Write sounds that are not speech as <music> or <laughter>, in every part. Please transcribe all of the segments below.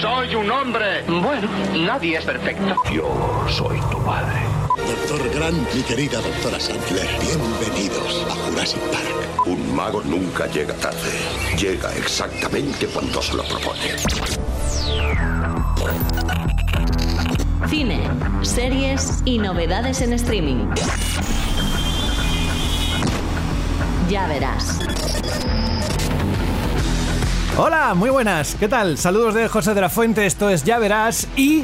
Soy un hombre. Bueno, nadie es perfecto. Yo soy tu padre. Doctor Grant, mi querida doctora Sandler, bienvenidos a Jurassic Park. Un mago nunca llega tarde. Llega exactamente cuando se lo propone. Cine, series y novedades en streaming. Ya verás. Hola, muy buenas. ¿Qué tal? Saludos de José de la Fuente. Esto es Ya verás y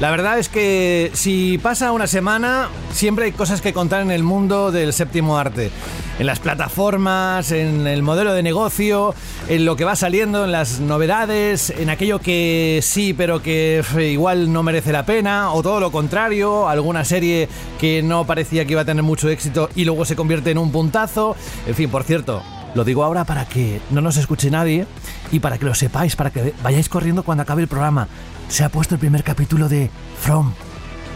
la verdad es que si pasa una semana, siempre hay cosas que contar en el mundo del séptimo arte. En las plataformas, en el modelo de negocio, en lo que va saliendo, en las novedades, en aquello que sí, pero que igual no merece la pena, o todo lo contrario, alguna serie que no parecía que iba a tener mucho éxito y luego se convierte en un puntazo. En fin, por cierto, lo digo ahora para que no nos escuche nadie y para que lo sepáis, para que vayáis corriendo cuando acabe el programa. Se ha puesto el primer capítulo de From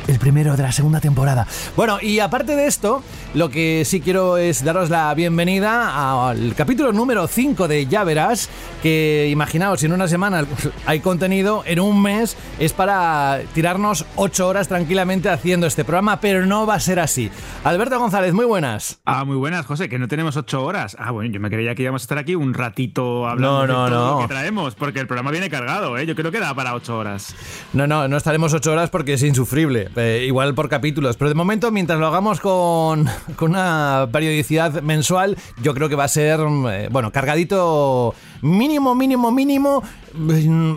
el primero de la segunda temporada. Bueno, y aparte de esto, lo que sí quiero es daros la bienvenida al capítulo número 5 de Ya Verás, que imaginaos, si en una semana hay contenido, en un mes es para tirarnos 8 horas tranquilamente haciendo este programa, pero no va a ser así. Alberto González, muy buenas. Ah, muy buenas, José, que no tenemos 8 horas. Ah, bueno, yo me creía que íbamos a estar aquí un ratito hablando no, no, de todo no. lo que traemos, porque el programa viene cargado, ¿eh? Yo creo que da para 8 horas. No, no, no estaremos 8 horas porque es insufrible. Eh, igual por capítulos, pero de momento, mientras lo hagamos con, con una periodicidad mensual, yo creo que va a ser, eh, bueno, cargadito mínimo, mínimo, mínimo,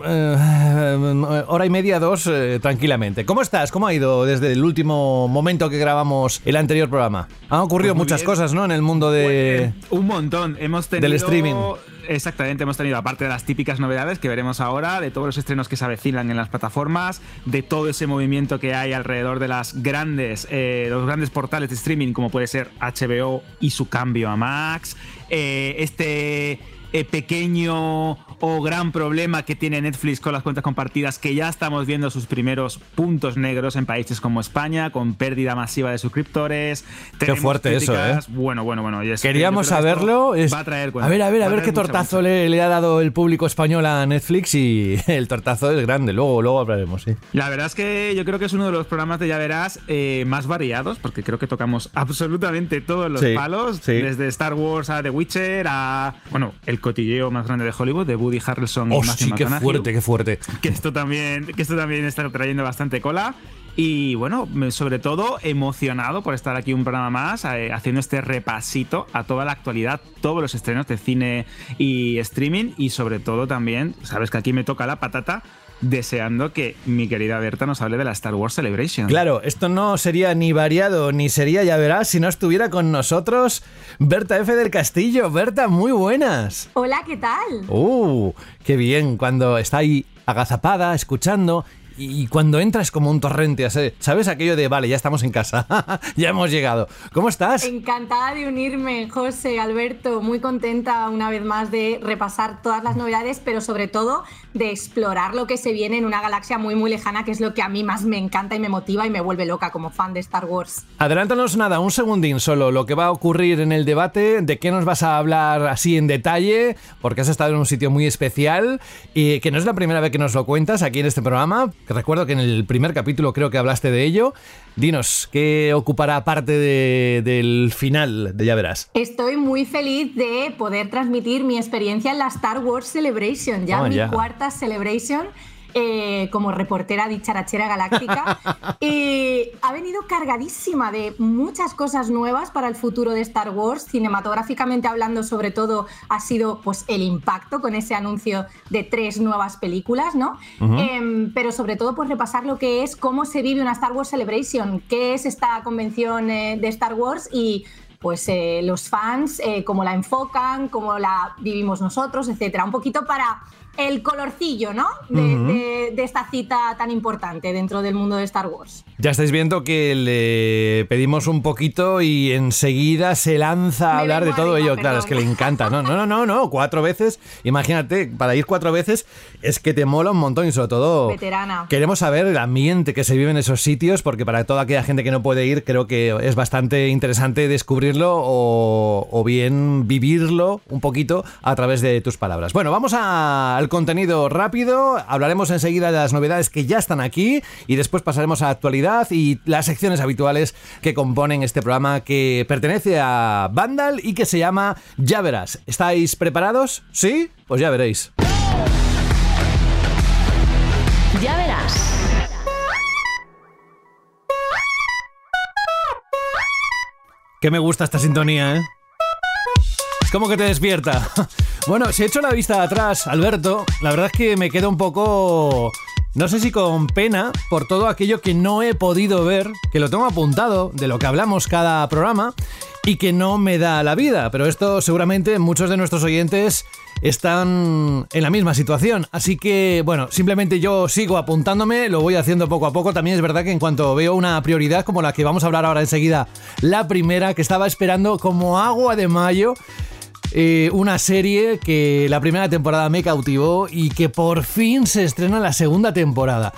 eh, hora y media, dos, tranquilamente. ¿Cómo estás? ¿Cómo ha ido desde el último momento que grabamos el anterior programa? Han ocurrido Pues muchas bien. cosas, ¿no? En el mundo de... Pues, un montón. Hemos tenido. del streaming. Exactamente, hemos tenido, aparte de las típicas novedades que veremos ahora, de todos los estrenos que se avecinan en las plataformas, de todo ese movimiento que hay alrededor de las grandes, eh, los grandes portales de streaming, como puede ser HBO y su cambio a Max, eh, este eh, pequeño o gran problema que tiene Netflix con las cuentas compartidas, que ya estamos viendo sus primeros puntos negros en países como España, con pérdida masiva de suscriptores. Tenemos fuerte eso, críticas- Bueno, bueno, bueno. y es que Queríamos que saberlo. es- Va a traer a ver, a ver, a ver qué mucha, tortazo mucha. le, le ha dado el público español a Netflix y <laughs> el tortazo es grande. Luego, luego hablaremos, sí. La verdad es que yo creo que es uno de los programas de Ya Verás eh, más variados, porque creo que tocamos <laughs> absolutamente todos los Sí, palos, sí. desde Star Wars a The Witcher a, bueno, el cotilleo más grande de Hollywood, de Woody Harrelson y Oh, Matthew sí, qué fuerte, qué fuerte. Que esto también, que esto también está trayendo bastante cola. Y bueno, sobre todo emocionado por estar aquí un programa más, eh, haciendo este repasito a toda la actualidad, todos los estrenos de cine y streaming, y sobre todo también, sabes que aquí me toca la patata, deseando que mi querida Berta nos hable de la Star Wars Celebration. Claro, esto no sería ni variado ni sería, ya verás, si no estuviera con nosotros Berta F. del Castillo. Berta, muy buenas. Hola, ¿qué tal? Uh, qué bien cuando está ahí agazapada, escuchando. Y cuando entras como un torrente, ¿sabes aquello de, vale, ya estamos en casa, <laughs> ya hemos llegado? ¿Cómo estás? Encantada de unirme, José, Alberto, muy contenta una vez más de repasar todas las novedades, pero sobre todo de explorar lo que se viene en una galaxia muy muy lejana, que es lo que a mí más me encanta y me motiva y me vuelve loca como fan de Star Wars. Adelántanos nada, un segundín solo, lo que va a ocurrir en el debate, de qué nos vas a hablar así en detalle, porque has estado en un sitio muy especial y que no es la primera vez que nos lo cuentas aquí en este programa, que recuerdo que en el primer capítulo creo que hablaste de ello. Dinos, ¿qué ocupará parte de- del final de Ya Verás? Estoy muy feliz de poder transmitir mi experiencia en la Star Wars Celebration, ya Toma mi cuarta Celebration. Eh, como reportera dicharachera galáctica <laughs> y ha venido cargadísima de muchas cosas nuevas para el futuro de Star Wars. Cinematográficamente hablando sobre todo ha sido pues el impacto con ese anuncio de tres nuevas películas no Em, pero sobre todo pues repasar lo que es cómo se vive una Star Wars Celebration qué es esta convención eh, de Star Wars y pues eh, los fans, eh, cómo la enfocan, cómo la vivimos nosotros, etcétera. Un poquito para el colorcillo, ¿no? De, de- de esta cita tan importante dentro del mundo de Star Wars. Ya estáis viendo que le pedimos un poquito y enseguida se lanza a hablar de todo arriba, ello. Claro, es que le encanta. No, no, no, no, no, cuatro veces. Imagínate, para ir cuatro veces es que te mola un montón y sobre todo Veterana. queremos saber el ambiente que se vive en esos sitios porque para toda aquella gente que no puede ir creo que es bastante interesante descubrirlo o, o bien vivirlo un poquito a través de tus palabras. Bueno, vamos a- al al contenido rápido, hablaremos enseguida de las novedades que ya están aquí y después pasaremos a actualidad y las secciones habituales que componen este programa que pertenece a Vandal y que se llama Ya verás. ¿Estáis preparados? ¿Sí? Pues ya veréis. Ya verás. Que me gusta esta sintonía, ¿eh? Es como que te despierta. Bueno, si he hecho la vista atrás, Alberto, la verdad es que me quedo un poco... No sé si con pena por todo aquello que no he podido ver, que lo tengo apuntado de lo que hablamos cada programa y que no me da la vida. Pero esto seguramente muchos de nuestros oyentes están en la misma situación. Así que, bueno, simplemente yo sigo apuntándome, lo voy haciendo poco a poco. También es verdad que en cuanto veo una prioridad como la que vamos a hablar ahora enseguida, la primera que estaba esperando como agua de mayo, eh, una serie que la primera temporada me cautivó y que por fin se estrena la segunda temporada.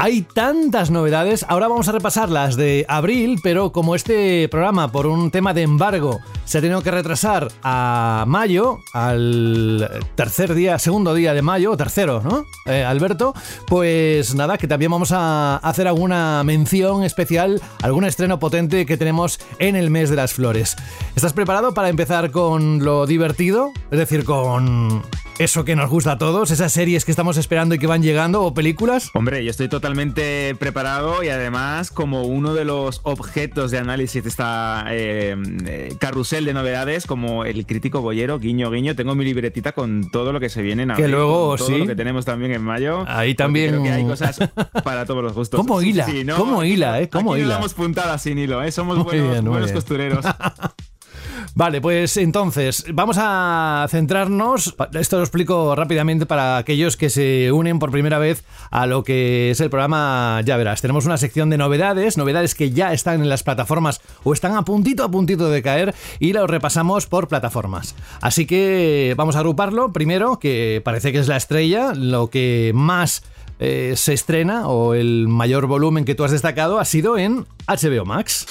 Hay tantas novedades, ahora vamos a repasar las de abril, pero como este programa por un tema de embargo se ha tenido que retrasar a mayo, al tercer día, segundo día de mayo, tercero, ¿no? Eh, Alberto, pues nada, que también vamos a hacer alguna mención especial, algún estreno potente que tenemos en el mes de las flores. ¿Estás preparado para empezar con lo divertido? Es decir, con eso que nos gusta a todos, esas series que estamos esperando y que van llegando o películas? Hombre, yo estoy totalmente preparado y además como uno de los objetos de análisis de esta eh, eh, carrusel de novedades, como el crítico boyero, guiño guiño, tengo mi libretita con todo lo que se viene en abril, Que luego, todo sí. lo que tenemos también en mayo. Ahí también- creo que hay cosas <laughs> para todos los gustos. ¿Cómo hila? ¿no? ¿Cómo hila, eh? ¿Cómo Aquí no hila? damos puntadas sin hilo, ¿eh? Somos Muy buenos, bien, buenos costureros. <laughs> Vale, pues entonces vamos a centrarnos, esto lo explico rápidamente para aquellos que se unen por primera vez a lo que es el programa Ya verás. Tenemos una sección de novedades, novedades que ya están en las plataformas o están a puntito a puntito de caer y lo repasamos por plataformas. Así que vamos a agruparlo primero, que parece que es la estrella, lo que más eh, se estrena o el mayor volumen que tú has destacado ha sido en HBO Max.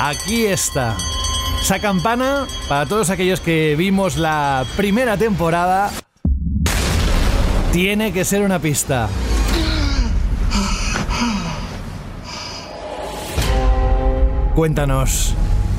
Aquí está. Esa campana, para todos aquellos que vimos la primera temporada, tiene que ser una pista. Cuéntanos,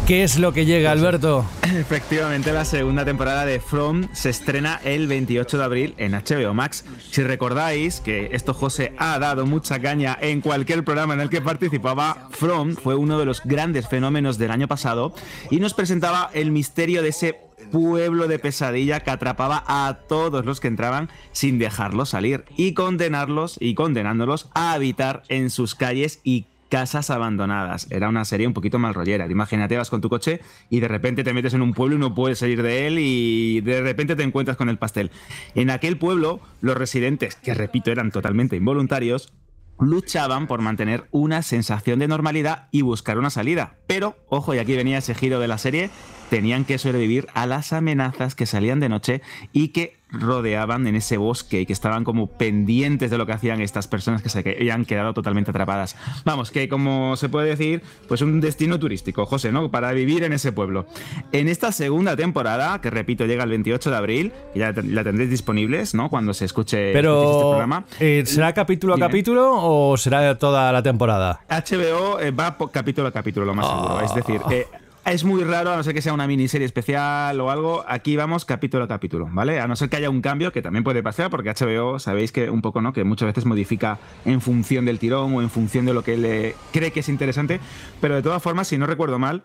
¿qué es lo que llega, Alberto? Efectivamente, la segunda temporada de From se estrena el 28 de abril en HBO Max. Si recordáis que esto José ha dado mucha caña en cualquier programa en el que participaba, From fue uno de los grandes fenómenos del año pasado y nos presentaba el misterio de ese pueblo de pesadilla que atrapaba a todos los que entraban sin dejarlos salir y condenarlos y condenándolos a habitar en sus calles y casas abandonadas. Era una serie un poquito mal rollera. Imagínate, vas con tu coche y de repente te metes en un pueblo y no puedes salir de él y de repente te encuentras con el pastel. En aquel pueblo, los residentes, que repito, eran totalmente involuntarios, luchaban por mantener una sensación de normalidad y buscar una salida. Pero, ojo, y aquí venía ese giro de la serie, tenían que sobrevivir a las amenazas que salían de noche y que rodeaban en ese bosque y que estaban como pendientes de lo que hacían estas personas que se habían quedado totalmente atrapadas. Vamos, que como se puede decir, pues un destino turístico, José, ¿no? Para vivir en ese pueblo. En esta segunda temporada, que repito, llega el 28 de abril, que ya la tendréis disponibles, ¿no? Cuando se escuche, escuchéis este Pero, programa. eh, ¿será capítulo a Dime. capítulo o será toda la temporada? HBO eh, va por capítulo a capítulo, lo más seguro. Es decir, eh, es muy raro, a no ser que sea una miniserie especial o algo. Aquí vamos capítulo a capítulo, ¿vale? A no ser que haya un cambio, que también puede pasar, porque HBO, sabéis que un poco, ¿no? Que muchas veces modifica en función del tirón o en función de lo que le cree que es interesante. Pero de todas formas, si no recuerdo mal,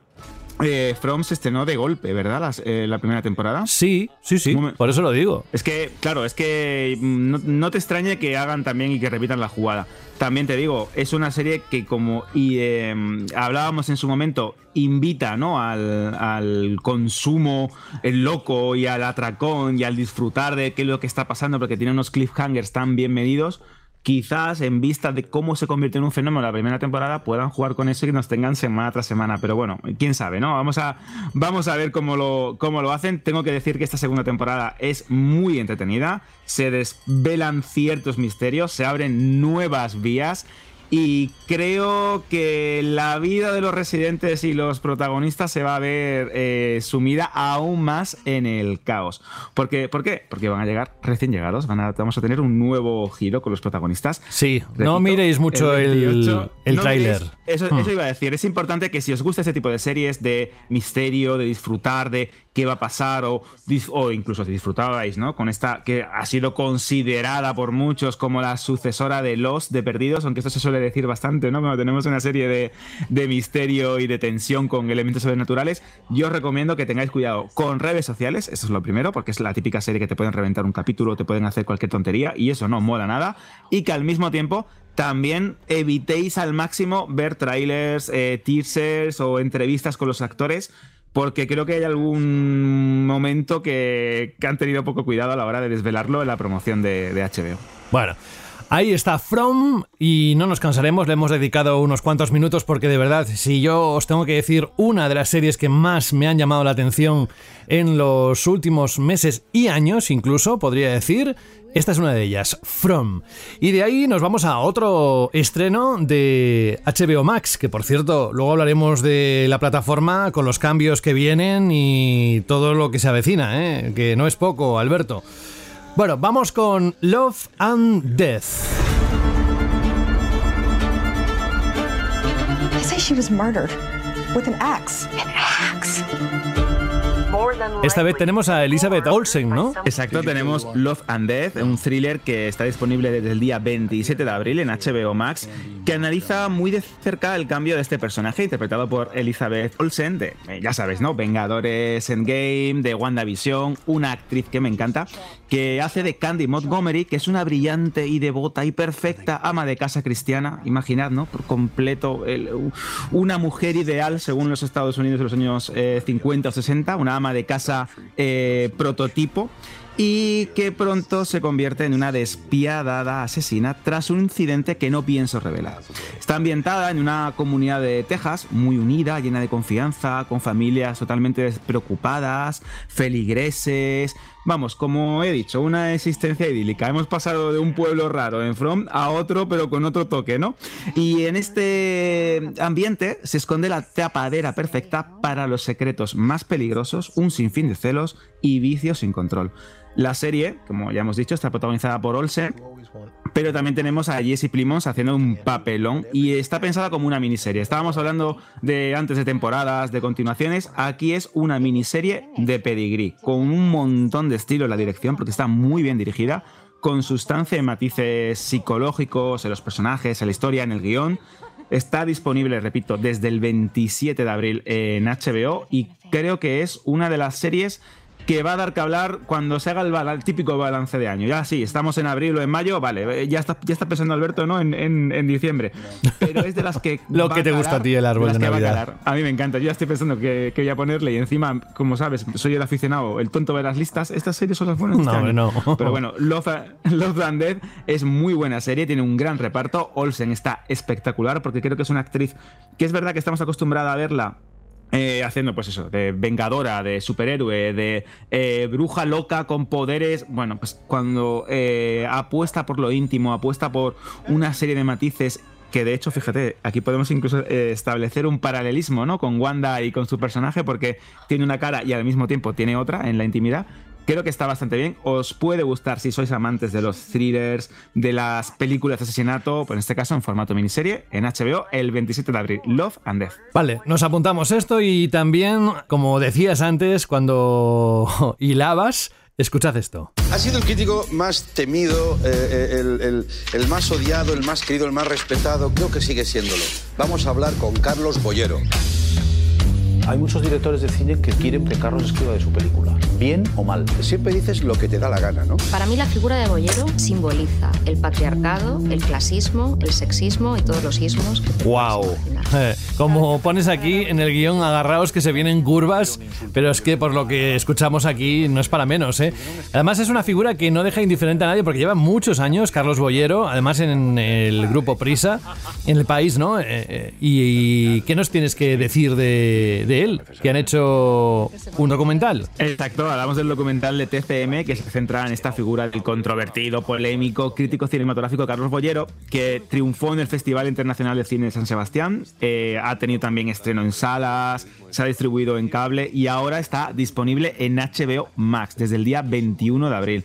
eh, From se estrenó de golpe, ¿verdad? Las- eh, la primera temporada. Sí, sí, sí, por eso lo digo. Es que, claro, es que mm, no, no te extrañe que hagan también y que repitan la jugada. También te digo, es una serie que como y, eh, hablábamos en su momento, invita ¿no? al, al consumo el loco y al atracón y al disfrutar de qué es lo que está pasando porque tiene unos cliffhangers tan bien medidos. Quizás en vista de cómo se convirtió en un fenómeno la primera temporada puedan jugar con eso y nos tengan semana tras semana. Pero bueno, quién sabe, ¿no? Vamos a, vamos a ver cómo lo, cómo lo hacen. Tengo que decir que esta segunda temporada es muy entretenida. Se desvelan ciertos misterios, se abren nuevas vías. Y creo que la vida de los residentes y los protagonistas se va a ver eh, sumida aún más en el caos. Porque, ¿Por qué? Porque van a llegar recién llegados, van a, vamos a tener un nuevo giro con los protagonistas. Sí, no miréis mucho el, el, tráiler. Eso, eso hmm. iba a decir, es importante que si os gusta este tipo de series de misterio, de disfrutar, de qué va a pasar o, o incluso si disfrutabais, ¿no? Con esta que ha sido considerada por muchos como la sucesora de Los de Perdidos, aunque esto se suele decir bastante, ¿no? Cuando tenemos una serie de, de misterio y de tensión con elementos sobrenaturales, yo os recomiendo que tengáis cuidado con redes sociales, eso es lo primero, porque es la típica serie que te pueden reventar un capítulo, te pueden hacer cualquier tontería y eso no mola nada, y que al mismo tiempo también evitéis al máximo ver trailers, eh, teasers o entrevistas con los actores porque creo que hay algún momento que, han tenido poco cuidado a la hora de desvelarlo en la promoción de, de HBO. Bueno. Ahí está From y no nos cansaremos, le hemos dedicado unos cuantos minutos porque de verdad, si yo os tengo que decir una de las series que más me han llamado la atención en los últimos meses y años incluso, podría decir, esta es una de ellas, From. Y de ahí nos vamos a otro estreno de HBO Max, que por cierto, luego hablaremos de la plataforma con los cambios que vienen y todo lo que se avecina, ¿eh? que no es poco, Alberto. Bueno, vamos con Love and Death. They say she was murdered with an axe. An axe. Esta vez tenemos a Elizabeth Olsen, ¿no? Exacto, tenemos Love and Death, un thriller que está disponible desde el día 27 de abril en HBO Max, que analiza muy de cerca el cambio de este personaje interpretado por Elizabeth Olsen, de, eh, ya sabes, ¿no? Vengadores Endgame, de WandaVision, una actriz que me encanta, que hace de Candy Montgomery, que es una brillante y devota y perfecta ama de casa cristiana, imaginad, ¿no? Por completo, una mujer ideal según los Estados Unidos de los años 50 eh, o 60, una ama de casa eh, prototipo y que pronto se convierte en una despiadada asesina tras un incidente que no pienso revelar. Está ambientada en una comunidad de Texas muy unida, llena de confianza, con familias totalmente despreocupadas, feligreses, Vamos, como he dicho, una existencia idílica. Hemos pasado de un pueblo raro en From a otro, pero con otro toque, ¿no? Y en este ambiente se esconde la tapadera perfecta para los secretos más peligrosos, un sinfín de celos y vicios sin control. La serie, como ya hemos dicho, está protagonizada por Olsen, pero también tenemos a Jesse Plimons haciendo un papelón y está pensada como una miniserie. Estábamos hablando de antes de temporadas, de continuaciones. Aquí es una miniserie de pedigree, con un montón de estilo en la dirección, porque está muy bien dirigida, con sustancia y matices psicológicos en los personajes, en la historia, en el guion. Está disponible, repito, desde el 27 de abril en HBO y creo que es una de las series que va a dar que hablar cuando se haga el, típico balance de año. Ya sí, estamos en abril o en mayo, vale, eh, ya está, ya está pensando Alberto, ¿no? En, en, diciembre. Pero es de las que. <laughs> Lo que te gusta a ti el árbol de, Navidad. A, mí me encanta. Yo ya estoy pensando que, voy a ponerle y encima, como sabes, soy el aficionado, el tonto de las listas. Estas series son las buenas. No, este no. Pero bueno, Love, Love and Dead es muy buena serie, tiene un gran reparto. Olsen está espectacular porque creo que es una actriz que es verdad que estamos acostumbrados a verla eh, haciendo pues eso, de vengadora, de superhéroe, de eh, bruja loca con poderes. Bueno, pues cuando eh, apuesta por lo íntimo, apuesta por una serie de matices que de hecho, fíjate, aquí podemos incluso establecer un paralelismo, ¿no? Con Wanda y con su personaje, porque tiene una cara y al mismo tiempo tiene otra en la intimidad. Creo que está bastante bien. Os puede gustar si sois amantes de los thrillers, de las películas de asesinato, pues en este caso en formato miniserie, en HBO, el 27 de abril. Love and Death. Vale, nos apuntamos esto y también, como decías antes, cuando <laughs> hilabas. Escuchad esto. Ha sido el crítico más temido, eh, eh, el, el, más odiado, el más querido, el más respetado. Creo que sigue siéndolo. Vamos a hablar con Carlos Boyero. Hay muchos directores de cine que quieren que Carlos escriba de su película, bien o mal. Siempre dices lo que te da la gana, ¿no? Para mí la figura de Bollero simboliza el patriarcado, el clasismo, el sexismo y todos los ismos que ¡Wow! Eh, como pones aquí en el guion, agarraos que se vienen curvas, pero es que por lo que escuchamos aquí no es para menos, ¿eh? Además es una figura que no deja indiferente a nadie porque lleva muchos años Carlos Bollero, además en el grupo Prisa, en el país, ¿no? Eh, eh, y, ¿qué nos tienes que decir de él, que han hecho un documental. Exacto, hablamos del documental de TCM que se centra en esta figura del controvertido, polémico, crítico cinematográfico Carlos Bollero, que triunfó en el Festival Internacional de Cine de San Sebastián, eh, ha tenido también estreno en salas, se ha distribuido en cable y ahora está disponible en HBO Max desde el día 21 de abril.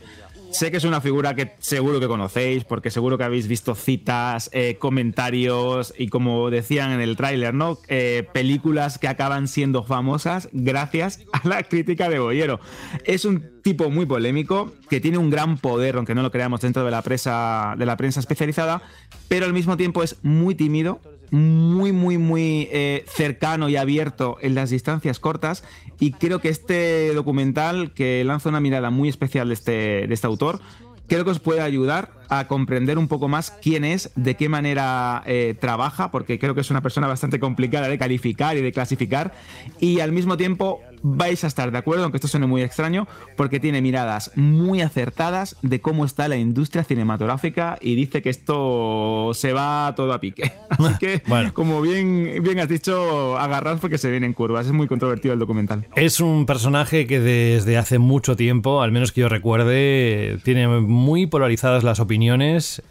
Sé que es una figura que seguro que conocéis, porque seguro que habéis visto citas, eh, comentarios y como decían en el tráiler, ¿no? Eh, películas que acaban siendo famosas gracias <laughs> a la crítica de Boyero. Es un tipo muy polémico, que tiene un gran poder, aunque no lo creamos dentro de la prensa, de la prensa especializada, pero al mismo tiempo es muy tímido, muy, muy, muy eh, cercano y abierto en las distancias cortas. Y creo que este documental, que lanza una mirada muy especial de este, de este autor, creo que os puede ayudar a comprender un poco más quién es, de qué manera eh, trabaja, porque creo que es una persona bastante complicada de calificar y de clasificar, y al mismo tiempo vais a estar de acuerdo, aunque esto suene muy extraño, porque tiene miradas muy acertadas de cómo está la industria cinematográfica y dice que esto se va todo a pique. <laughs> Así que, <laughs> como bien, bien has dicho, agarrad porque se vienen curvas. Es muy controvertido el documental. Es un personaje que desde hace mucho tiempo, al menos que yo recuerde, tiene muy polarizadas las opiniones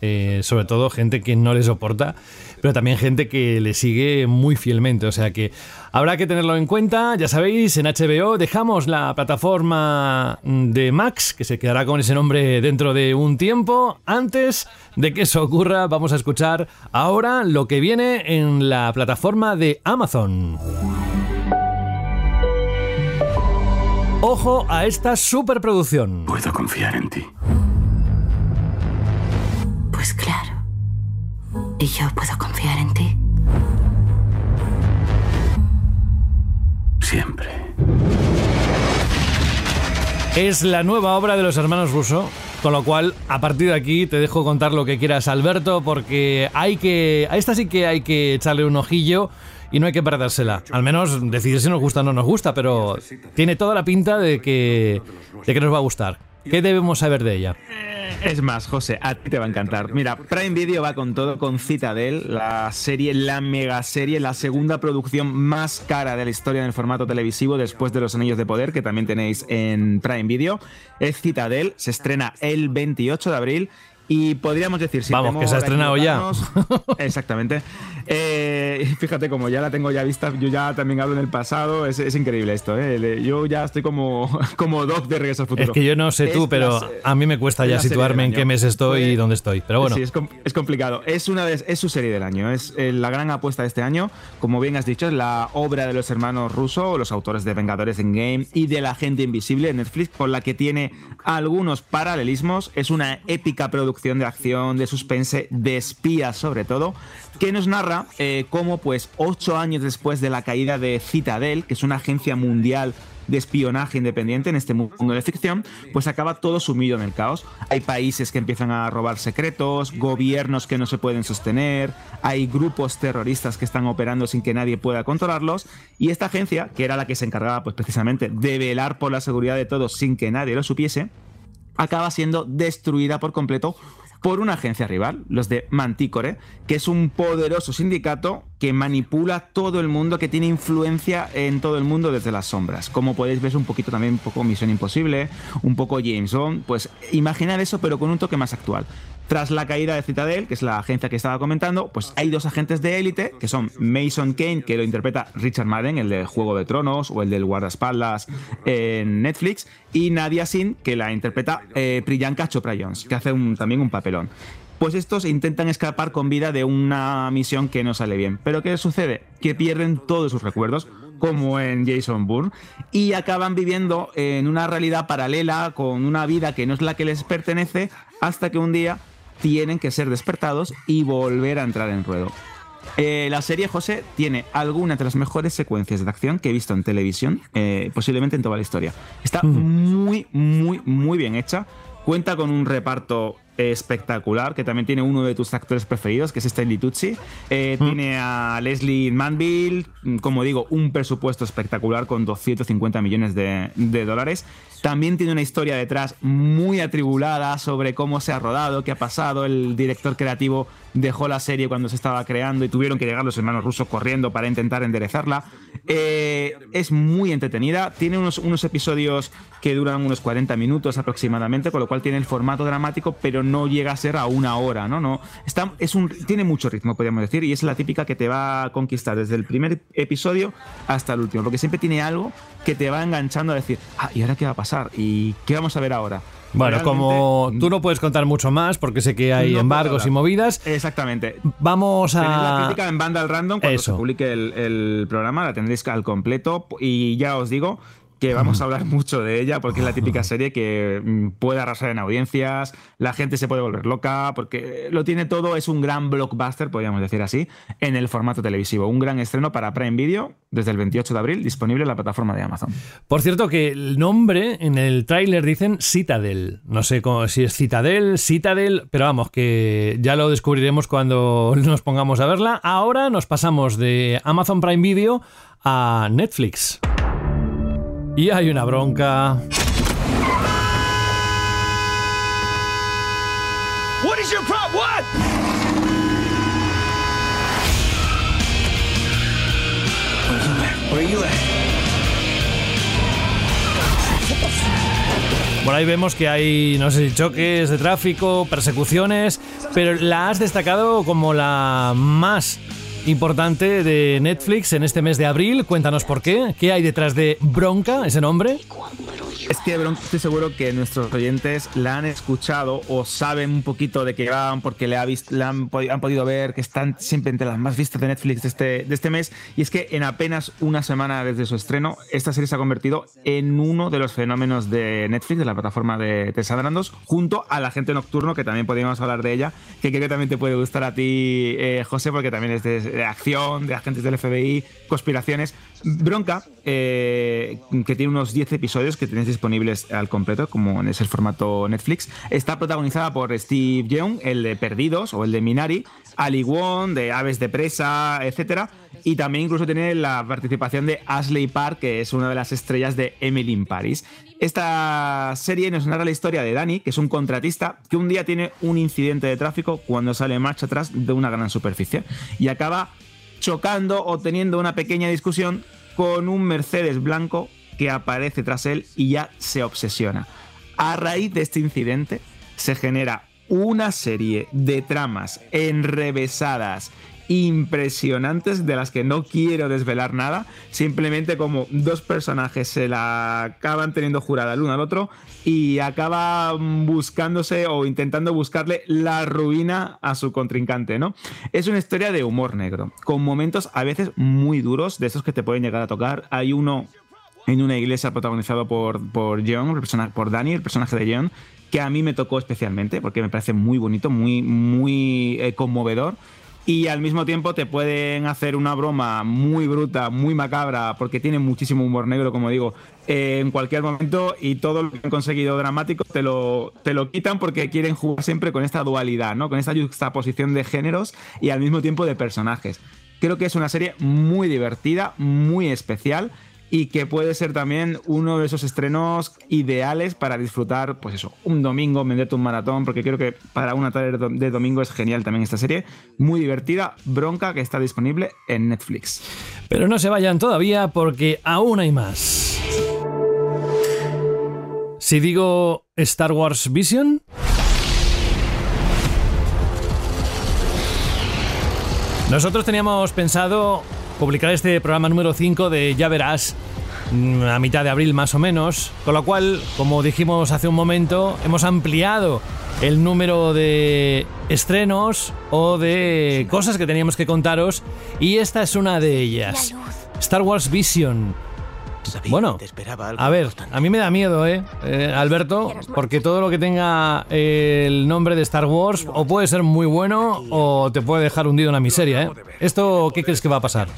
eh, sobre todo gente que no le soporta, pero también gente que le sigue muy fielmente. O sea que habrá que tenerlo en cuenta. Ya sabéis, en HBO dejamos la plataforma de Max, que se quedará con ese nombre dentro de un tiempo. Antes de que eso ocurra, vamos a escuchar ahora lo que viene en la plataforma de Amazon. Ojo a esta superproducción. Puedo confiar en ti. Pues claro. ¿Y yo puedo confiar en ti? Siempre. Es la nueva obra de los hermanos Russo, con lo cual a partir de aquí te dejo contar lo que quieras, Alberto, porque hay que a esta sí que hay que echarle un ojillo y no hay que perdérsela. Al menos decidir si nos gusta o no nos gusta, pero tiene toda la pinta de que de que nos va a gustar. ¿Qué debemos saber de ella? Es más, José, a ti te va a encantar. Mira, Prime Video va con todo con Citadel, la serie, la mega serie, la segunda producción más cara de la historia en el formato televisivo después de Los Anillos de Poder, que también tenéis en Prime Video. Es Citadel, se estrena el 28 de abril y podríamos decir, si Vamos, que se ha estrenado ya. <laughs> Exactamente. Eh, <laughs> fíjate, como ya la tengo ya vista, yo ya también hablo en el pasado, es, increíble esto. ¿eh? Yo ya estoy como, <laughs> como Doc de Regreso al Futuro. Es que yo no sé tú, pero a mí me cuesta ya situarme en qué mes estoy y dónde estoy. Pero bueno. Sí, es, complicado. Es, una de, es su serie del año, es eh, la gran apuesta de este año. Como bien has dicho, es la obra de los hermanos Russo, los autores de Vengadores en Game y de La Gente Invisible en Netflix, con la que tiene algunos paralelismos. Es una épica producción de acción, de suspense, de espías sobre todo, que nos narra eh, cómo, pues, ocho años después de la caída de Citadel, que es una agencia mundial de espionaje independiente en este mundo de ficción, pues acaba todo sumido en el caos. Hay países que empiezan a robar secretos, gobiernos que no se pueden sostener, hay grupos terroristas que están operando sin que nadie pueda controlarlos, y esta agencia, que era la que se encargaba pues precisamente de velar por la seguridad de todos sin que nadie lo supiese, acaba siendo destruida por completo por una agencia rival, los de Manticore, que es un poderoso sindicato que manipula todo el mundo, que tiene influencia en todo el mundo desde las sombras. Como podéis ver, un poquito también un poco Misión Imposible, un poco James Bond, pues imaginar eso pero con un toque más actual. Tras la caída de Citadel, que es la agencia que estaba comentando, pues hay dos agentes de élite, que son Mason Kane, que lo interpreta Richard Madden, el de Juego de Tronos o el del guardaespaldas en Netflix, y Nadia Sin, que la interpreta eh, Priyanka Chopra Jones, que hace también un papelón. Pues estos intentan escapar con vida de una misión que no sale bien. Pero ¿qué sucede? Que pierden todos sus recuerdos, como en Jason Bourne, y acaban viviendo en una realidad paralela, con una vida que no es la que les pertenece, hasta que un día tienen que ser despertados y volver a entrar en ruedo. Eh, la serie, José, tiene algunas de las mejores secuencias de acción que he visto en televisión, eh, posiblemente en toda la historia. Está muy, muy, muy bien hecha. Cuenta con un reparto espectacular, que también tiene uno de tus actores preferidos, que es Stanley Tucci. Eh, tiene a Leslie Manville, como digo, un presupuesto espectacular con 250 millones de, de dólares. También tiene una historia detrás muy atribulada sobre cómo se ha rodado, qué ha pasado. El director creativo dejó la serie cuando se estaba creando y tuvieron que llegar los hermanos rusos corriendo para intentar enderezarla. Eh, es muy entretenida, tiene unos, unos episodios que duran unos 40 minutos aproximadamente, con lo cual tiene el formato dramático, pero no llega a ser a una hora, ¿no? no está, es un, tiene mucho ritmo, podríamos decir, y es la típica que te va a conquistar desde el primer episodio hasta el último, porque siempre tiene algo que te va enganchando a decir, ah, ¿y ahora qué va a pasar? ¿Y qué vamos a ver ahora? Bueno, como tú no puedes contar mucho más porque sé que hay embargos y movidas. Exactamente. Vamos a. Tenéis la crítica en Vandal Random cuando se publique el, el programa, la tendréis al completo. Y ya os digo, que vamos a hablar mucho de ella porque es la típica serie que mm, puede arrasar en audiencias, la gente se puede volver loca porque lo tiene todo, es un gran blockbuster, podríamos decir así, en el formato televisivo. Un gran estreno para Prime Video desde el 28 de abril, disponible en la plataforma de Amazon. Por cierto, que el nombre en el tráiler dicen Citadel. No sé cómo, si es Citadel, Citadel, pero vamos, que ya lo descubriremos cuando nos pongamos a verla. Ahora nos pasamos de Amazon Prime Video a Netflix. Y hay una bronca. What is your problem? What? Where you at? Por ahí vemos que hay, no sé si choques de tráfico, persecuciones, pero la has destacado como la más importante de Netflix en este mes de abril. Cuéntanos por qué. ¿Qué hay detrás de Bronca, ese nombre? Es que Bronca estoy seguro que nuestros oyentes la han escuchado o saben un poquito de qué van porque le, le han, han, podido ver que están siempre entre las más vistas de Netflix de este, este mes. Y es que en apenas una semana desde su estreno, esta serie se ha convertido en uno de los fenómenos de Netflix, de la plataforma de Tessa Brandos, junto a La Gente Nocturno, que también podríamos hablar de ella, que creo que también te puede gustar a ti, eh, José, porque también es de, de, acción, de agentes del FBI, conspiraciones. Bronca, eh, que tiene unos 10 episodios que tenéis disponibles al completo, como en ese formato Netflix, está protagonizada por Steve Young, el de Perdidos o el de Minari, Ali Wong, de Aves de Presa, etc. Y también incluso tiene la participación de Ashley Park, que es una de las estrellas de Emily in Paris. Esta serie nos narra la historia de Danny, que es un contratista que un día tiene un incidente de tráfico cuando sale marcha atrás de una gran superficie y acaba chocando o teniendo una pequeña discusión con un Mercedes blanco que aparece tras él y ya se obsesiona. A raíz de este incidente se genera una serie de tramas enrevesadas impresionantes de las que no quiero desvelar nada, simplemente como dos personajes se la acaban teniendo jurada el uno al otro y acaban buscándose o intentando buscarle la ruina a su contrincante, ¿no? Es una historia de humor negro, con momentos a veces muy duros, de esos que te pueden llegar a tocar. Hay uno en una iglesia protagonizado por, por John, el personaje, por Danny, el personaje de John, que a mí me tocó especialmente, porque me parece muy bonito, muy, muy eh, conmovedor y al mismo tiempo te pueden hacer una broma muy bruta, muy macabra, porque tiene muchísimo humor negro, como digo, eh, en cualquier momento y todo lo que han conseguido dramático te lo, te lo quitan porque quieren jugar siempre con esta dualidad, ¿no? con esta juxtaposición de géneros y al mismo tiempo de personajes. Creo que es una serie muy divertida, muy especial y que puede ser también uno de esos estrenos ideales para disfrutar, pues eso, un domingo, venderte un maratón, porque creo que para una tarde de domingo es genial también esta serie, muy divertida, bronca, que está disponible en Netflix. Pero no se vayan todavía porque aún hay más. Si digo Star Wars Vision... Nosotros teníamos pensado publicar este programa número 5 de Ya Verás mm, a mitad de abril más o menos, con lo cual, como dijimos hace un momento, hemos ampliado el número de estrenos o de cosas que teníamos que contaros y esta es una de ellas. Star Wars Vision. Bueno, a ver, a mí me da miedo, ¿eh? ¿eh? Alberto, porque todo lo que tenga el nombre de Star Wars o puede ser muy bueno o te puede dejar hundido en la miseria, ¿eh? ¿Esto qué crees que va a pasar?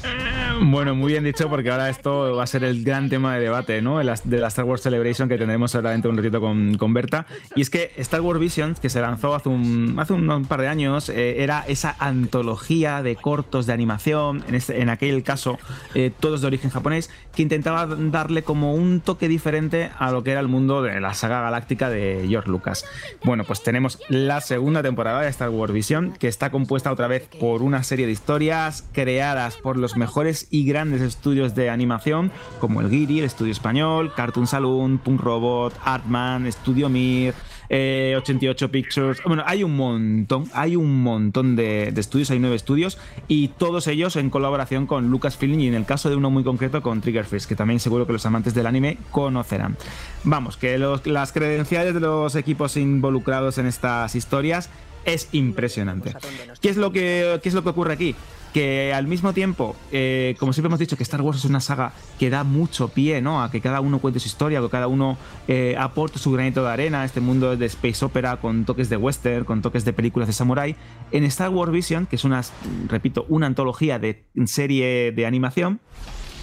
Bueno, muy bien dicho, porque ahora esto va a ser el gran tema de debate, ¿no? De la, Star Wars Celebration que tendremos ahora dentro de un ratito con, con, Berta. Y es que Star Wars Visions, que se lanzó hace un, hace par de años, eh, era esa antología de cortos de animación, en, este, en aquel caso, eh, todos de origen japonés, que intentaba darle como un toque diferente a lo que era el mundo de la saga galáctica de George Lucas. Bueno, pues tenemos la segunda temporada de Star Wars Vision, que está compuesta otra vez por una serie de historias creadas por los mejores y grandes estudios de animación, como el Giri, el estudio español, Cartoon Saloon, Punk Robot, Artman, Studio Mir, 88 eh, Pictures. Bueno, hay un montón, hay un montón de, estudios, hay nueve estudios y todos ellos en colaboración con Lucasfilm y en el caso de uno muy concreto con Triggerfish, que también seguro que los amantes del anime conocerán. Vamos, que las credenciales de los equipos involucrados en estas historias es impresionante. ¿Qué es lo que, qué es lo que ocurre aquí? Que al mismo tiempo, eh, como siempre hemos dicho, que Star Wars es una saga que da mucho pie ¿no? a que cada uno cuente su historia, que cada uno eh, aporte su granito de arena este mundo de space opera con toques de western, con toques de películas de samurai. En Star Wars Vision, que es una, repito, una antología de serie de animación,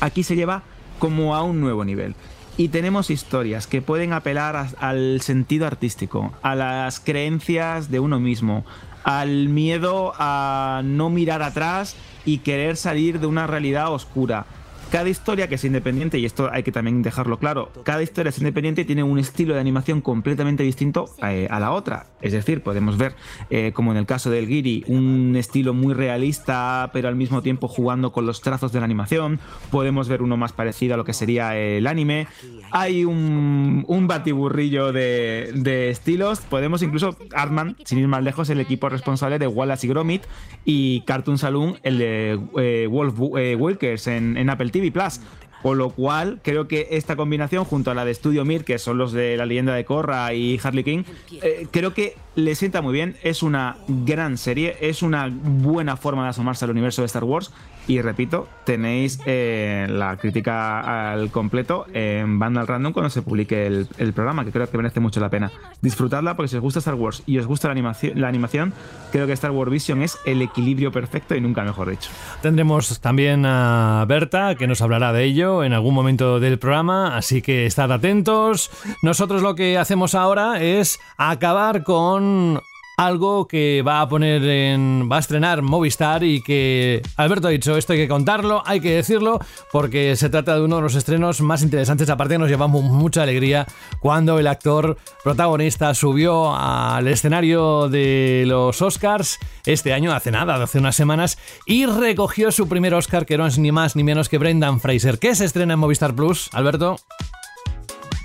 aquí se lleva como a un nuevo nivel y tenemos historias que pueden apelar al sentido artístico, a las creencias de uno mismo, al miedo a no mirar atrás y querer salir de una realidad oscura cada historia que es independiente, y esto hay que también dejarlo claro, cada historia es independiente y tiene un estilo de animación completamente distinto eh, a, la otra. Es decir, podemos ver, eh, como en el caso del Giri, un estilo muy realista, pero al mismo tiempo jugando con los trazos de la animación. Podemos ver uno más parecido a lo que sería el anime. Hay un, batiburrillo de, estilos. Podemos incluso, Artman, sin ir más lejos, el equipo responsable de Wallace y Gromit, y Cartoon Saloon, el de eh, Wolf Wilkers en, en Apple TV Plus. Con lo cual, creo que esta combinación, junto a la de Studio Mir, que son los de la leyenda de Korra y Harley King, eh, creo que le sienta muy bien. Es una gran serie, es una buena forma de asomarse al universo de Star Wars. Y repito, tenéis eh, la crítica al completo en Vandal Random cuando se publique el, programa, que creo que merece mucho la pena. Disfrutadla porque si os gusta Star Wars y os gusta la animación, la animación, creo que Star Wars Vision es el equilibrio perfecto y nunca mejor dicho. Tendremos también a Berta, que nos hablará de ello en algún momento del programa, así que estad atentos. Nosotros lo que hacemos ahora es acabar con algo que va a poner en. va a estrenar Movistar y que Alberto ha dicho, esto hay que contarlo, hay que decirlo, porque se trata de uno de los estrenos más interesantes. Aparte, nos llevamos mucha alegría cuando el actor protagonista subió al escenario de los Oscars este año, hace nada, hace unas semanas, y recogió su primer Oscar, que no es ni más ni menos que Brendan Fraser. ¿Qué se estrena en Movistar Plus, Alberto?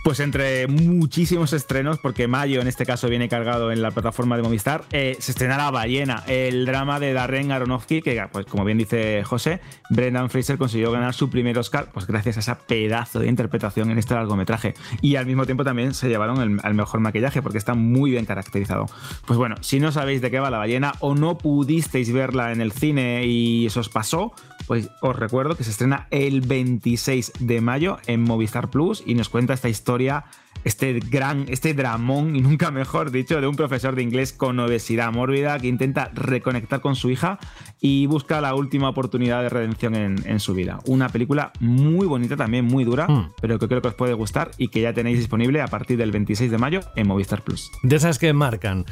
Pues entre muchísimos estrenos, porque mayo en este caso viene cargado en la plataforma de Movistar, eh, se estrena La Ballena, el drama de Darren Aronofsky, que pues como bien dice José, Brendan Fraser consiguió ganar su primer Oscar, pues gracias a esa pedazo de interpretación en este largometraje. Y al mismo tiempo también se llevaron el, el mejor maquillaje, porque está muy bien caracterizado. Pues bueno, si no sabéis de qué va La Ballena o no pudisteis verla en el cine y eso os pasó, pues os recuerdo que se estrena el 26 de mayo en Movistar Plus y nos cuenta esta historia historia este gran, este dramón, y nunca mejor dicho, de un profesor de inglés con obesidad mórbida que intenta reconectar con su hija y busca la última oportunidad de redención en, su vida. Una película muy bonita, también muy dura, hmm. pero que creo que os puede gustar y que ya tenéis disponible a partir del 26 de mayo en Movistar Plus. De esas que marcan.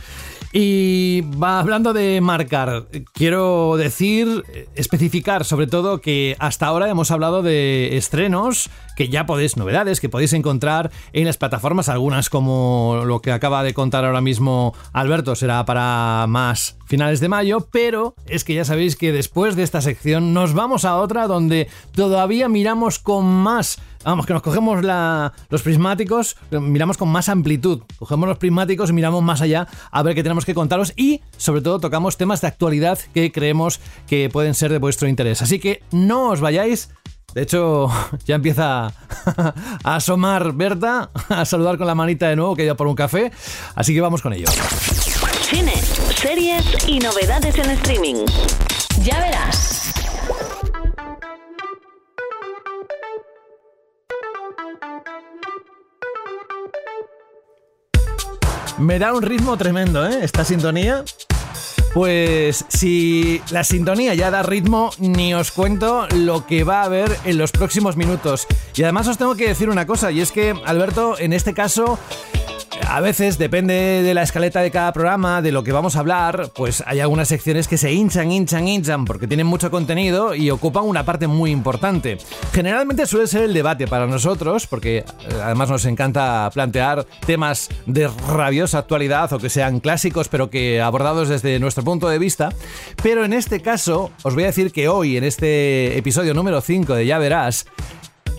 Y va hablando de marcar, quiero decir, especificar sobre todo que hasta ahora hemos hablado de estrenos que ya podéis, novedades que podéis encontrar en las plataformas, algunas como lo que acaba de contar ahora mismo Alberto será para más finales de mayo, pero es que ya sabéis que después de esta sección nos vamos a otra donde todavía miramos con más Vamos, que nos cogemos los prismáticos, miramos con más amplitud. Cogemos los prismáticos y miramos más allá a ver qué tenemos que contaros y, sobre todo, tocamos temas de actualidad que creemos que pueden ser de vuestro interés. Así que no os vayáis, de hecho, <laughs> ya empieza <laughs> a asomar Berta, a saludar con la manita de nuevo que ido por un café, así que vamos con ello. Cine, series y novedades en streaming. Ya verás. Me da un ritmo tremendo, ¿eh? Esta sintonía. Pues si la sintonía ya da ritmo, ni os cuento lo que va a haber en los próximos minutos. Y además os tengo que decir una cosa, y es que Alberto, en este caso, a veces depende de la escaleta de cada programa, de lo que vamos a hablar, pues hay algunas secciones que se hinchan, hinchan, hinchan porque tienen mucho contenido y ocupan una parte muy importante. Generalmente suele ser el debate para nosotros, porque eh, además nos encanta plantear temas de rabiosa actualidad o que sean clásicos pero que abordados desde nuestro punto de vista. Pero en este caso, os voy a decir que hoy, en este episodio número 5 de Ya Verás,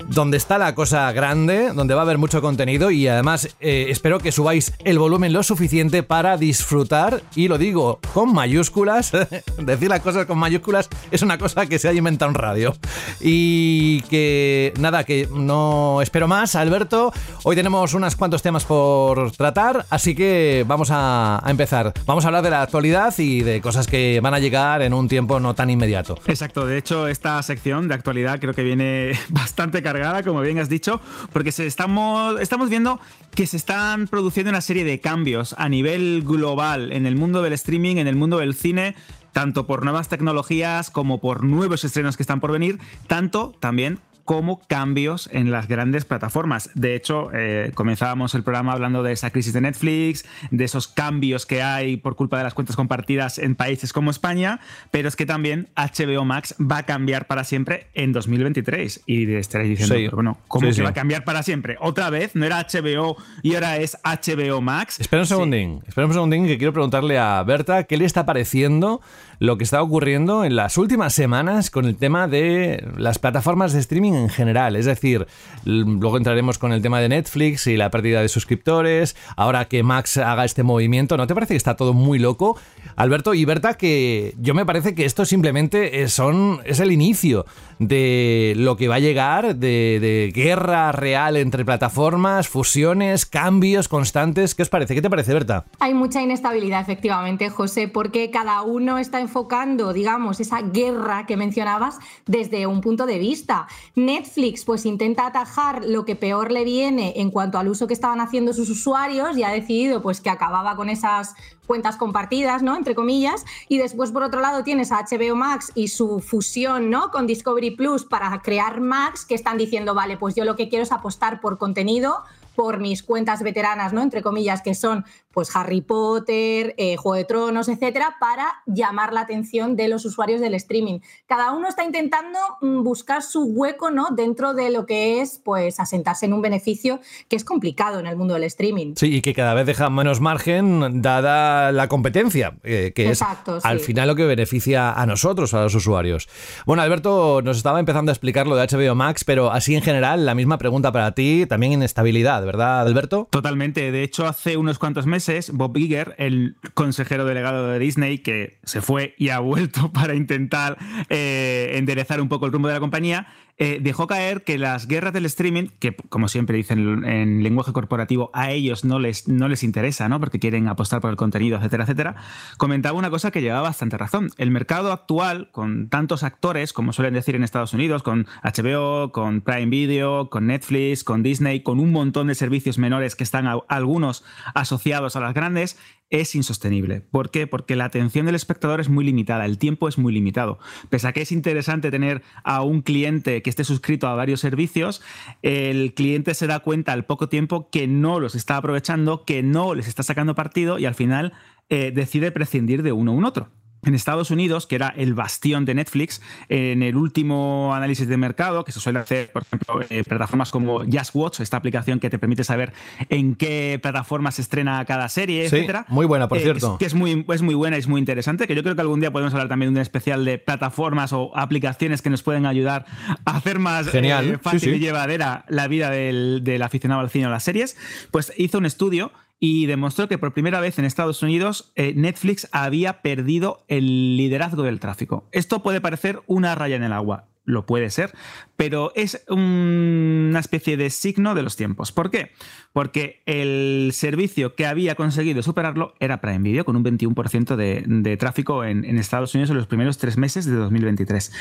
donde está la cosa grande, donde va a haber mucho contenido y además eh, espero que subáis el volumen lo suficiente para disfrutar, y lo digo con mayúsculas, <laughs> decir las cosas con mayúsculas es una cosa que se ha inventado en radio. Y que nada, que no espero más, Alberto, hoy tenemos unos cuantos temas por tratar, así que vamos a, a empezar. Vamos a hablar de la actualidad y de cosas que van a llegar en un tiempo no tan inmediato. Exacto, de hecho esta sección de actualidad creo que viene <laughs> bastante cargada, como bien has dicho, porque se estamos, estamos viendo que se están produciendo una serie de cambios a nivel global en el mundo del streaming, en el mundo del cine, tanto por nuevas tecnologías como por nuevos estrenos que están por venir, tanto también como cambios en las grandes plataformas. De hecho, eh, comenzábamos el programa hablando de esa crisis de Netflix, de esos cambios que hay por culpa de las cuentas compartidas en países como España, pero es que también HBO Max va a cambiar para siempre en 2023. Y estaréis diciendo, Sí. pero bueno, ¿cómo Sí, sí. va a cambiar para siempre? Otra vez, no era HBO y ahora es HBO Max. Espera un segundín, espera un segundín que quiero preguntarle a Berta qué le está pareciendo lo que está ocurriendo en las últimas semanas con el tema de las plataformas de streaming en general. Es decir, luego entraremos con el tema de Netflix y la pérdida de suscriptores, ahora que Max haga este movimiento, ¿no te parece que está todo muy loco? Alberto y Berta, que yo me parece que esto simplemente son, es el inicio de lo que va a llegar, de, de guerra real entre plataformas, fusiones, cambios constantes. ¿Qué os parece? ¿Qué te parece, Berta? Hay mucha inestabilidad, efectivamente, José, porque cada uno está enfocando, digamos, esa guerra que mencionabas desde un punto de vista. Netflix, pues intenta atajar lo que peor le viene en cuanto al uso que estaban haciendo sus usuarios y ha decidido, pues, que acababa con esas cuentas compartidas, ¿no? Entre comillas. Y después, por otro lado, tienes a HBO Max y su fusión, ¿no? Con Discovery Plus para crear Max, que están diciendo, vale, pues yo lo que quiero es apostar por contenido por mis cuentas veteranas, ¿no? Entre comillas, que son pues Harry Potter, eh, Juego de Tronos, etcétera, para llamar la atención de los usuarios del streaming. Cada uno está intentando mm, buscar su hueco, ¿no? Dentro de lo que es, pues, asentarse en un beneficio que es complicado en el mundo del streaming. Sí, y que cada vez deja menos margen dada la competencia, eh, que Exacto, es al final lo que beneficia a nosotros, a los usuarios. Bueno, Alberto nos estaba empezando a explicar lo de HBO Max, pero así en general, la misma pregunta para ti, también inestabilidad, ¿verdad, Alberto? Totalmente. De hecho, hace unos cuantos meses, Bob Iger, el consejero delegado de Disney, que se fue y ha vuelto <laughs> para intentar eh, enderezar un poco el rumbo de la compañía, eh, dejó caer que las guerras del streaming, que como siempre dicen en lenguaje corporativo, a ellos no les, no les interesa, ¿no? Porque quieren apostar por el contenido, etcétera, etcétera. Comentaba una cosa que llevaba bastante razón. El mercado actual, con tantos actores, como suelen decir en Estados Unidos, con HBO, con Prime Video, con Netflix, con Disney, con un montón de servicios menores que están a- algunos asociados a las grandes, es insostenible. ¿Por qué? Porque la atención del espectador es muy limitada, el tiempo es muy limitado. Pese a que es interesante tener a un cliente que esté suscrito a varios servicios, el cliente se da cuenta al poco tiempo que no los está aprovechando, que no les está sacando partido y al final eh, decide prescindir de uno u otro. En Estados Unidos, que era el bastión de Netflix, en el último análisis de mercado, que se suele hacer, por ejemplo, eh, plataformas como Just Watch, esta aplicación que te permite saber en qué plataforma se estrena cada serie, Sí, etcétera. muy buena, por Eh, cierto. Que es muy, es muy buena y es muy interesante, que yo creo que algún día podemos hablar también de un especial de plataformas o aplicaciones que nos pueden ayudar a hacer más Genial, eh, fácil sí, sí. y llevadera la vida del, del aficionado al cine o las series, pues hizo un estudio y demostró que por primera vez en Estados Unidos eh, Netflix había perdido el liderazgo del tráfico. Esto puede parecer una raya en el agua. Lo puede ser, pero es un- una especie de signo de los tiempos. ¿Por qué? Porque el servicio que había conseguido superarlo era Prime Video, con un 21% de, tráfico en Estados Unidos en los primeros tres meses de 2023.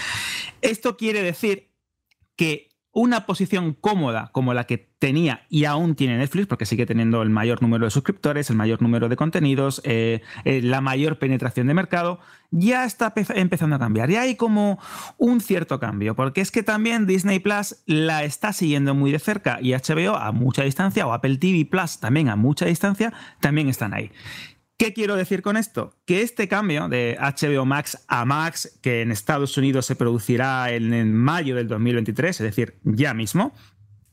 Esto quiere decir que una posición cómoda como la que tenía y aún tiene Netflix, porque sigue teniendo el mayor número de suscriptores, el mayor número de contenidos, eh, eh, la mayor penetración de mercado, ya está empezando a cambiar. Y hay como un cierto cambio, porque es que también Disney Plus la está siguiendo muy de cerca y HBO a mucha distancia, o Apple TV Plus también a mucha distancia, también están ahí. ¿Qué quiero decir con esto? Que este cambio de HBO Max a Max, que en Estados Unidos se producirá en, mayo del 2023, es decir, ya mismo,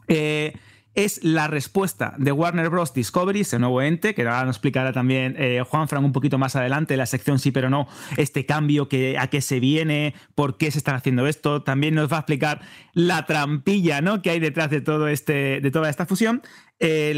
eh, es la respuesta de Warner Bros. Discovery, ese nuevo ente, que ahora nos explicará también eh, Juan Frank un poquito más adelante, la sección sí pero no, este cambio que, a qué se viene, por qué se están haciendo esto, también nos va a explicar la trampilla ¿no? que hay detrás de, todo este, de toda esta fusión.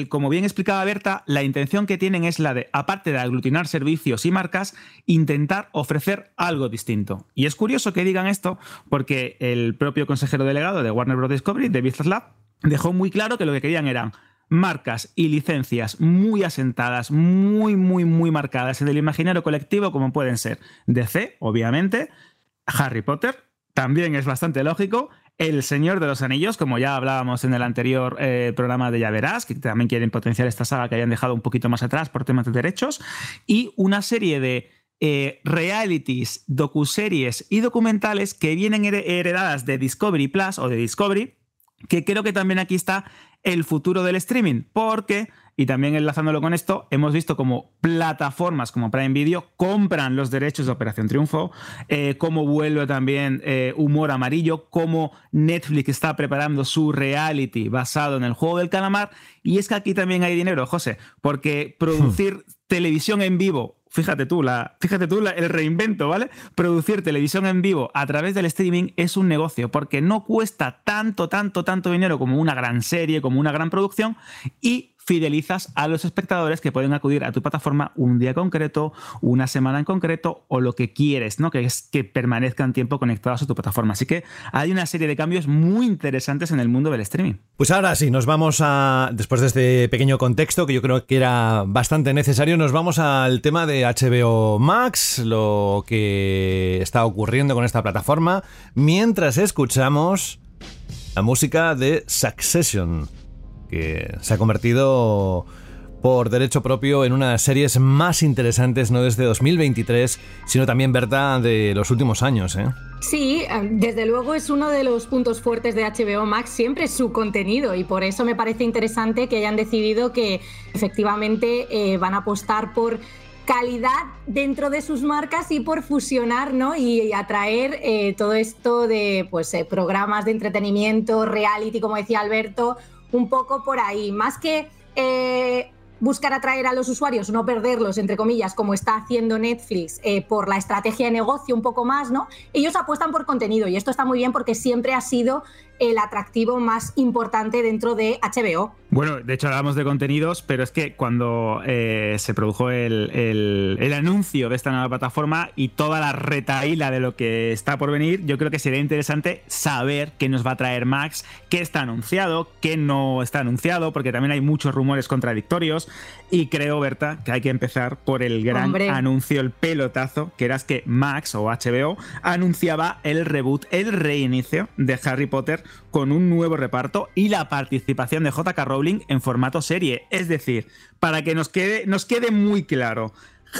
Como bien explicaba Berta, la intención que tienen es la de, aparte de aglutinar servicios y marcas, intentar ofrecer algo distinto. Y es curioso que digan esto porque el propio consejero delegado de Warner Bros. Discovery, David Zaslav, dejó muy claro que lo que querían eran marcas y licencias muy asentadas, muy, muy, muy marcadas en el imaginario colectivo, como pueden ser DC, obviamente, Harry Potter, también es bastante lógico, El Señor de los Anillos, como ya hablábamos en el anterior eh, programa de Ya Verás, que también quieren potenciar esta saga que hayan dejado un poquito más atrás por temas de derechos, y una serie de eh, realities, docuseries y documentales que vienen heredadas de Discovery Plus o de Discovery, que creo que también aquí está el futuro del streaming, porque, y también enlazándolo con esto, hemos visto como plataformas como Prime Video compran los derechos de Operación Triunfo, eh, cómo vuelve también eh, Humor Amarillo, cómo Netflix está preparando su reality basado en el juego del calamar, y es que aquí también hay dinero, José, porque producir televisión en vivo fíjate tú, la, fíjate tú el reinvento, ¿vale? Producir televisión en vivo a través del streaming es un negocio porque no cuesta tanto, tanto, tanto dinero como una gran serie, como una gran producción y fidelizas a los espectadores que pueden acudir a tu plataforma un día concreto, una semana en concreto o lo que quieres, ¿no? Que es que permanezcan tiempo conectados a tu plataforma. Así que hay una serie de cambios muy interesantes en el mundo del streaming. Pues ahora sí, nos vamos a, después de este pequeño contexto que yo creo que era bastante necesario, nos vamos al tema de HBO Max, lo que está ocurriendo con esta plataforma, mientras escuchamos la música de Succession que se ha convertido por derecho propio en una de las series más interesantes, no desde 2023, sino también, verdad, de los últimos años. ¿eh? Sí, eh, desde luego es uno de los puntos fuertes de HBO Max, siempre su contenido, y por eso me parece interesante que hayan decidido que efectivamente eh, van a apostar por calidad dentro de sus marcas y por fusionar ¿no? y, atraer todo esto de pues, programas de entretenimiento, reality, como decía Alberto, un poco por ahí. Más que eh, buscar atraer a los usuarios, no perderlos, entre comillas, como está haciendo Netflix eh, por la estrategia de negocio un poco más, ¿no? Ellos apuestan por contenido y esto está muy bien porque siempre ha sido el atractivo más importante dentro de HBO. Bueno, de hecho hablamos de contenidos, pero es que cuando eh, se produjo el, anuncio de esta nueva plataforma y toda la retaíla de lo que está por venir, yo creo que sería interesante saber qué nos va a traer Max, qué está anunciado, qué no está anunciado, porque también hay muchos rumores contradictorios. Y creo, Berta, que hay que empezar por el gran anuncio, el pelotazo, que era que Max o HBO anunciaba el reboot, el reinicio de Harry Potter con un nuevo reparto y la participación de JK Rowling en formato serie. Es decir, para que nos quede, nos quede muy claro,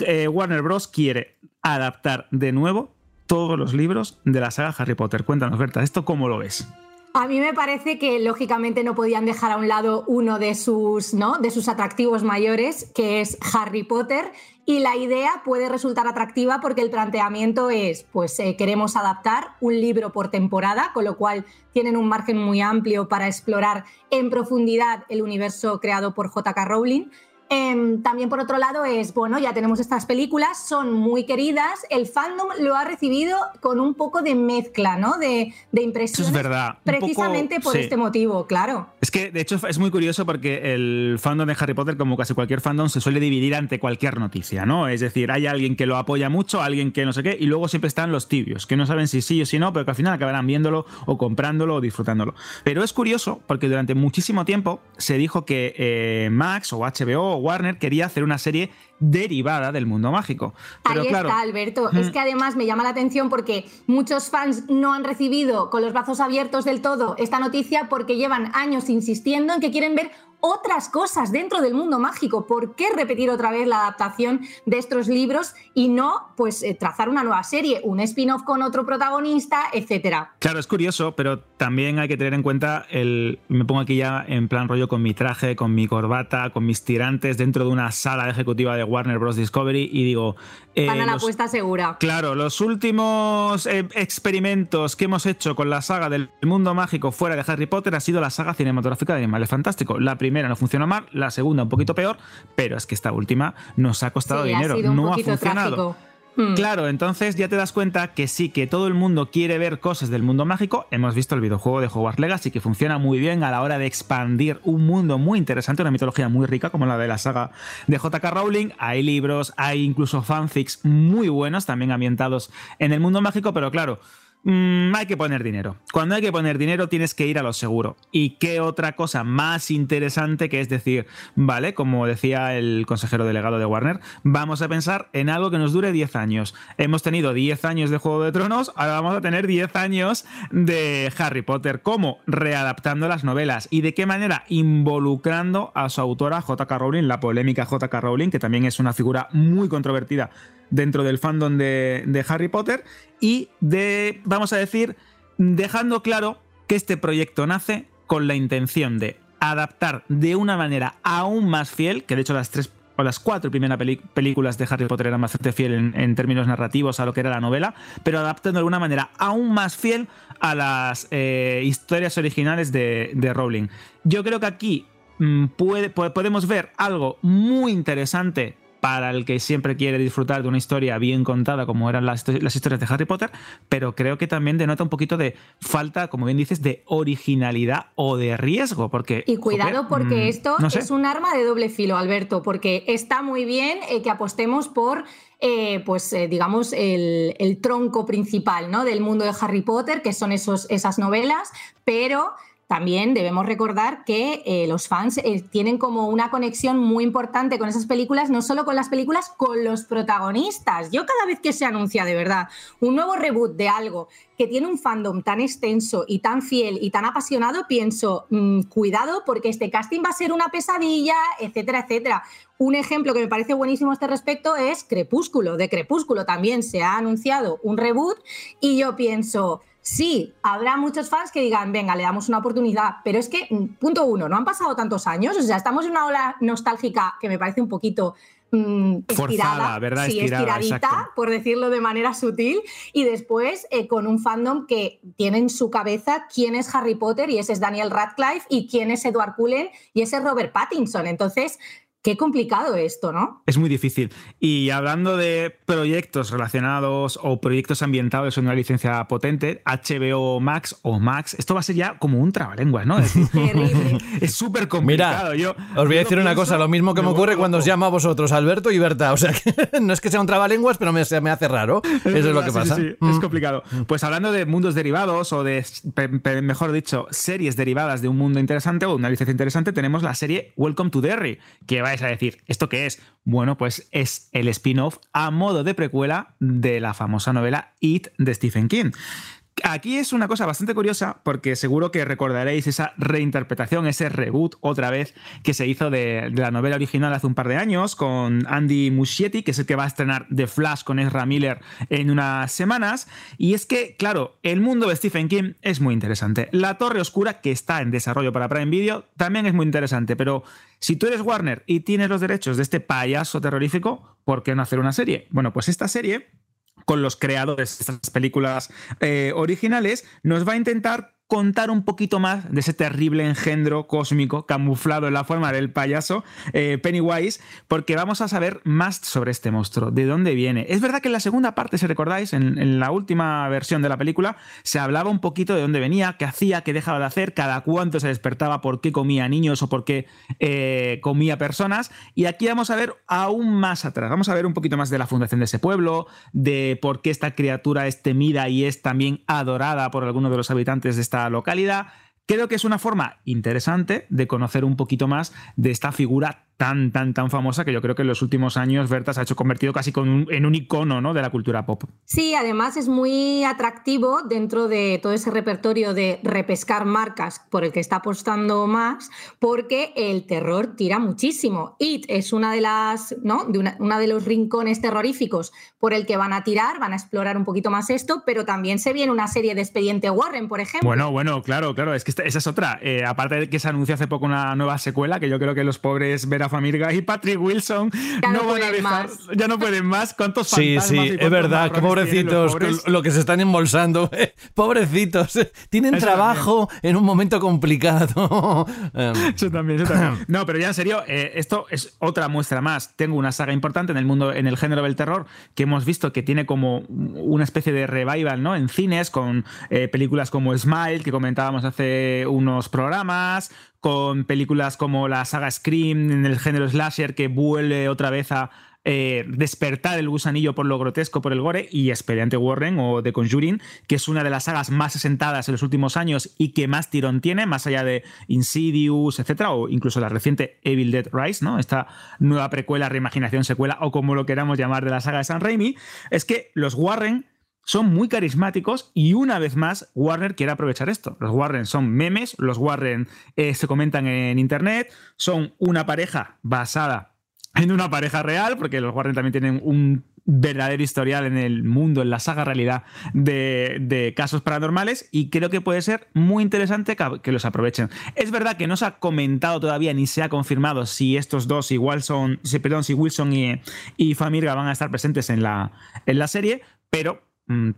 eh, Warner Bros. quiere adaptar de nuevo todos los libros de la saga Harry Potter. Cuéntanos, Berta, ¿esto cómo lo ves? A mí me parece que lógicamente no podían dejar a un lado uno de sus, ¿no? de sus atractivos mayores, que es Harry Potter, y la idea puede resultar atractiva porque el planteamiento es, pues eh, queremos adaptar un libro por temporada, con lo cual tienen un margen muy amplio para explorar en profundidad el universo creado por JK Rowling Em, también por otro lado es, bueno, ya tenemos estas películas, son muy queridas, el fandom lo ha recibido con un poco de mezcla, ¿no? De, de impresiones. es verdad. Precisamente por este motivo, claro. Es que, de hecho, es muy curioso porque el fandom de Harry Potter, como casi cualquier fandom, se suele dividir ante cualquier noticia, ¿no? Es decir, hay alguien que lo apoya mucho, alguien que no sé qué, y luego siempre están los tibios, que no saben si sí o si no, pero que al final acabarán viéndolo o comprándolo o disfrutándolo. Pero es curioso porque durante muchísimo tiempo se dijo que eh, Max o HBO Warner quería hacer una serie derivada del mundo mágico. Pero Ahí claro, está, Alberto. Mm. Es que además me llama la atención porque muchos fans no han recibido con los brazos abiertos del todo esta noticia porque llevan años insistiendo en que quieren ver otras cosas dentro del mundo mágico. ¿Por qué repetir otra vez la adaptación de estos libros y no pues eh, trazar una nueva serie, un spin-off con otro protagonista, etcétera? Claro, es curioso, pero también hay que tener en cuenta el. Me pongo aquí ya en plan rollo con mi traje, con mi corbata, con mis tirantes dentro de una sala ejecutiva de Warner Bros. Discovery y digo. eh, Van a la los- apuesta segura. Claro, los últimos eh, experimentos que hemos hecho con la saga del mundo mágico fuera de Harry Potter ha sido la saga cinematográfica de Animales Fantásticos. La primera no funcionó mal, la segunda un poquito peor, pero es que esta última nos ha costado Sí, ha dinero, sido un no ha funcionado. trágico. Mm. Claro, entonces ya te das cuenta que sí, que todo el mundo quiere ver cosas del mundo mágico. Hemos visto el videojuego de Hogwarts Legacy que funciona muy bien a la hora de expandir un mundo muy interesante, una mitología muy rica como la de la saga de JK Rowling. Hay libros, hay incluso fanfics muy buenos también ambientados en el mundo mágico, pero claro, Mm, hay que poner dinero. Cuando hay que poner dinero tienes que ir a lo seguro. ¿Y qué otra cosa más interesante que es decir, vale, como decía el consejero delegado de Warner, vamos a pensar en algo que nos dure 10 años. Hemos tenido 10 años de Juego de Tronos, ahora vamos a tener 10 años de Harry Potter. ¿Cómo? Readaptando las novelas. ¿Y de qué manera? Involucrando a su autora JK Rowling, la polémica JK Rowling, que también es una figura muy controvertida dentro del fandom de, Harry Potter y de, vamos a decir, dejando claro que este proyecto nace con la intención de adaptar de una manera aún más fiel, que de hecho las tres o las cuatro primeras películas de Harry Potter eran bastante fiel en, términos narrativos a lo que era la novela, pero adaptando de una manera aún más fiel a las eh, historias originales de, de Rowling. Yo creo que aquí mm, puede- po- podemos ver algo muy interesante para el que siempre quiere disfrutar de una historia bien contada como eran las, las historias de Harry Potter, pero creo que también denota un poquito de falta, como bien dices, de originalidad o de riesgo, porque... Y cuidado joder, porque mm, esto no sé. es un arma de doble filo, Alberto, porque está muy bien eh, que apostemos por, eh, pues eh, digamos, el, el tronco principal ¿no? del mundo de Harry Potter, que son esos, esas novelas, pero también debemos recordar que eh, los fans eh, tienen como una conexión muy importante con esas películas, no solo con las películas, con los protagonistas. Yo cada vez que se anuncia de verdad un nuevo reboot de algo que tiene un fandom tan extenso y tan fiel y tan apasionado, pienso, mm, cuidado porque este casting va a ser una pesadilla, etcétera, etcétera. Un ejemplo que me parece buenísimo a este respecto es Crepúsculo. De Crepúsculo también se ha anunciado un reboot y yo pienso, sí, habrá muchos fans que digan, venga, le damos una oportunidad, pero es que, mm, punto uno, no han pasado tantos años, o sea, estamos en una ola nostálgica que me parece un poquito mm, Forzada, estirada, ¿verdad? Sí, Estirada, estiradita, exacto. por decirlo de manera sutil, y después eh, con un fandom que tiene en su cabeza quién es Harry Potter y ese es Daniel Radcliffe y quién es Edward Cullen y ese es Robert Pattinson. Entonces, qué complicado esto, ¿no? Es muy difícil. Y hablando de proyectos relacionados o proyectos ambientados en una licencia potente, HBO Max o Max, esto va a ser ya como un trabalenguas, ¿no? Es, <laughs> es súper complicado. Mira, Yo, os voy a decir una pienso, cosa, lo mismo que me, me ocurre cuando os llamo a vosotros, Alberto y Berta. O sea, <laughs> que no es que sea un trabalenguas, pero me, hace raro. Eso es lo que sí, pasa. sí, sí, Mm. Es complicado. Pues hablando de mundos derivados o de, pe- pe- mejor dicho, series derivadas de un mundo interesante o una licencia interesante, tenemos la serie Welcome to Derry, que vais a decir, ¿esto qué es? Bueno, pues es el spin-off a modo de precuela de la famosa novela It de Stephen King. Aquí es una cosa bastante curiosa porque seguro que recordaréis esa reinterpretación, ese reboot otra vez que se hizo de, de la novela original hace un par de años con Andy Muschietti, que es el que va a estrenar The Flash con Ezra Miller en unas semanas. Y es que, claro, el mundo de Stephen King es muy interesante. La Torre Oscura, que está en desarrollo para Prime Video, también es muy interesante, pero si tú eres Warner y tienes los derechos de este payaso terrorífico, ¿por qué no hacer una serie? Bueno, pues esta serie con los creadores de estas películas eh, originales, nos va a intentar contar un poquito más de ese terrible engendro cósmico camuflado en la forma del payaso eh, Pennywise, porque vamos a saber más sobre este monstruo, de dónde viene. Es verdad que en la segunda parte, si recordáis, en, la última versión de la película, se hablaba un poquito de dónde venía, qué hacía, qué dejaba de hacer, cada cuánto se despertaba, por qué comía niños o por qué eh, comía personas, y aquí vamos a ver aún más atrás, vamos a ver un poquito más de la fundación de ese pueblo, de por qué esta criatura es temida y es también adorada por algunos de los habitantes de esta localidad. Creo que es una forma interesante de conocer un poquito más de esta figura tan, tan, tan famosa que yo creo que en los últimos años Berta se ha hecho convertido casi con en un icono ¿no? de la cultura pop. Sí, además es muy atractivo dentro de todo ese repertorio de repescar marcas por el que está apostando Max, porque el terror tira muchísimo. It es una de las, ¿no? De una, de los rincones terroríficos por el que van a tirar, van a explorar un poquito más esto, pero también se viene una serie de Expediente Warren, por ejemplo. Bueno, bueno, claro, claro, es que esa es otra. Eh, aparte de que se anunció hace poco una nueva secuela, que yo creo que los pobres Famirga y Patrick Wilson ya no, van a dejar, ya no pueden más. ¿Cuántos Sí, sí, es verdad, que pobrecitos, lo que se están embolsando. <laughs> pobrecitos, tienen trabajo en un momento complicado. <laughs> Em. eso también, eso también. <clears throat> No, pero ya en serio, eh, esto es otra muestra más. Tengo una saga importante en el mundo, en el género del terror, que hemos visto que tiene como una especie de revival, ¿no? En cines, con eh, películas como Smile, que comentábamos hace unos programas, con películas como la saga Scream en el género slasher que vuelve otra vez a eh, despertar el gusanillo por lo grotesco, por el gore, y Expediente Warren o The Conjuring, que es una de las sagas más asentadas en los últimos años y que más tirón tiene, más allá de Insidious, etcétera, o incluso la reciente Evil Dead Rise, ¿no? Esta nueva precuela, reimaginación, secuela, o como lo queramos llamar de la saga de San Raimi, es que los Warren son muy carismáticos y una vez más Warner quiere aprovechar esto. Los Warren son memes, los Warren eh, se comentan en internet, son una pareja basada en una pareja real, porque los Warren también tienen un verdadero historial en el mundo, en la saga realidad de, casos paranormales y creo que puede ser muy interesante que, los aprovechen. Es verdad que no se ha comentado todavía ni se ha confirmado si estos dos, igual son, perdón, si Wilson y, y Famirga van a estar presentes en la, en la serie, pero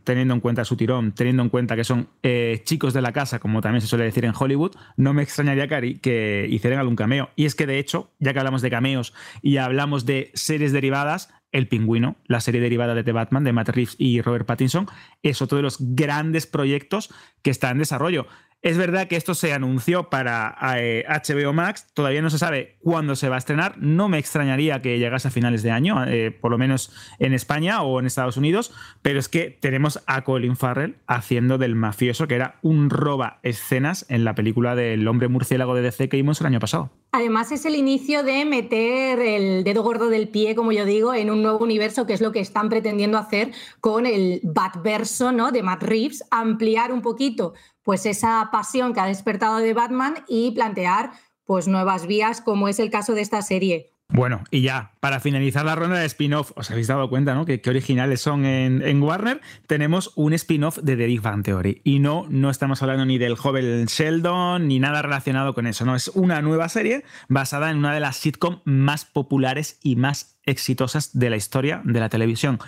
teniendo en cuenta su tirón, teniendo en cuenta que son eh, chicos de la casa, como también se suele decir en Hollywood, no me extrañaría que, que hicieran algún cameo. Y es que de hecho, ya que hablamos de cameos y hablamos de series derivadas, El Pingüino, la serie derivada de The Batman de Matt Reeves y Robert Pattinson, es otro de los grandes proyectos que está en desarrollo. Es verdad que esto se anunció para HBO eh, Max, todavía no se sabe cuándo se va a estrenar, no me extrañaría que llegase a finales de año, eh, por lo menos en España o en Estados Unidos, pero es que tenemos a Colin Farrell haciendo del mafioso, que era un roba escenas en la película del hombre murciélago de DC que vimos el año pasado. Además es el inicio de meter el dedo gordo del pie, como yo digo, en un nuevo universo, que es lo que están pretendiendo hacer con el Batverso ¿no? de Matt Reeves, ampliar un poquito pues esa pasión que ha despertado de Batman y plantear pues nuevas vías como es el caso de esta serie. Bueno, y ya, para finalizar la ronda de spin-off, os habéis dado cuenta, ¿no? Que, originales son en, Warner. Tenemos un spin-off de The Big Bang Theory. Y no, no estamos hablando ni del joven Sheldon, ni nada relacionado con eso. No, es una nueva serie basada en una de las sitcom más populares y más exitosas de la historia de la televisión.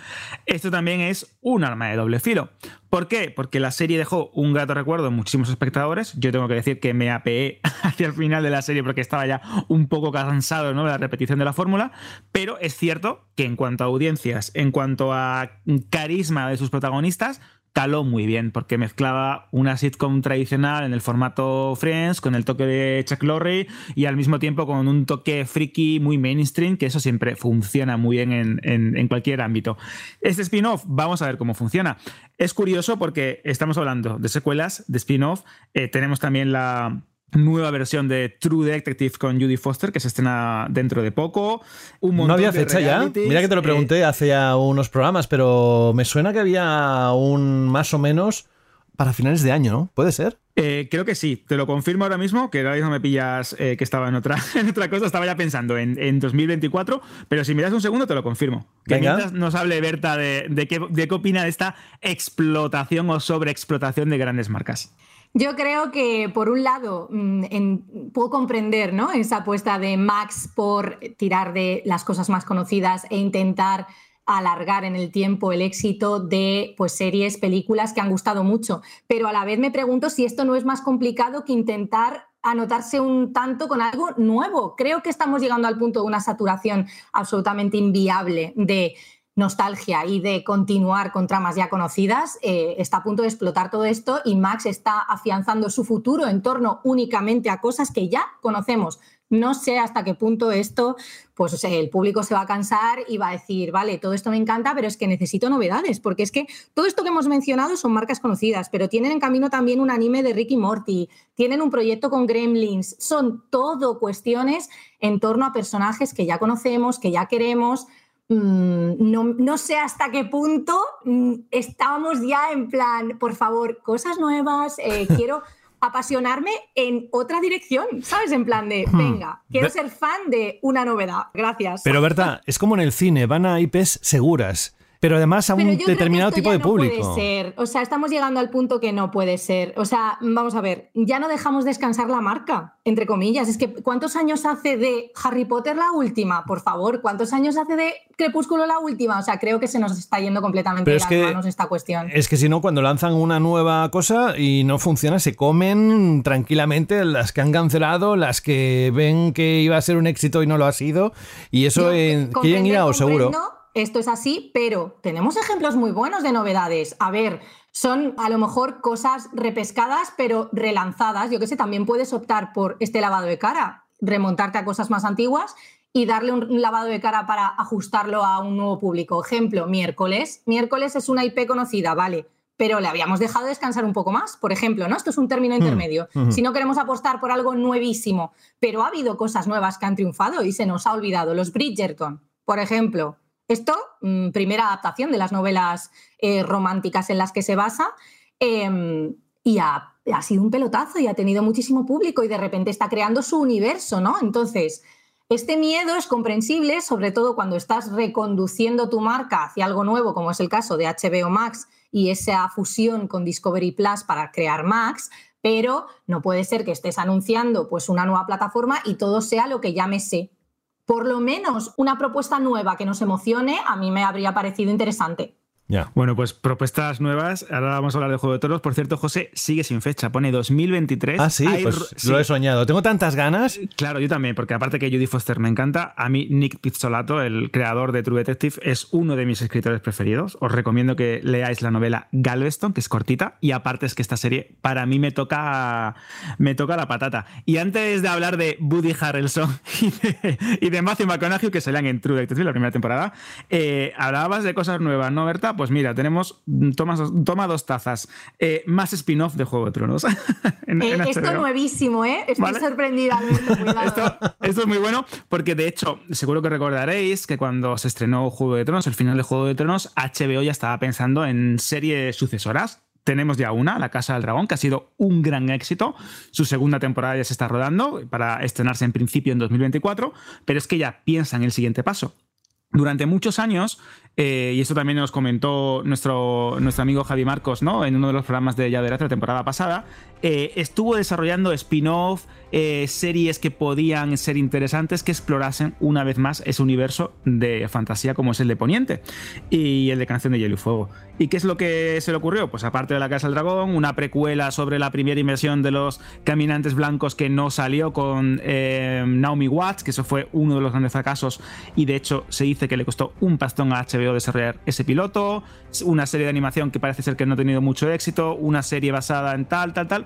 Esto también es un arma de doble filo. ¿Por qué? Porque la serie dejó un grato recuerdo en muchísimos espectadores. Yo tengo que decir que me apeé <laughs> hacia el final de la serie porque estaba ya un poco cansado de la repetición de la fórmula, pero es cierto que en cuanto a audiencias, en cuanto a carisma de sus protagonistas, caló muy bien porque mezclaba una sitcom tradicional en el formato Friends con el toque de Chuck Lorre y al mismo tiempo con un toque freaky muy mainstream, que eso siempre funciona muy bien en, cualquier ámbito. Este spin-off, vamos a ver cómo funciona. Es curioso porque estamos hablando de secuelas, de spin-off, eh, tenemos también la nueva versión de True Detective con Judy Foster que se estrena dentro de poco. ¿No había fecha ya? Mira que te lo eh, pregunté hace ya unos programas, pero me suena que había un más o menos para finales de año, ¿no? ¿Puede ser? Eh, creo que sí, te lo confirmo ahora mismo, que ahora mismo me pillas eh, que estaba en otra, <laughs> en otra cosa, estaba ya pensando en, 2024, pero si me das un segundo te lo confirmo. Que mientras nos hable Berta de, de, qué, de qué opina de esta explotación o sobreexplotación de grandes marcas. Yo creo que, por un lado, mm, puedo comprender ¿no? esa apuesta de Max por tirar de las cosas más conocidas e intentar alargar en el tiempo el éxito de pues, series, películas que han gustado mucho. Pero a la vez me pregunto si esto no es más complicado que intentar anotarse un tanto con algo nuevo. Creo que estamos llegando al punto de una saturación absolutamente inviable de nostalgia y de continuar con tramas ya conocidas, eh, está a punto de explotar todo esto y Max está afianzando su futuro en torno únicamente a cosas que ya conocemos. No sé hasta qué punto esto, pues el público se va a cansar y va a decir, vale, todo esto me encanta, pero es que necesito novedades, porque es que todo esto que hemos mencionado son marcas conocidas, pero tienen en camino también un anime de Ricky Morty, tienen un proyecto con Gremlins, son todo cuestiones en torno a personajes que ya conocemos, que ya queremos. Mm, no, no, sé hasta qué punto mm, estábamos ya en plan, por favor, cosas nuevas, eh, <laughs> quiero apasionarme en otra dirección, ¿sabes? En plan de, hmm. venga, quiero ser fan de una novedad, gracias. Pero Berta, es como en el cine, van a IPs seguras pero además a un determinado tipo de público. Puede ser. O sea, estamos llegando al punto que no puede ser. O sea, vamos a ver, ya no dejamos descansar la marca, entre comillas. Es que, ¿cuántos años hace de Harry Potter la última? Por favor, ¿cuántos años hace de Crepúsculo la última? O sea, creo que se nos está yendo completamente de las manos esta cuestión. Es que si no, cuando lanzan una nueva cosa y no funciona, se comen tranquilamente las que han cancelado, las que ven que iba a ser un éxito y no lo ha sido. Y eso en, quieren ir a seguro esto es así, pero tenemos ejemplos muy buenos de novedades. A ver, son a lo mejor cosas repescadas, pero relanzadas. Yo que sé, también puedes optar por este lavado de cara, remontarte a cosas más antiguas y darle un lavado de cara para ajustarlo a un nuevo público. Ejemplo, miércoles. Miércoles es una IP conocida, vale, pero le habíamos dejado descansar un poco más, por ejemplo, ¿no? Esto es un término mm, intermedio. Si no queremos apostar por algo nuevísimo, pero ha habido cosas nuevas que han triunfado y se nos ha olvidado. Los Bridgerton, por ejemplo, esto, mm, primera adaptación de las novelas eh, románticas en las que se basa, em, y ha, sido un pelotazo y ha tenido muchísimo público y de repente está creando su universo, ¿no? Entonces, este miedo es comprensible, sobre todo cuando estás reconduciendo tu marca hacia algo nuevo, como es el caso de HBO Max y esa fusión con Discovery Plus para crear Max, pero no puede ser que estés anunciando pues una nueva plataforma y todo sea lo que ya me sé por lo menos una propuesta nueva que nos emocione, a mí me habría parecido interesante. Bueno, pues propuestas nuevas. Ahora vamos a hablar de Juego de Tronos. Por cierto, José sigue sin fecha. Pone 2023. Ah, sí, pues lo he soñado. Tengo tantas ganas. Claro, yo también, porque aparte que Judy Foster me encanta, a mí Nick Pizzolato, el creador de True Detective, es uno de mis escritores preferidos. Os recomiendo que leáis la novela Galveston, que es cortita, y aparte es que esta serie para mí me toca, me toca la patata. Y antes de hablar de Woody Harrelson <laughs> y de, Matthew McConaughey, que salían en True Detective la primera temporada, eh, hablabas de cosas nuevas, ¿no, Berta? Pues mira, tenemos, mm, toma, toma dos tazas, eh, más spin-off de Juego de Tronos. <laughs> Eh, esto nuevísimo, ¿eh? Estoy sorprendida. <laughs> esto, esto, es muy bueno porque de hecho, seguro que recordaréis que cuando se estrenó Juego de Tronos, el final de Juego de Tronos, HBO ya estaba pensando en series sucesoras. Tenemos ya una, La Casa del Dragón, que ha sido un gran éxito. Su segunda temporada ya se está rodando para estrenarse en principio en 2024, pero es que ya piensan en el siguiente paso. Durante muchos años, eh, y esto también nos comentó nuestro, nuestro amigo Javi Marcos ¿no? en uno de los programas de Ya de la temporada pasada, eh, estuvo desarrollando spin-off, eh, series que podían ser interesantes, que explorasen una vez más ese universo de fantasía como es el de Poniente y el de Canción de Hielo y Fuego. ¿Y qué es lo que se le ocurrió? Pues aparte de La Casa del Dragón, una precuela sobre la primera inversión de los caminantes blancos que no salió con Naomi Watts, que eso fue uno de los grandes fracasos y de hecho se dice que le costó un pastón a HBO desarrollar ese piloto, una serie de animación que parece ser que no ha tenido mucho éxito, una serie basada en tal, tal, tal.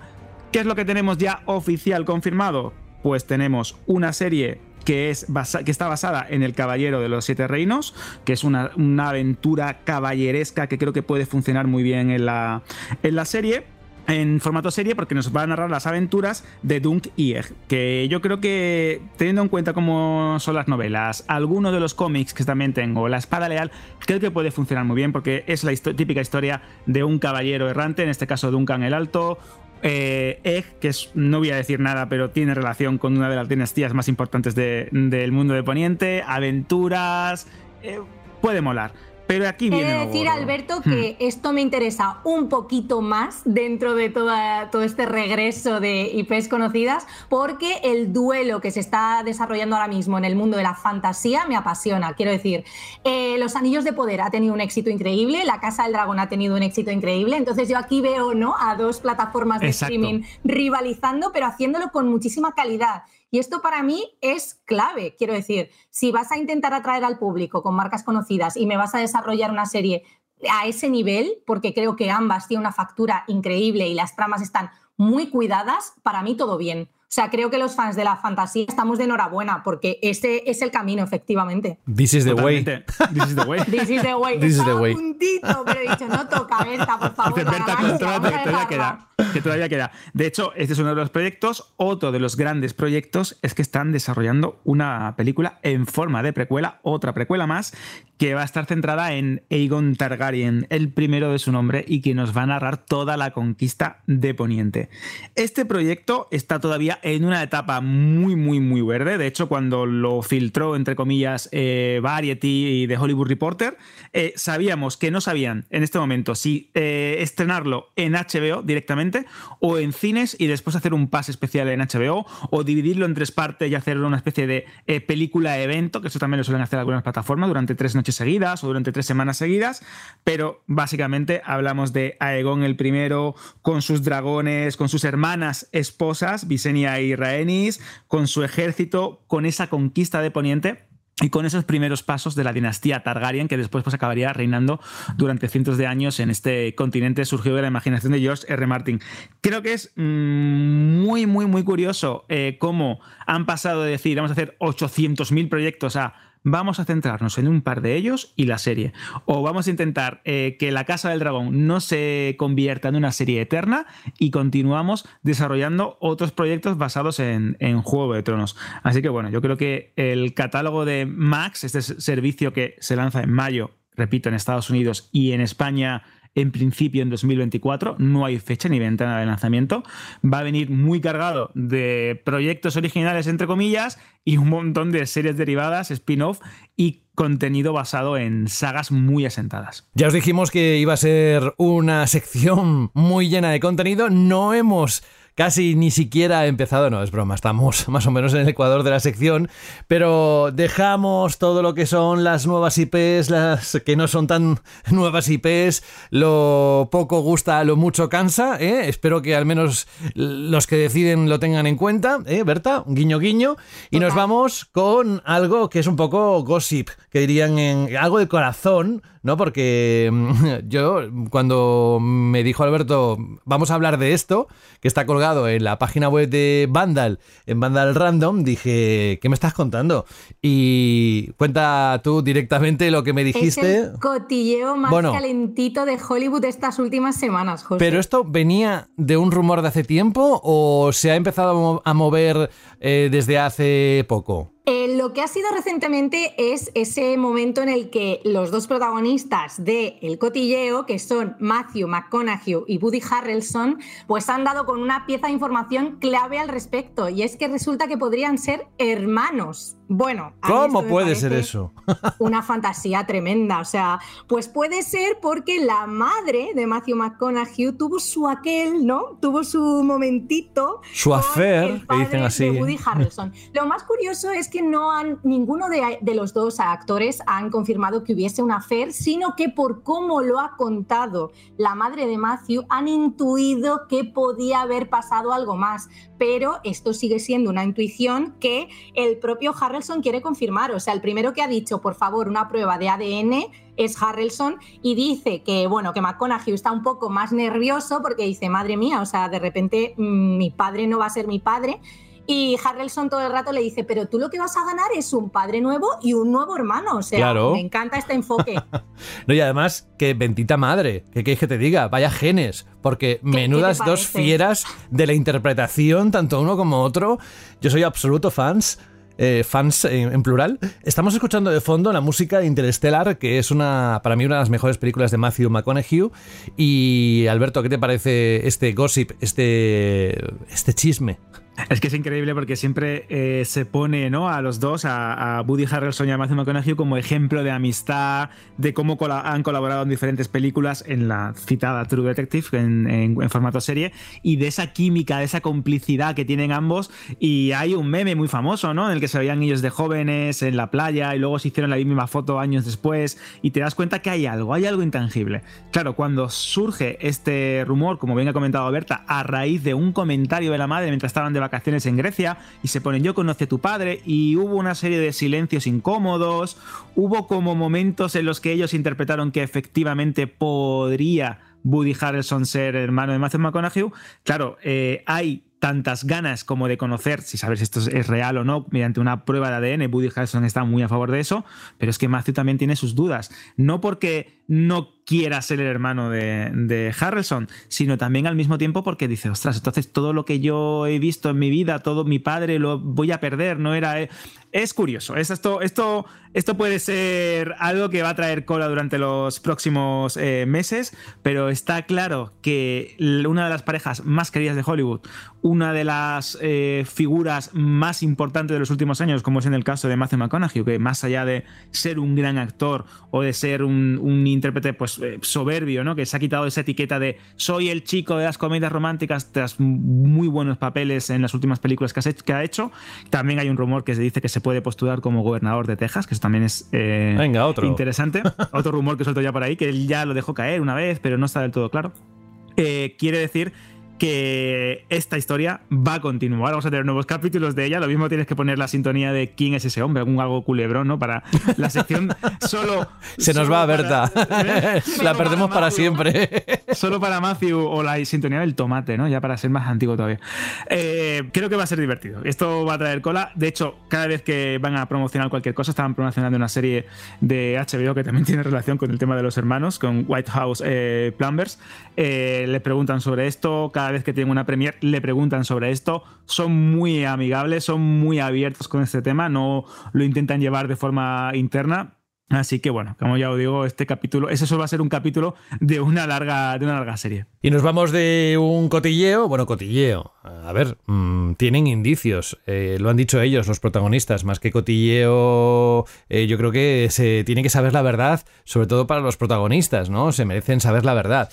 ¿Qué es lo que tenemos ya oficial confirmado? Pues tenemos una serie que, es que está basada en El Caballero de los Siete Reinos, que es una, una aventura caballeresca que creo que puede funcionar muy bien en la, en la serie en formato serie porque nos va a narrar las aventuras de Dunk y Egg, que yo creo que teniendo en cuenta cómo son las novelas, algunos de los cómics que también tengo, La Espada Leal, creo que puede funcionar muy bien porque es la típica historia de un caballero errante, en este caso Duncan el Alto, eh, Egg, que es, no voy a decir nada, pero tiene relación con una de las dinastías más importantes del mundo de Poniente, aventuras, eh, puede molar. Pero aquí viene. He de decir, Alberto, que hmm. esto me interesa un poquito más dentro de toda, todo este regreso de IPs conocidas, porque el duelo que se está desarrollando ahora mismo en el mundo de la fantasía me apasiona. Quiero decir, eh, Los Anillos de Poder ha tenido un éxito increíble, La Casa del Dragón ha tenido un éxito increíble. Entonces, yo aquí veo ¿no? a dos plataformas de streaming rivalizando, pero haciéndolo con muchísima calidad. Y esto para mí es clave. Quiero decir, si vas a intentar atraer al público con marcas conocidas y me vas a desarrollar una serie a ese nivel, porque creo que ambas tienen una factura increíble y las tramas están muy cuidadas, para mí todo bien. O sea, creo que los fans de la fantasía estamos de enhorabuena porque ese es el camino, efectivamente. This is the way. <laughs> This is the way. This is the way. This is the way. puntito, pero he dicho, no toca, Berta, por favor. Berta, que todavía queda. Que todavía queda. De hecho, este es uno de los proyectos. Otro de los grandes proyectos es que están desarrollando una película en forma de precuela, otra precuela más, que va a estar centrada en Aegon Targaryen, el primero de su nombre, y que nos va a narrar toda la conquista de Poniente. Este proyecto está todavía en una etapa muy, muy, muy verde. De hecho, cuando lo filtró, entre comillas, eh, Variety y The Hollywood Reporter, eh, sabíamos que no sabían en este momento si eh, estrenarlo en HBO directamente o en cines y después hacer un pase especial en HBO o dividirlo en tres partes y hacer una especie de película-evento, que eso también lo suelen hacer algunas plataformas durante tres noches seguidas o durante tres semanas seguidas, pero básicamente hablamos de Aegon el primero con sus dragones, con sus hermanas esposas, Visenya y Rhaenys, con su ejército, con esa conquista de Poniente y con esos primeros pasos de la dinastía Targaryen, que después pues, acabaría reinando durante cientos de años en este continente surgido de la imaginación de George R. Martin. Creo que es mm, muy, muy, muy curioso eh, cómo han pasado de decir vamos a hacer 800.000 proyectos a vamos a centrarnos en un par de ellos y la serie. O vamos a intentar eh, que la Casa del Dragón no se convierta en una serie eterna y continuamos desarrollando otros proyectos basados en, en Juego de Tronos. Así que bueno, yo creo que el catálogo de Max, este servicio que se lanza en mayo, repito, en Estados Unidos y en España en principio en 2024, no hay fecha ni ventana de lanzamiento, va a venir muy cargado de proyectos originales, entre comillas, y un montón de series derivadas, spin-off y contenido basado en sagas muy asentadas. Ya os dijimos que iba a ser una sección muy llena de contenido, no hemos casi ni siquiera empezado, no es broma, estamos <laughs> más o menos en el ecuador de la sección, pero dejamos todo lo que son las nuevas IPs, las que no son tan <laughs> nuevas IPs, lo poco gusta, lo mucho cansa, ¿eh? espero que al menos los que deciden lo tengan en cuenta, ¿eh, Berta? Guiño, guiño, y nos vamos con algo que es un poco gossip, que dirían en algo de corazón, ¿no? Porque mm, <laughs> yo, cuando me dijo Alberto, vamos a hablar de esto, que está colgado en la página web de Vandal, en Vandal Random, dije, ¿qué me estás contando? Y cuenta tú directamente lo que me dijiste. Es el cotilleo más Bueno. calentito de Hollywood estas últimas semanas, José. ¿Pero esto venía de un rumor de hace tiempo o se ha empezado a mover eh, desde hace poco? Eh, lo que ha sido recientemente es ese momento en el que los dos protagonistas de El Cotilleo, que son Matthew McConaughey y Woody Harrelson, pues han dado con una pieza de información clave al respecto. Y es que resulta que podrían ser hermanos. Bueno, ¿Cómo puede ser eso? <laughs> una fantasía tremenda. O sea, pues puede ser porque la madre de Matthew McConaughey tuvo su aquel, ¿no? Tuvo su momentito. Su affair, que dicen así. de Woody Harrelson. Lo más curioso es que no han, ninguno de, de los dos actores han confirmado que hubiese una affair, sino que por cómo lo ha contado la madre de Matthew, han intuido que podía haber pasado algo más. Pero esto sigue siendo una intuición que el propio Harrelson quiere confirmar. O sea, el primero que ha dicho, por favor, una prueba de ADN es Harrelson y dice que, bueno, que McConaughey está un poco más nervioso porque dice, madre mía, o sea, de repente mm, mi padre no va a ser mi padre. Y Harrelson todo el rato le dice, pero tú lo que vas a ganar es un padre nuevo y un nuevo hermano. O sea, Claro. me encanta este enfoque. <laughs> No, y además, que bendita madre, que queréis que te diga, vaya genes, porque menudas dos fieras de la interpretación, tanto uno como otro. Yo soy absoluto fans. eh, fans en, en plural. Estamos escuchando de fondo la música de Interstellar, que es una, para mí una de las mejores películas de Matthew McConaughey. Y Alberto, ¿qué te parece este gossip, este, este chisme? Es que es increíble porque siempre eh, se pone ¿no? a los dos, a, a Woody Harrelson y a Matthew McConaughey, como ejemplo de amistad, de cómo han colaborado en diferentes películas, en la citada True Detective, en formato serie, y de esa química, de esa complicidad que tienen ambos. Y hay un meme muy famoso, ¿no? En el que se veían ellos de jóvenes en la playa y luego se hicieron la misma foto años después, y te das cuenta que hay algo, hay algo intangible. Claro, cuando surge este rumor, como bien ha comentado Berta, a raíz de un comentario de la madre mientras estaban de vacaciones, vacaciones en Grecia y se ponen yo conocí a tu padre y hubo una serie de silencios incómodos, hubo como momentos en los que ellos interpretaron que efectivamente podría Woody Harrelson ser hermano de Matthew McConaughey. Claro, eh, hay tantas ganas como de conocer si sabes si esto es real o no mediante una prueba de ADN. Woody Harrelson está muy a favor de eso, pero es que Matthew también tiene sus dudas. No porque no quiera ser el hermano de, de, Harrelson, sino también al mismo tiempo porque dice, ostras, entonces todo lo que yo he visto en mi vida, todo mi padre lo voy a perder, no era... Eh, es curioso, es esto, esto, esto puede ser algo que va a traer cola durante los próximos eh, meses, pero está claro que una de las parejas más queridas de Hollywood, una de las eh, figuras más importantes de los últimos años, como es en el caso de Matthew McConaughey, que más allá de ser un gran actor o de ser un, intérprete pues soberbio, ¿no? Que se ha quitado esa etiqueta de soy el chico de las comedias románticas tras muy buenos papeles en las últimas películas que, que ha hecho. También hay un rumor que se dice que se puede postular como gobernador de Texas, que eso también es eh, Venga, otro. interesante. <laughs> otro rumor que suelto ya por ahí, que él ya lo dejó caer una vez, pero no está del todo claro. Eh, quiere decir que esta historia va a continuar. Vamos a tener nuevos capítulos de ella. Lo mismo tienes que poner la sintonía de quién es ese hombre, algún algo culebrón, ¿no? Para la sección <laughs> solo. Se nos va, Berta. <laughs> la perdemos para, siempre. solo para Matthew o la sintonía del tomate, ¿no? Ya para ser más antiguo todavía. Eh, creo que va a ser divertido. Esto va a traer cola. De hecho, cada vez que van a promocionar cualquier cosa, estaban promocionando una serie de HBO que también <laughs> tiene relación con el tema de los hermanos, con White House eh, Plumbers. Eh, le preguntan sobre esto. Cada vez que tienen una premier le preguntan sobre esto. Son muy amigables, son muy abiertos con este tema, no lo intentan llevar de forma interna. Así que bueno, como ya os digo, este capítulo, ese solo va a ser un capítulo de una larga, de una larga serie. Y nos vamos de un cotilleo, bueno, cotilleo, a ver, mmm, tienen indicios, eh, lo han dicho ellos, los protagonistas, más que cotilleo, eh, yo creo que se tiene que saber la verdad, sobre todo para los protagonistas, ¿no? Se merecen saber la verdad.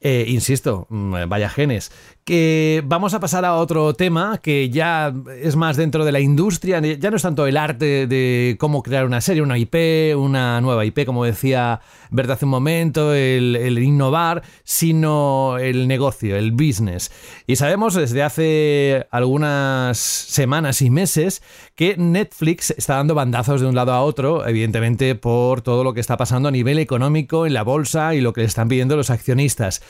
Eh, insisto, mmm, vaya genes. Que vamos a pasar a otro tema que ya es más dentro de la industria, ya no es tanto el arte de cómo crear una serie, una IP, una nueva IP, como decía Berta hace un momento, el, el innovar, sino el negocio, el business. Y sabemos desde hace algunas semanas y meses que Netflix está dando bandazos de un lado a otro, evidentemente por todo lo que está pasando a nivel económico en la bolsa y lo que le están pidiendo los accionistas.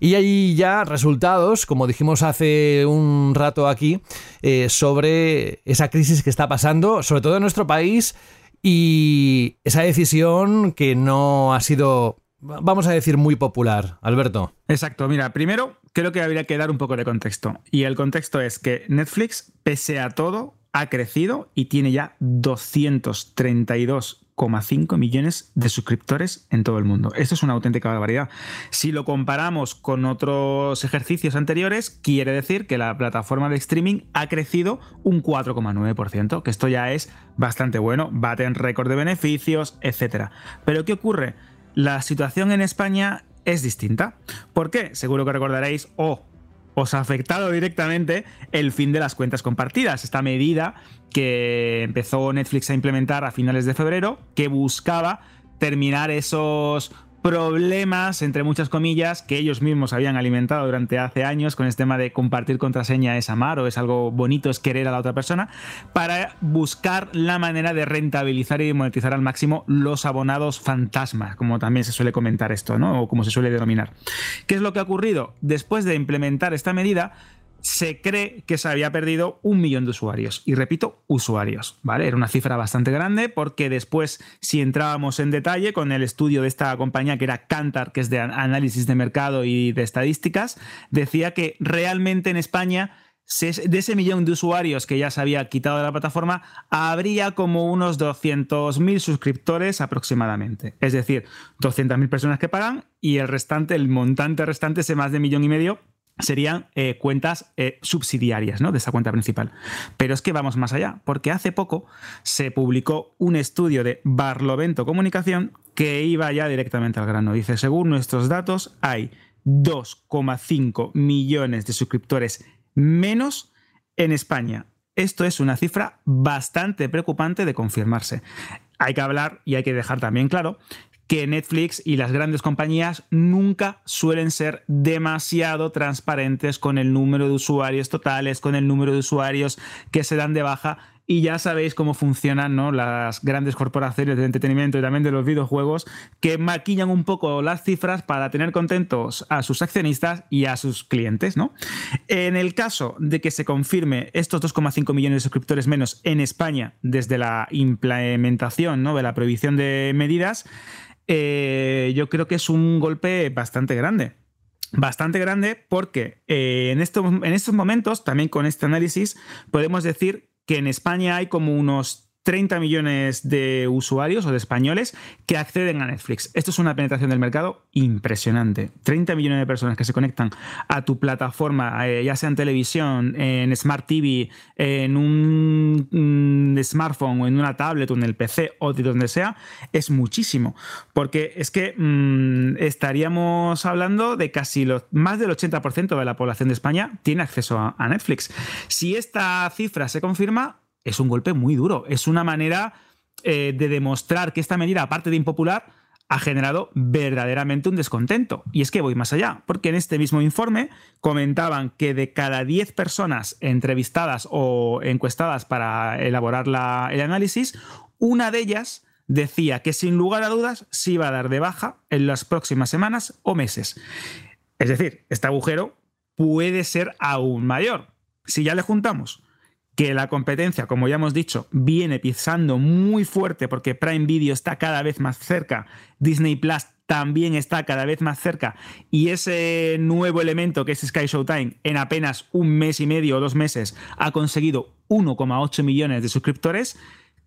Y hay ya resultados, como dijimos hace un rato aquí, eh, sobre esa crisis que está pasando, sobre todo en nuestro país, y esa decisión que no ha sido, vamos a decir, muy popular. Alberto. Exacto, mira, primero creo que habría que dar un poco de contexto. Y el contexto es que Netflix, pese a todo, ha crecido y tiene ya 232,5 millones de suscriptores en todo el mundo. Esto es una auténtica barbaridad. Si lo comparamos con otros ejercicios anteriores, quiere decir que la plataforma de streaming ha crecido un 4,9%, que esto ya es bastante bueno, baten récord de beneficios, etc. Pero ¿qué ocurre? La situación en España es distinta. ¿Por qué? Seguro que recordaréis, o os ha afectado directamente el fin de las cuentas compartidas, esta medida que empezó Netflix a implementar a finales de febrero, que buscaba terminar esos problemas, entre muchas comillas, que ellos mismos habían alimentado durante hace años con este tema de compartir contraseña es amar o es algo bonito, es querer a la otra persona, para buscar la manera de rentabilizar y monetizar al máximo los abonados fantasma, como también se suele comentar esto, ¿no? O como se suele denominar. ¿Qué es lo que ha ocurrido? Después de implementar esta medida, se cree que se había perdido un millón de usuarios. Y repito, usuarios, ¿vale? Era una cifra bastante grande porque después, si entrábamos en detalle con el estudio de esta compañía que era Kantar, que es de análisis de mercado y de estadísticas, decía que realmente en España de ese millón de usuarios que ya se había quitado de la plataforma, habría como unos 200.000 suscriptores aproximadamente. Es decir, 200.000 personas que pagan y el restante, el montante restante, ese más de millón y medio, serían eh, cuentas eh, subsidiarias ¿no? de esa cuenta principal. Pero es que vamos más allá, porque hace poco se publicó un estudio de Barlovento Comunicación que iba ya directamente al grano. Dice, según nuestros datos, hay 2,5 millones de suscriptores menos en España. Esto es una cifra bastante preocupante de confirmarse. Hay que hablar y hay que dejar también claro que Netflix y las grandes compañías nunca suelen ser demasiado transparentes con el número de usuarios totales, con el número de usuarios que se dan de baja y ya sabéis cómo funcionan ¿no? las grandes corporaciones de entretenimiento y también de los videojuegos que maquillan un poco las cifras para tener contentos a sus accionistas y a sus clientes. ¿no? En el caso de que se confirme estos 2,5 millones de suscriptores menos en España desde la implementación de la prohibición de medidas, eh, yo creo que es un golpe bastante grande. Bastante grande porque eh, en, estos, en estos momentos, también con este análisis, podemos decir que en España hay como unos 30 millones de usuarios o de españoles que acceden a Netflix. Esto es una penetración del mercado impresionante. 30 millones de personas que se conectan a tu plataforma, eh, ya sea en televisión, en Smart TV, en un, smartphone o en una tablet o en el PC o de donde sea, es muchísimo. Porque es que mm, estaríamos hablando de casi más del 80% de la población de España tiene acceso a Netflix. Si esta cifra se confirma, es un golpe muy duro. Es una manera eh, de demostrar que esta medida, aparte de impopular, ha generado verdaderamente un descontento. Y es que voy más allá, porque en este mismo informe comentaban que de cada 10 personas entrevistadas o encuestadas para elaborar el análisis, una de ellas decía que sin lugar a dudas se iba a dar de baja en las próximas semanas o meses. Es decir, este agujero puede ser aún mayor. Si ya le juntamos que la competencia, como ya hemos dicho, viene pisando muy fuerte porque Prime Video está cada vez más cerca, Disney Plus también está cada vez más cerca y ese nuevo elemento que es Sky Showtime en apenas un mes y medio o dos meses ha conseguido 1,8 millones de suscriptores,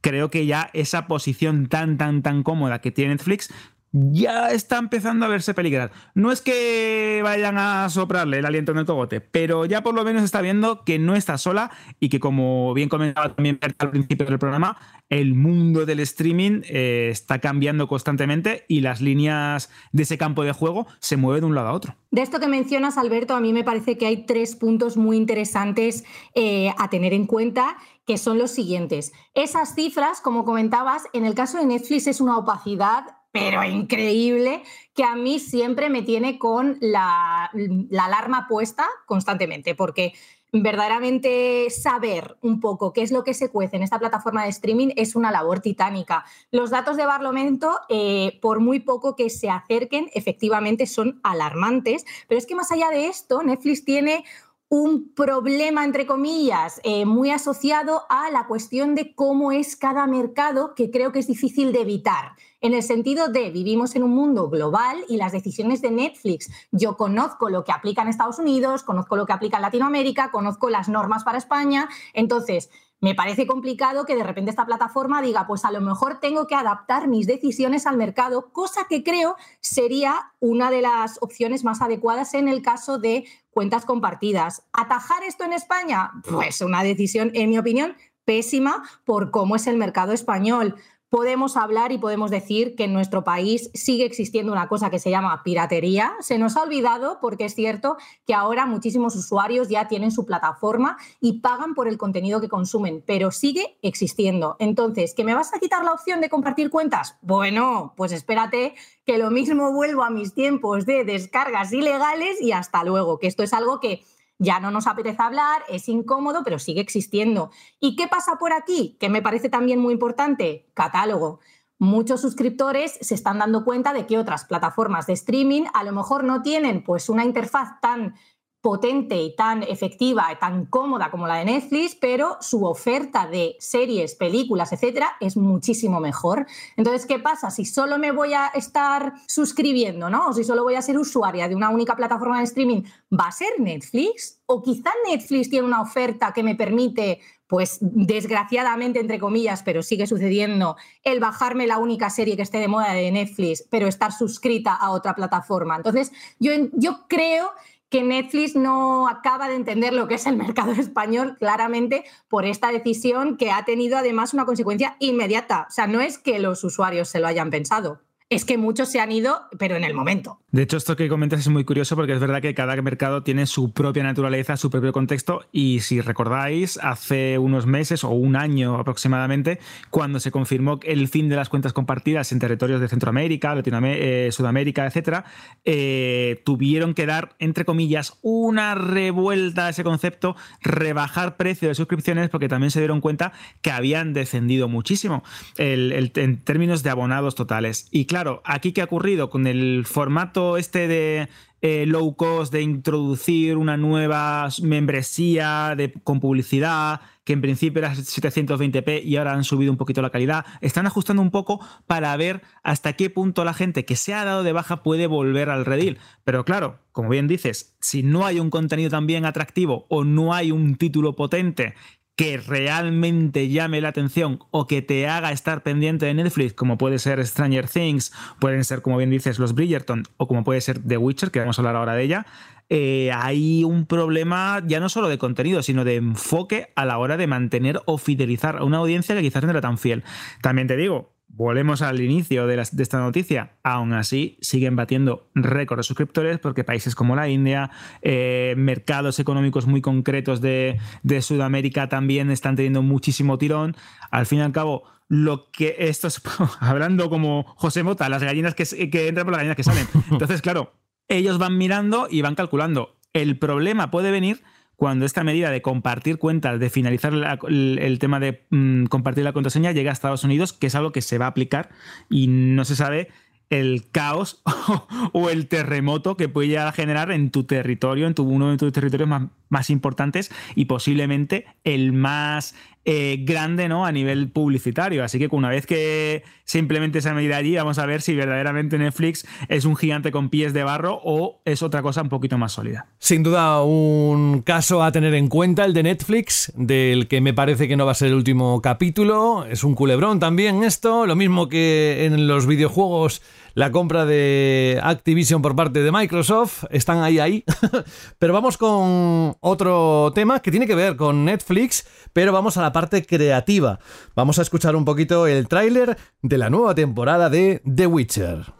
creo que ya esa posición tan, tan, tan cómoda que tiene Netflix ya está empezando a verse peligrar. No es que vayan a soprarle el aliento en el togote, pero ya por lo menos está viendo que no está sola y que, como bien comentaba también al principio del programa, el mundo del streaming eh, está cambiando constantemente y las líneas de ese campo de juego se mueven de un lado a otro. De esto que mencionas, Alberto, a mí me parece que hay tres puntos muy interesantes eh, a tener en cuenta que son los siguientes. Esas cifras, como comentabas, en el caso de Netflix es una opacidad pero increíble, que a mí siempre me tiene con la, alarma puesta constantemente, porque verdaderamente saber un poco qué es lo que se cuece en esta plataforma de streaming es una labor titánica. Los datos de Barlovento, eh, por muy poco que se acerquen, efectivamente son alarmantes, pero es que más allá de esto, Netflix tiene un problema, entre comillas, eh, muy asociado a la cuestión de cómo es cada mercado, que creo que es difícil de evitar en el sentido de vivimos en un mundo global y las decisiones de Netflix, yo conozco lo que aplica en Estados Unidos, conozco lo que aplica en Latinoamérica, conozco las normas para España, entonces me parece complicado que de repente esta plataforma diga, pues a lo mejor tengo que adaptar mis decisiones al mercado, cosa que creo sería una de las opciones más adecuadas en el caso de cuentas compartidas. ¿Atajar esto en España? Pues una decisión, en mi opinión, pésima por cómo es el mercado español podemos hablar y podemos decir que en nuestro país sigue existiendo una cosa que se llama piratería. Se nos ha olvidado porque es cierto que ahora muchísimos usuarios ya tienen su plataforma y pagan por el contenido que consumen, pero sigue existiendo. Entonces, ¿que me vas a quitar la opción de compartir cuentas? Bueno, pues espérate que lo mismo vuelvo a mis tiempos de descargas ilegales y hasta luego, que esto es algo que ya no nos apetece hablar, es incómodo, pero sigue existiendo. ¿Y qué pasa por aquí? Que me parece también muy importante, catálogo. Muchos suscriptores se están dando cuenta de que otras plataformas de streaming a lo mejor no tienen pues una interfaz tan potente y tan efectiva y tan cómoda como la de Netflix, pero su oferta de series, películas, etcétera, es muchísimo mejor. Entonces, ¿qué pasa? Si solo me voy a estar suscribiendo, ¿no? O si solo voy a ser usuaria de una única plataforma de streaming, ¿va a ser Netflix? O quizá Netflix tiene una oferta que me permite pues desgraciadamente, entre comillas, pero sigue sucediendo, el bajarme la única serie que esté de moda de Netflix, pero estar suscrita a otra plataforma. Entonces, yo, yo creo que Netflix no acaba de entender lo que es el mercado <laughs> español claramente por esta decisión que ha tenido además una consecuencia inmediata. O sea, no es que los usuarios se lo hayan pensado, es que muchos se han ido, pero en el momento. De hecho, esto que comentas es muy curioso porque es verdad que cada mercado tiene su propia naturaleza, su propio contexto y si recordáis, hace unos meses o un año aproximadamente, cuando se confirmó el fin de las cuentas compartidas en territorios de Centroamérica, Latinoamérica, eh, Sudamérica, etcétera, eh, tuvieron que dar, entre comillas, una revuelta a ese concepto, rebajar precio de suscripciones porque también se dieron cuenta que habían descendido muchísimo en términos de abonados totales. Y claro, aquí qué ha ocurrido con el formato este de eh, low cost, de introducir una nueva membresía de, con publicidad, que en principio era 720p y ahora han subido un poquito la calidad, están ajustando un poco para ver hasta qué punto la gente que se ha dado de baja puede volver al redil. Pero claro, como bien dices, si no hay un contenido también atractivo o no hay un título potente que realmente llame la atención o que te haga estar pendiente de Netflix, como puede ser Stranger Things, pueden ser, como bien dices, los Bridgerton o como puede ser The Witcher, que vamos a hablar ahora de ella, eh, hay un problema ya no solo de contenido, sino de enfoque a la hora de mantener o fidelizar a una audiencia que quizás no era tan fiel. También te digo, Volvemos al inicio de, esta noticia. Aún así, siguen batiendo récords de suscriptores porque países como la India, eh, mercados económicos muy concretos de, Sudamérica también están teniendo muchísimo tirón. Al fin y al cabo, lo que esto es, <laughs> hablando como José Mota, las gallinas que, que entran por las gallinas que salen. <laughs> Entonces, claro, ellos van mirando y van calculando. El problema puede venir cuando esta medida de compartir cuentas, de finalizar el, tema de mm, compartir la contraseña, llega a Estados Unidos, que es algo que se va a aplicar y no se sabe el caos <laughs> o el terremoto que puede llegar a generar en tu territorio, en tu, uno de tus territorios más, más importantes y posiblemente el más eh, grande ¿no? a nivel publicitario. Así que una vez que se implemente esa medida allí, vamos a ver si verdaderamente Netflix es un gigante con pies de barro o es otra cosa un poquito más sólida. Sin duda, un caso a tener en cuenta, el de Netflix, del que me parece que no va a ser el último capítulo. Es un culebrón también esto, lo mismo que en los videojuegos la compra de Activision por parte de Microsoft. Están ahí, ahí. <laughs> pero vamos con otro tema que tiene que ver con Netflix, pero vamos a la parte creativa. Vamos a escuchar un poquito el tráiler de la nueva temporada de The Witcher.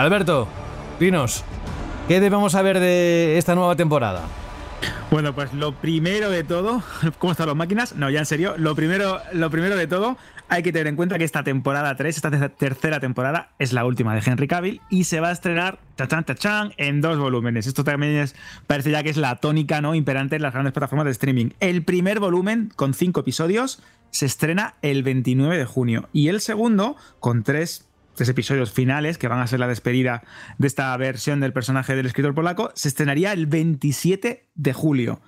Alberto, dinos, ¿qué debemos saber de esta nueva temporada? Bueno, pues lo primero de todo, <laughs> ¿cómo están las máquinas? No, ya en serio, lo primero, lo primero de todo, hay que tener en cuenta que esta temporada 3, esta tercera temporada, es la última de Henry Cavill y se va a estrenar, en dos volúmenes. Esto también es, parece ya que es la tónica ¿no? imperante en las grandes plataformas de streaming. El primer volumen, con cinco episodios, se estrena el 29 de junio y el segundo, con tres tres episodios finales, que van a ser la despedida de esta versión del personaje del escritor polaco, se estrenaría el 27 de julio.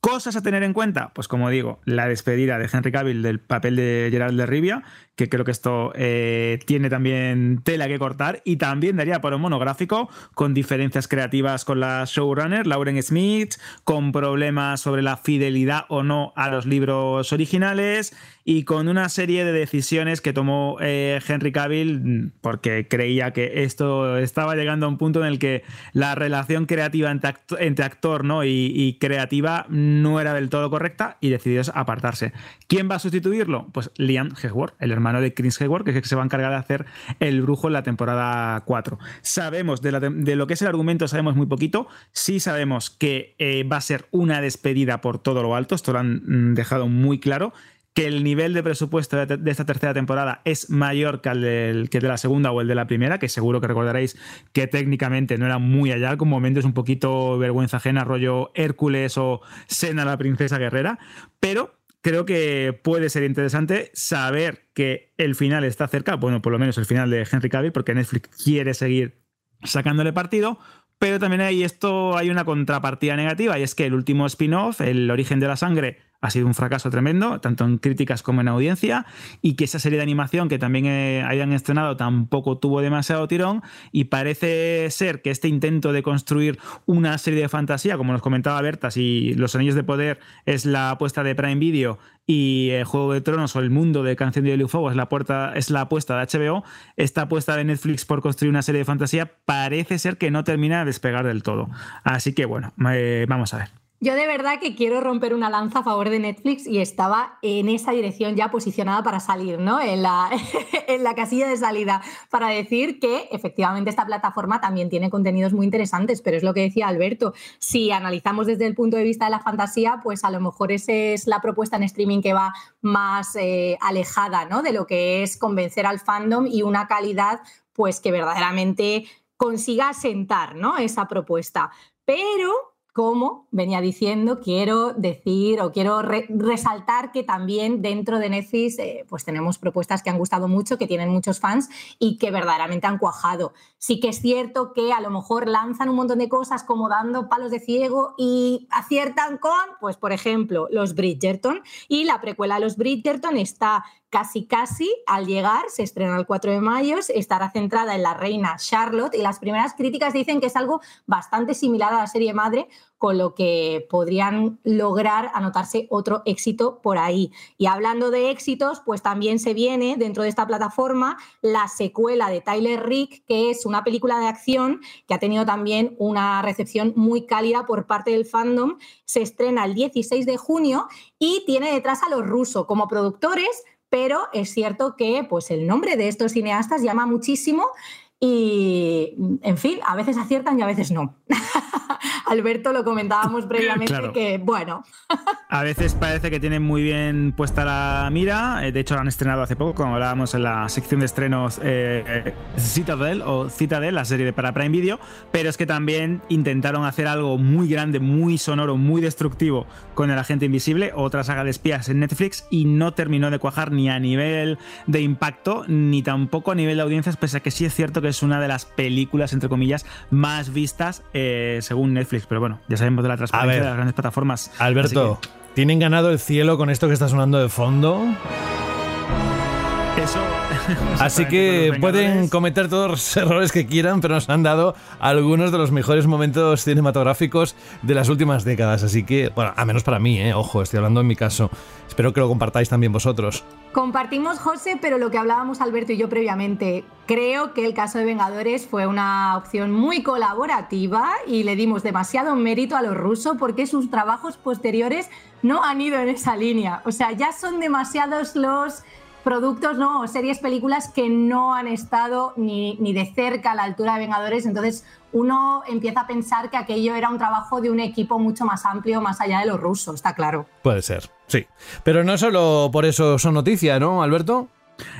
Cosas a tener en cuenta, pues como digo, la despedida de Henry Cavill del papel de Gerald de Rivia, que creo que esto eh, tiene también tela que cortar y también daría por un monográfico con diferencias creativas con la showrunner Lauren Smith, con problemas sobre la fidelidad o no a los libros originales y con una serie de decisiones que tomó eh, Henry Cavill porque creía que esto estaba llegando a un punto en el que la relación creativa entre, actor, ¿no? y, creativa no era del todo correcta y decidió apartarse. ¿Quién va a sustituirlo? Pues Liam Hemsworth, el hermano de Chris Hemsworth, que es el que se va a encargar de hacer el brujo en la temporada 4. Sabemos de, lo que es el argumento, sabemos muy poquito. Sí sabemos que eh, va a ser una despedida por todo lo alto, esto lo han mm, dejado muy claro que el nivel de presupuesto de, esta tercera temporada es mayor que el, de la segunda o el de la primera, que seguro que recordaréis que técnicamente no era muy allá, con momentos un poquito vergüenza ajena, rollo Hércules o Sena la princesa guerrera, pero creo que puede ser interesante saber que el final está cerca, bueno, por lo menos el final de Henry Cavill, porque Netflix quiere seguir sacándole partido, pero también hay esto, hay una contrapartida negativa, y es que el último spin-off, El origen de la sangre, ha sido un fracaso tremendo, tanto en críticas como en audiencia, y que esa serie de animación que también eh, hayan estrenado tampoco tuvo demasiado tirón, y parece ser que este intento de construir una serie de fantasía, como nos comentaba Berta, si Los Anillos de Poder es la apuesta de Prime Video y el Juego de Tronos o el mundo de Canción de Fuego es la, puerta, es la apuesta de HBO, esta apuesta de Netflix por construir una serie de fantasía parece ser que no termina de despegar del todo. Así que bueno, eh, vamos a ver. Yo de verdad que quiero romper una lanza a favor de Netflix y estaba en esa dirección ya posicionada para salir, ¿no? En la, <laughs> en la casilla de salida, para decir que efectivamente esta plataforma también tiene contenidos muy interesantes, pero es lo que decía Alberto, si analizamos desde el punto de vista de la fantasía, pues a lo mejor esa es la propuesta en streaming que va más eh, alejada, ¿no? De lo que es convencer al fandom y una calidad, pues que verdaderamente consiga asentar, ¿no? Esa propuesta. Pero como venía diciendo, quiero decir o quiero resaltar que también dentro de Netflix eh, pues tenemos propuestas que han gustado mucho, que tienen muchos fans y que verdaderamente han cuajado. Sí que es cierto que a lo mejor lanzan un montón de cosas como dando palos de ciego y aciertan con, pues por ejemplo, los Bridgerton y la precuela de los Bridgerton está casi casi al llegar, se estrena el 4 de mayo, estará centrada en la reina Charlotte y las primeras críticas dicen que es algo bastante similar a la serie madre, con lo que podrían lograr anotarse otro éxito por ahí. Y hablando de éxitos, pues también se viene dentro de esta plataforma la secuela de Tyler Rick, que es una película de acción que ha tenido también una recepción muy cálida por parte del fandom. Se estrena el 16 de junio y tiene detrás a los rusos como productores pero es cierto que pues, el nombre de estos cineastas llama muchísimo y, en fin, a veces aciertan y a veces no. <laughs> Alberto lo comentábamos previamente que, bueno. <laughs> a veces parece que tienen muy bien puesta la mira. Eh, de hecho, han estrenado hace poco, como hablábamos en la sección de estrenos eh, Citadel o Citadel, la serie de para Prime Video. Pero es que también intentaron hacer algo muy grande, muy sonoro, muy destructivo con El Agente Invisible, otra saga de espías en Netflix, y no terminó de cuajar ni a nivel de impacto, ni tampoco a nivel de audiencias, pese a que sí es cierto que es una de las películas, entre comillas, más vistas eh, según Netflix. Pero bueno, ya sabemos de la transparencia de las grandes plataformas. Alberto, ¿tienen ganado el cielo con esto que está sonando de fondo? Eso. Así que pueden cometer todos los <laughs> errores que quieran, pero nos han dado algunos de los mejores momentos cinematográficos de las últimas décadas. Así que, bueno, a menos para mí, ¿eh? ojo, estoy hablando en mi caso. Espero que lo compartáis también vosotros. Compartimos, José, pero lo que hablábamos Alberto y yo previamente, creo que el caso de Vengadores fue una opción muy colaborativa y le dimos demasiado mérito a los rusos porque sus trabajos posteriores no han ido en esa línea. O sea, ya son demasiados los productos ¿no? series, películas que no han estado ni, ni, de cerca a la altura de Vengadores, entonces uno empieza a pensar que aquello era un trabajo de un equipo mucho más amplio, más allá de los rusos, está claro. Puede ser, sí. Pero no solo por eso son noticias, ¿no, Alberto?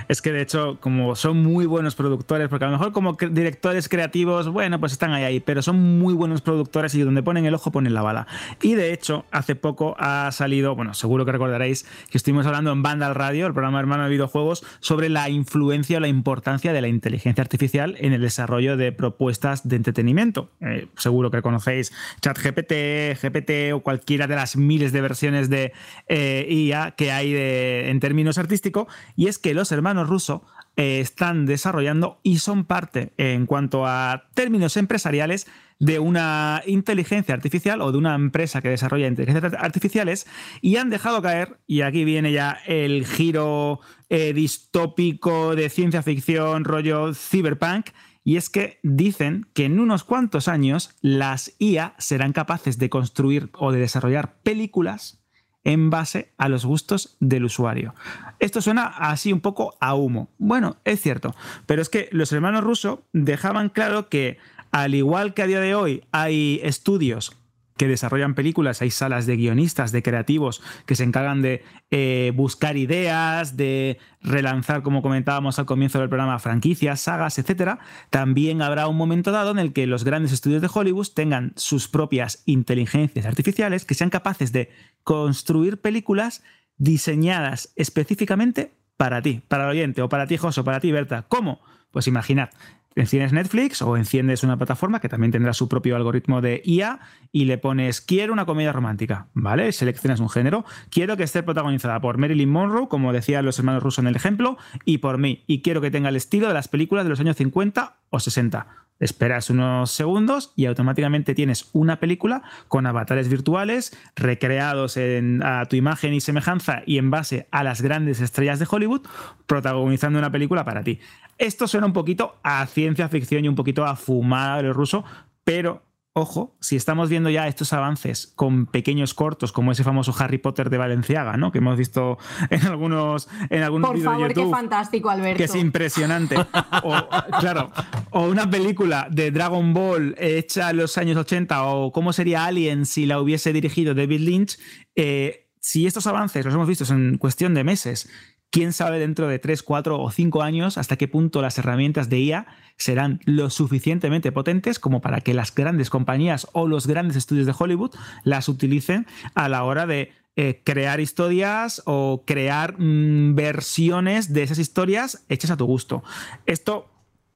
Es que de hecho, como son muy buenos productores, porque a lo mejor como directores creativos, bueno, pues están ahí, ahí, pero son muy buenos productores y donde ponen el ojo ponen la bala. Y de hecho, hace poco ha salido, bueno, seguro que recordaréis que estuvimos hablando en Vandal Radio, el programa hermano de videojuegos, sobre la influencia o la importancia de la inteligencia artificial en el desarrollo de propuestas de entretenimiento. Eh, seguro que conocéis ChatGPT, GPT o cualquiera de las miles de versiones de eh, IA que hay en términos artísticos, y es que los hermanos rusos eh, están desarrollando y son parte en cuanto a términos empresariales de una inteligencia artificial o de una empresa que desarrolla inteligencias artificiales y han dejado caer, y aquí viene ya el giro eh, distópico de ciencia ficción, rollo cyberpunk, y es que dicen que en unos cuantos años las IA serán capaces de construir o de desarrollar películas en base a los gustos del usuario. Esto suena así un poco a humo. Bueno, es cierto, pero es que los hermanos rusos dejaban claro que al igual que a día de hoy hay estudios que desarrollan películas, hay salas de guionistas, de creativos que se encargan de eh, buscar ideas, de relanzar, como comentábamos al comienzo del programa, franquicias, sagas, etc. También habrá un momento dado en el que los grandes estudios de Hollywood tengan sus propias inteligencias artificiales que sean capaces de construir películas diseñadas específicamente para ti, para el oyente, o para ti, José, o para ti, Berta. ¿Cómo? Pues imaginad, enciendes Netflix o enciendes una plataforma que también tendrá su propio algoritmo de IA y le pones quiero una comedia romántica, ¿vale? Seleccionas un género, quiero que esté protagonizada por Marilyn Monroe, como decían los hermanos rusos en el ejemplo, y por mí, y quiero que tenga el estilo de las películas de los años 50 o 60. Esperas unos segundos y automáticamente tienes una película con avatares virtuales recreados en, a tu imagen y semejanza y en base a las grandes estrellas de Hollywood protagonizando una película para ti. Esto suena un poquito a ciencia ficción y un poquito a fumada de ruso, pero ojo, si estamos viendo ya estos avances con pequeños cortos, como ese famoso Harry Potter de Valenciaga, ¿no? Que hemos visto en algunos, en algunos Por favor, de qué YouTube. fantástico, Alberto. Que es impresionante. O, claro, o una película de Dragon Ball hecha en los años 80, o cómo sería Alien si la hubiese dirigido David Lynch. eh, si estos avances los hemos visto en cuestión de meses, quién sabe dentro de 3, 4 o 5 años hasta qué punto las herramientas de IA serán lo suficientemente potentes como para que las grandes compañías o los grandes estudios de Hollywood las utilicen a la hora de eh, crear historias o crear mm, versiones de esas historias hechas a tu gusto. Esto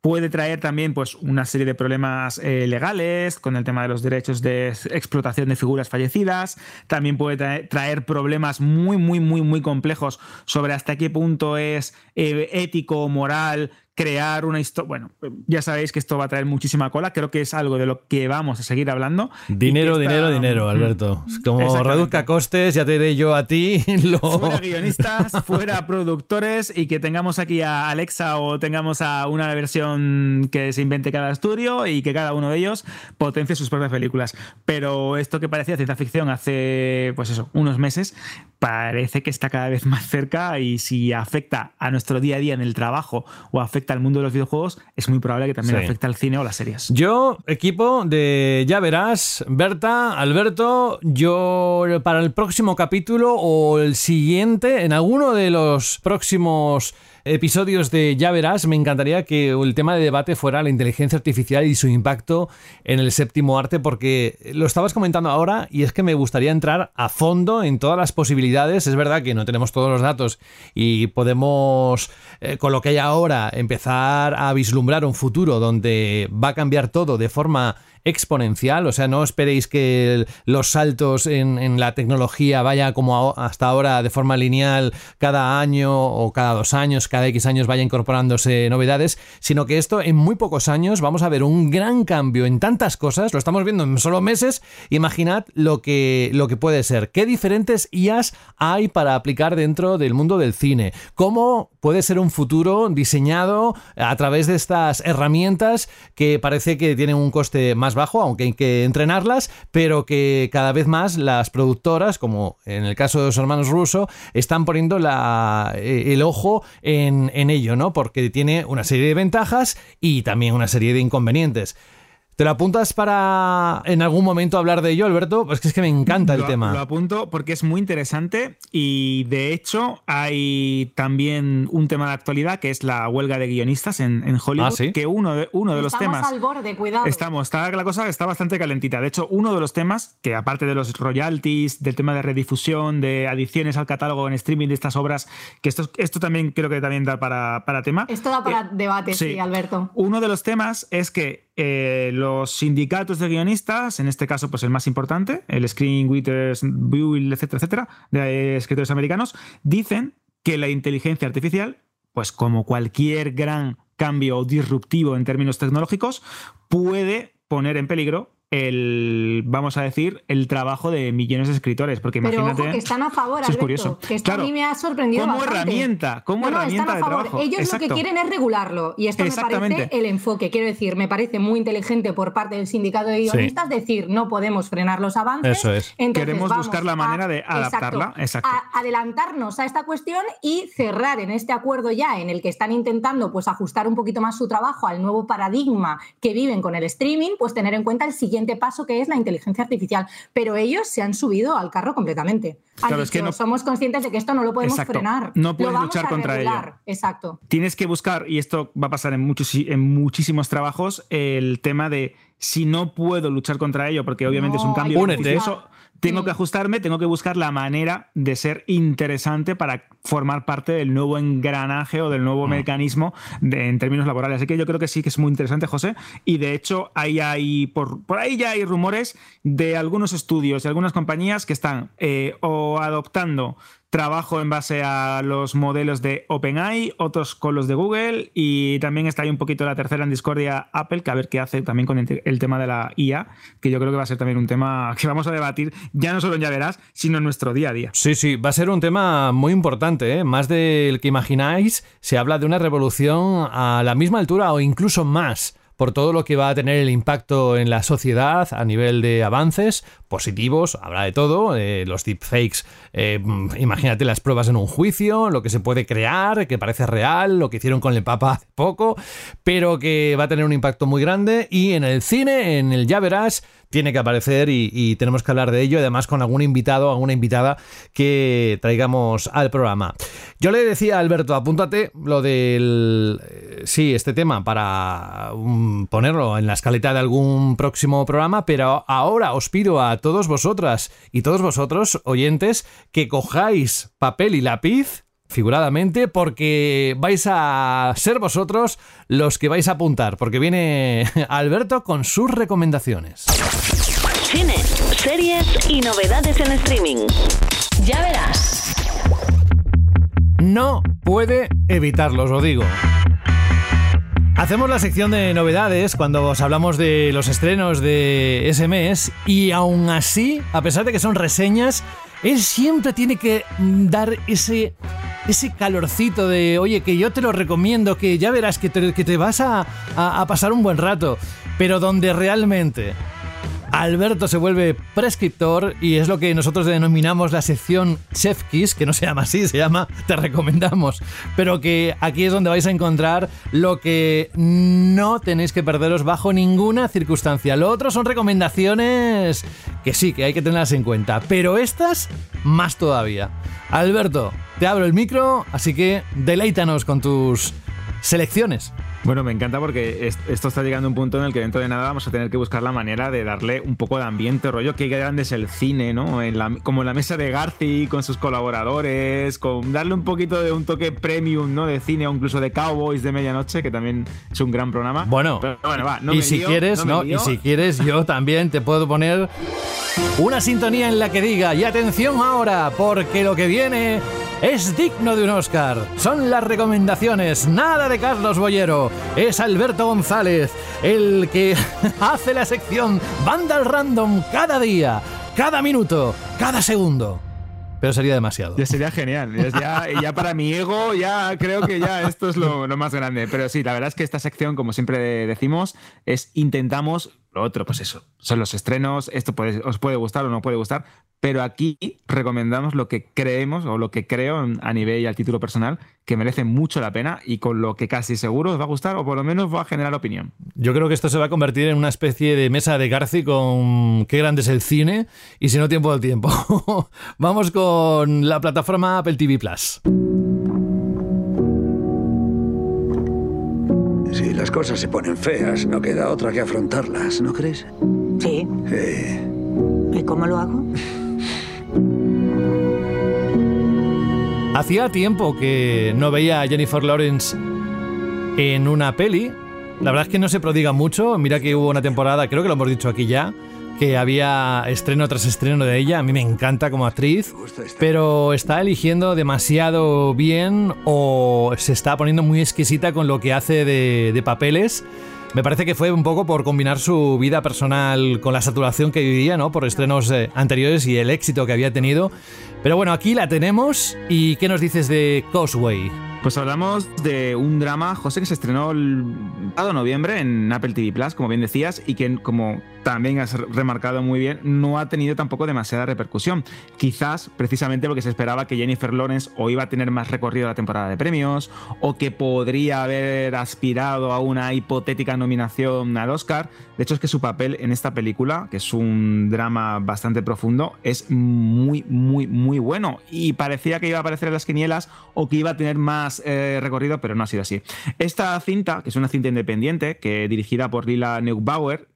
puede traer también pues, una serie de problemas eh, legales con el tema de los derechos de explotación de figuras fallecidas. También puede traer, problemas muy, muy, muy, muy complejos sobre hasta qué punto es eh, ético o moral crear una historia. Bueno, ya sabéis que esto va a traer muchísima cola. Creo que es algo de lo que vamos a seguir hablando. Dinero, dinero, dinero, Alberto. Mm. Como reduzca costes, ya te diré yo a ti <laughs> lo... Fuera guionistas, fuera productores y que tengamos aquí a Alexa o tengamos a una versión que se invente cada estudio y que cada uno de ellos potencie sus propias películas. Pero esto que parecía ciencia ficción hace, pues eso, unos meses, parece que está cada vez más cerca y si afecta a nuestro día a día en el trabajo o afecta al mundo de los videojuegos, es muy probable que también Sí. afecte al cine o las series. Yo, equipo de Ya Verás, Berta, Alberto, yo para el próximo capítulo o el siguiente, en alguno de los próximos episodios de Ya Verás, me encantaría que el tema de debate fuera la inteligencia artificial y su impacto en el séptimo arte, porque lo estabas comentando ahora y es que me gustaría entrar a fondo en todas las posibilidades. Es verdad que no tenemos todos los datos y podemos, eh, con lo que hay ahora, empezar a vislumbrar un futuro donde va a cambiar todo de forma exponencial, o sea, no esperéis que los saltos en, en la tecnología vaya como hasta ahora de forma lineal cada año o cada dos años, cada X años vaya incorporándose novedades, sino que esto en muy pocos años vamos a ver un gran cambio en tantas cosas, lo estamos viendo en solo meses, imaginad lo que, lo que puede ser, qué diferentes IAs hay para aplicar dentro del mundo del cine, cómo puede ser un futuro diseñado a través de estas herramientas que parece que tienen un coste más bajo, aunque hay que entrenarlas, pero que cada vez más las productoras, como en el caso de los hermanos Russo, están poniendo eh, el ojo en, en ello, ¿no? Porque tiene una serie de ventajas y también una serie de inconvenientes. ¿Te lo apuntas para en algún momento hablar de ello, Alberto? Pues que es que me encanta el Lo- tema. Lo apunto porque es muy interesante y de hecho hay también un tema de actualidad que es la huelga de guionistas en, en Hollywood, Ah, ¿sí? que uno de, uno de los Estamos temas... al borde, cuidado. Estamos, está, la cosa está bastante calentita. De hecho, uno de los temas, que aparte de los royalties, del tema de redifusión, de adiciones al catálogo en streaming de estas obras, que esto, esto también creo que también da para, para tema. Esto da para debate, sí, sí. Alberto. Uno de los temas es que eh, los sindicatos de guionistas, en este caso, pues el más importante, el Screen Writers Build, etcétera, etcétera, de eh, escritores americanos, dicen que la inteligencia artificial, pues como cualquier gran cambio disruptivo en términos tecnológicos, puede poner en peligro el, vamos a decir, el trabajo de millones de escritores. Porque Pero imagínate. ojo, que están a favor, Eso es Alberto, curioso. que esto Claro, a mí me ha sorprendido como bastante. herramienta, como No, no, herramienta están a de favor. trabajo. Ellos lo que quieren es regularlo y esto me parece el enfoque. Quiero decir, me parece muy inteligente por parte del sindicato de Sí. guionistas decir no podemos frenar los avances. Eso es. entonces Queremos vamos buscar la a- manera de adaptarla. Exacto. a adelantarnos a esta cuestión y cerrar en este acuerdo ya en el que están intentando pues ajustar un poquito más su trabajo al nuevo paradigma que viven con el streaming, pues tener en cuenta el siguiente paso que es la inteligencia artificial. Pero ellos se han subido al carro completamente. Han Claro, es que no- somos conscientes de que esto no lo podemos Exacto. frenar. No Lo puedes vamos luchar a contra ello. Exacto. tienes que buscar, y esto va a pasar en, muchos, en muchísimos trabajos, el tema de si no puedo luchar contra ello, porque obviamente es un cambio Únete. beneficioso, tengo que ajustarme, tengo que buscar la manera de ser interesante para formar parte del nuevo engranaje o del nuevo mecanismo en términos laborales. Así que yo creo que sí que es muy interesante, José. Y de hecho, ahí hay, por, por ahí ya hay rumores de algunos estudios y algunas compañías que están eh, o adoptando trabajo en base a los modelos de OpenAI, otros con los de Google y también está ahí un poquito la tercera en discordia Apple, que a ver qué hace también con el, tema de la IA, que yo creo que va a ser también un tema <laughs> que vamos a debatir ya no solo en Ya Verás, sino en nuestro día a día. Sí, sí, va a ser un tema muy importante, ¿eh? más del que imagináis, se habla de una revolución a la misma altura o incluso más por todo lo que va a tener el impacto en la sociedad a nivel de avances positivos, habrá de todo, eh, los deepfakes, eh, imagínate las pruebas en un juicio, lo que se puede crear, que parece real, lo que hicieron con el Papa hace poco, pero que va a tener un impacto muy grande y en el cine, en el ya verás, tiene que aparecer y, tenemos que hablar de ello, además con algún invitado, alguna invitada que traigamos al programa. Yo le decía a Alberto, apúntate lo del... Eh, sí, este tema para um, ponerlo en la escaleta de algún próximo programa, pero ahora os pido a todos vosotras y todos vosotros, oyentes, que cojáis papel y lápiz figuradamente, porque vais a ser vosotros los que vais a apuntar, porque viene <laughs> Alberto con sus recomendaciones. Cine, series y novedades en streaming. Ya verás. No puede evitarlo, os lo digo. Hacemos la sección de novedades cuando os hablamos de los estrenos de ese mes y aún así, a pesar de que son reseñas, él siempre tiene que dar ese, ese calorcito de, oye, que yo te lo recomiendo, que ya verás que te, que te vas a, a pasar un buen rato, pero donde realmente Alberto se vuelve prescriptor y es lo que nosotros denominamos la sección Chef Kiss, que no se llama así, se llama Te recomendamos, pero que aquí es donde vais a encontrar lo que no tenéis que perderos bajo ninguna circunstancia. Lo otro son recomendaciones que sí, que hay que tenerlas en cuenta, pero estas más todavía. Alberto, te abro el micro, así que deleítanos con tus selecciones. Bueno, me encanta porque esto está llegando a un punto en el que dentro de nada vamos a tener que buscar la manera de darle un poco de ambiente, rollo, qué grande es el cine, ¿no? En la, como en la mesa de Garci con sus colaboradores, con darle un poquito de un toque premium, ¿no? De cine o incluso de Cowboys de medianoche, que también es un gran programa. Bueno, y si quieres, ¿no? Y si quieres, yo también te puedo poner una sintonía en la que diga, y atención ahora, porque lo que viene es digno de un Oscar. Son las recomendaciones, nada de Carlos Boyero. Es Alberto González, el que <laughs> hace la sección Banda al Random cada día, cada minuto, cada segundo pero sería demasiado. Ya sería genial. Ya, ya, para mi ego, ya creo que ya esto es lo, lo, más grande. Pero sí, la verdad es que esta sección, como siempre decimos, es intentamos otro, pues eso, son los estrenos, esto os puede gustar o no puede gustar, pero aquí recomendamos lo que creemos o lo que creo a nivel y al título personal que merece mucho la pena y con lo que casi seguro os va a gustar o por lo menos va a generar opinión. Yo creo que esto se va a convertir en una especie de mesa de Garci con qué grande es el cine y si no tiempo del tiempo. <laughs> Vamos con la plataforma Apple TV Plus. Las cosas se ponen feas, no queda otra que afrontarlas, ¿no crees? Sí. ¿Y cómo lo hago? Hacía tiempo que no veía a Jennifer Lawrence en una peli. La verdad es que no se prodiga mucho. Mira que hubo una temporada, creo que lo hemos dicho aquí ya, que había estreno tras estreno de ella. A mí me encanta como actriz, pero está eligiendo demasiado bien o se está poniendo muy exquisita con lo que hace de, papeles. Me parece que fue un poco por combinar su vida personal con la saturación que vivía, ¿no? Por estrenos eh, anteriores y el éxito que había tenido. Pero bueno, aquí la tenemos. ¿Y qué nos dices de Causeway? Pues hablamos de un drama, José, que se estrenó el pasado noviembre en Apple TV Plus, como bien decías, y que, como también has remarcado muy bien, no ha tenido tampoco demasiada repercusión. Quizás precisamente porque se esperaba que Jennifer Lawrence o iba a tener más recorrido la temporada de premios, o que podría haber aspirado a una hipotética nominación al Oscar. De hecho, es que su papel en esta película, que es un drama bastante profundo, es muy, muy, muy bueno. Y parecía que iba a aparecer en las quinielas o que iba a tener más eh, recorrido, pero no ha sido así. Esta cinta, que es una cinta independiente, que dirigida por Lila Neubauer,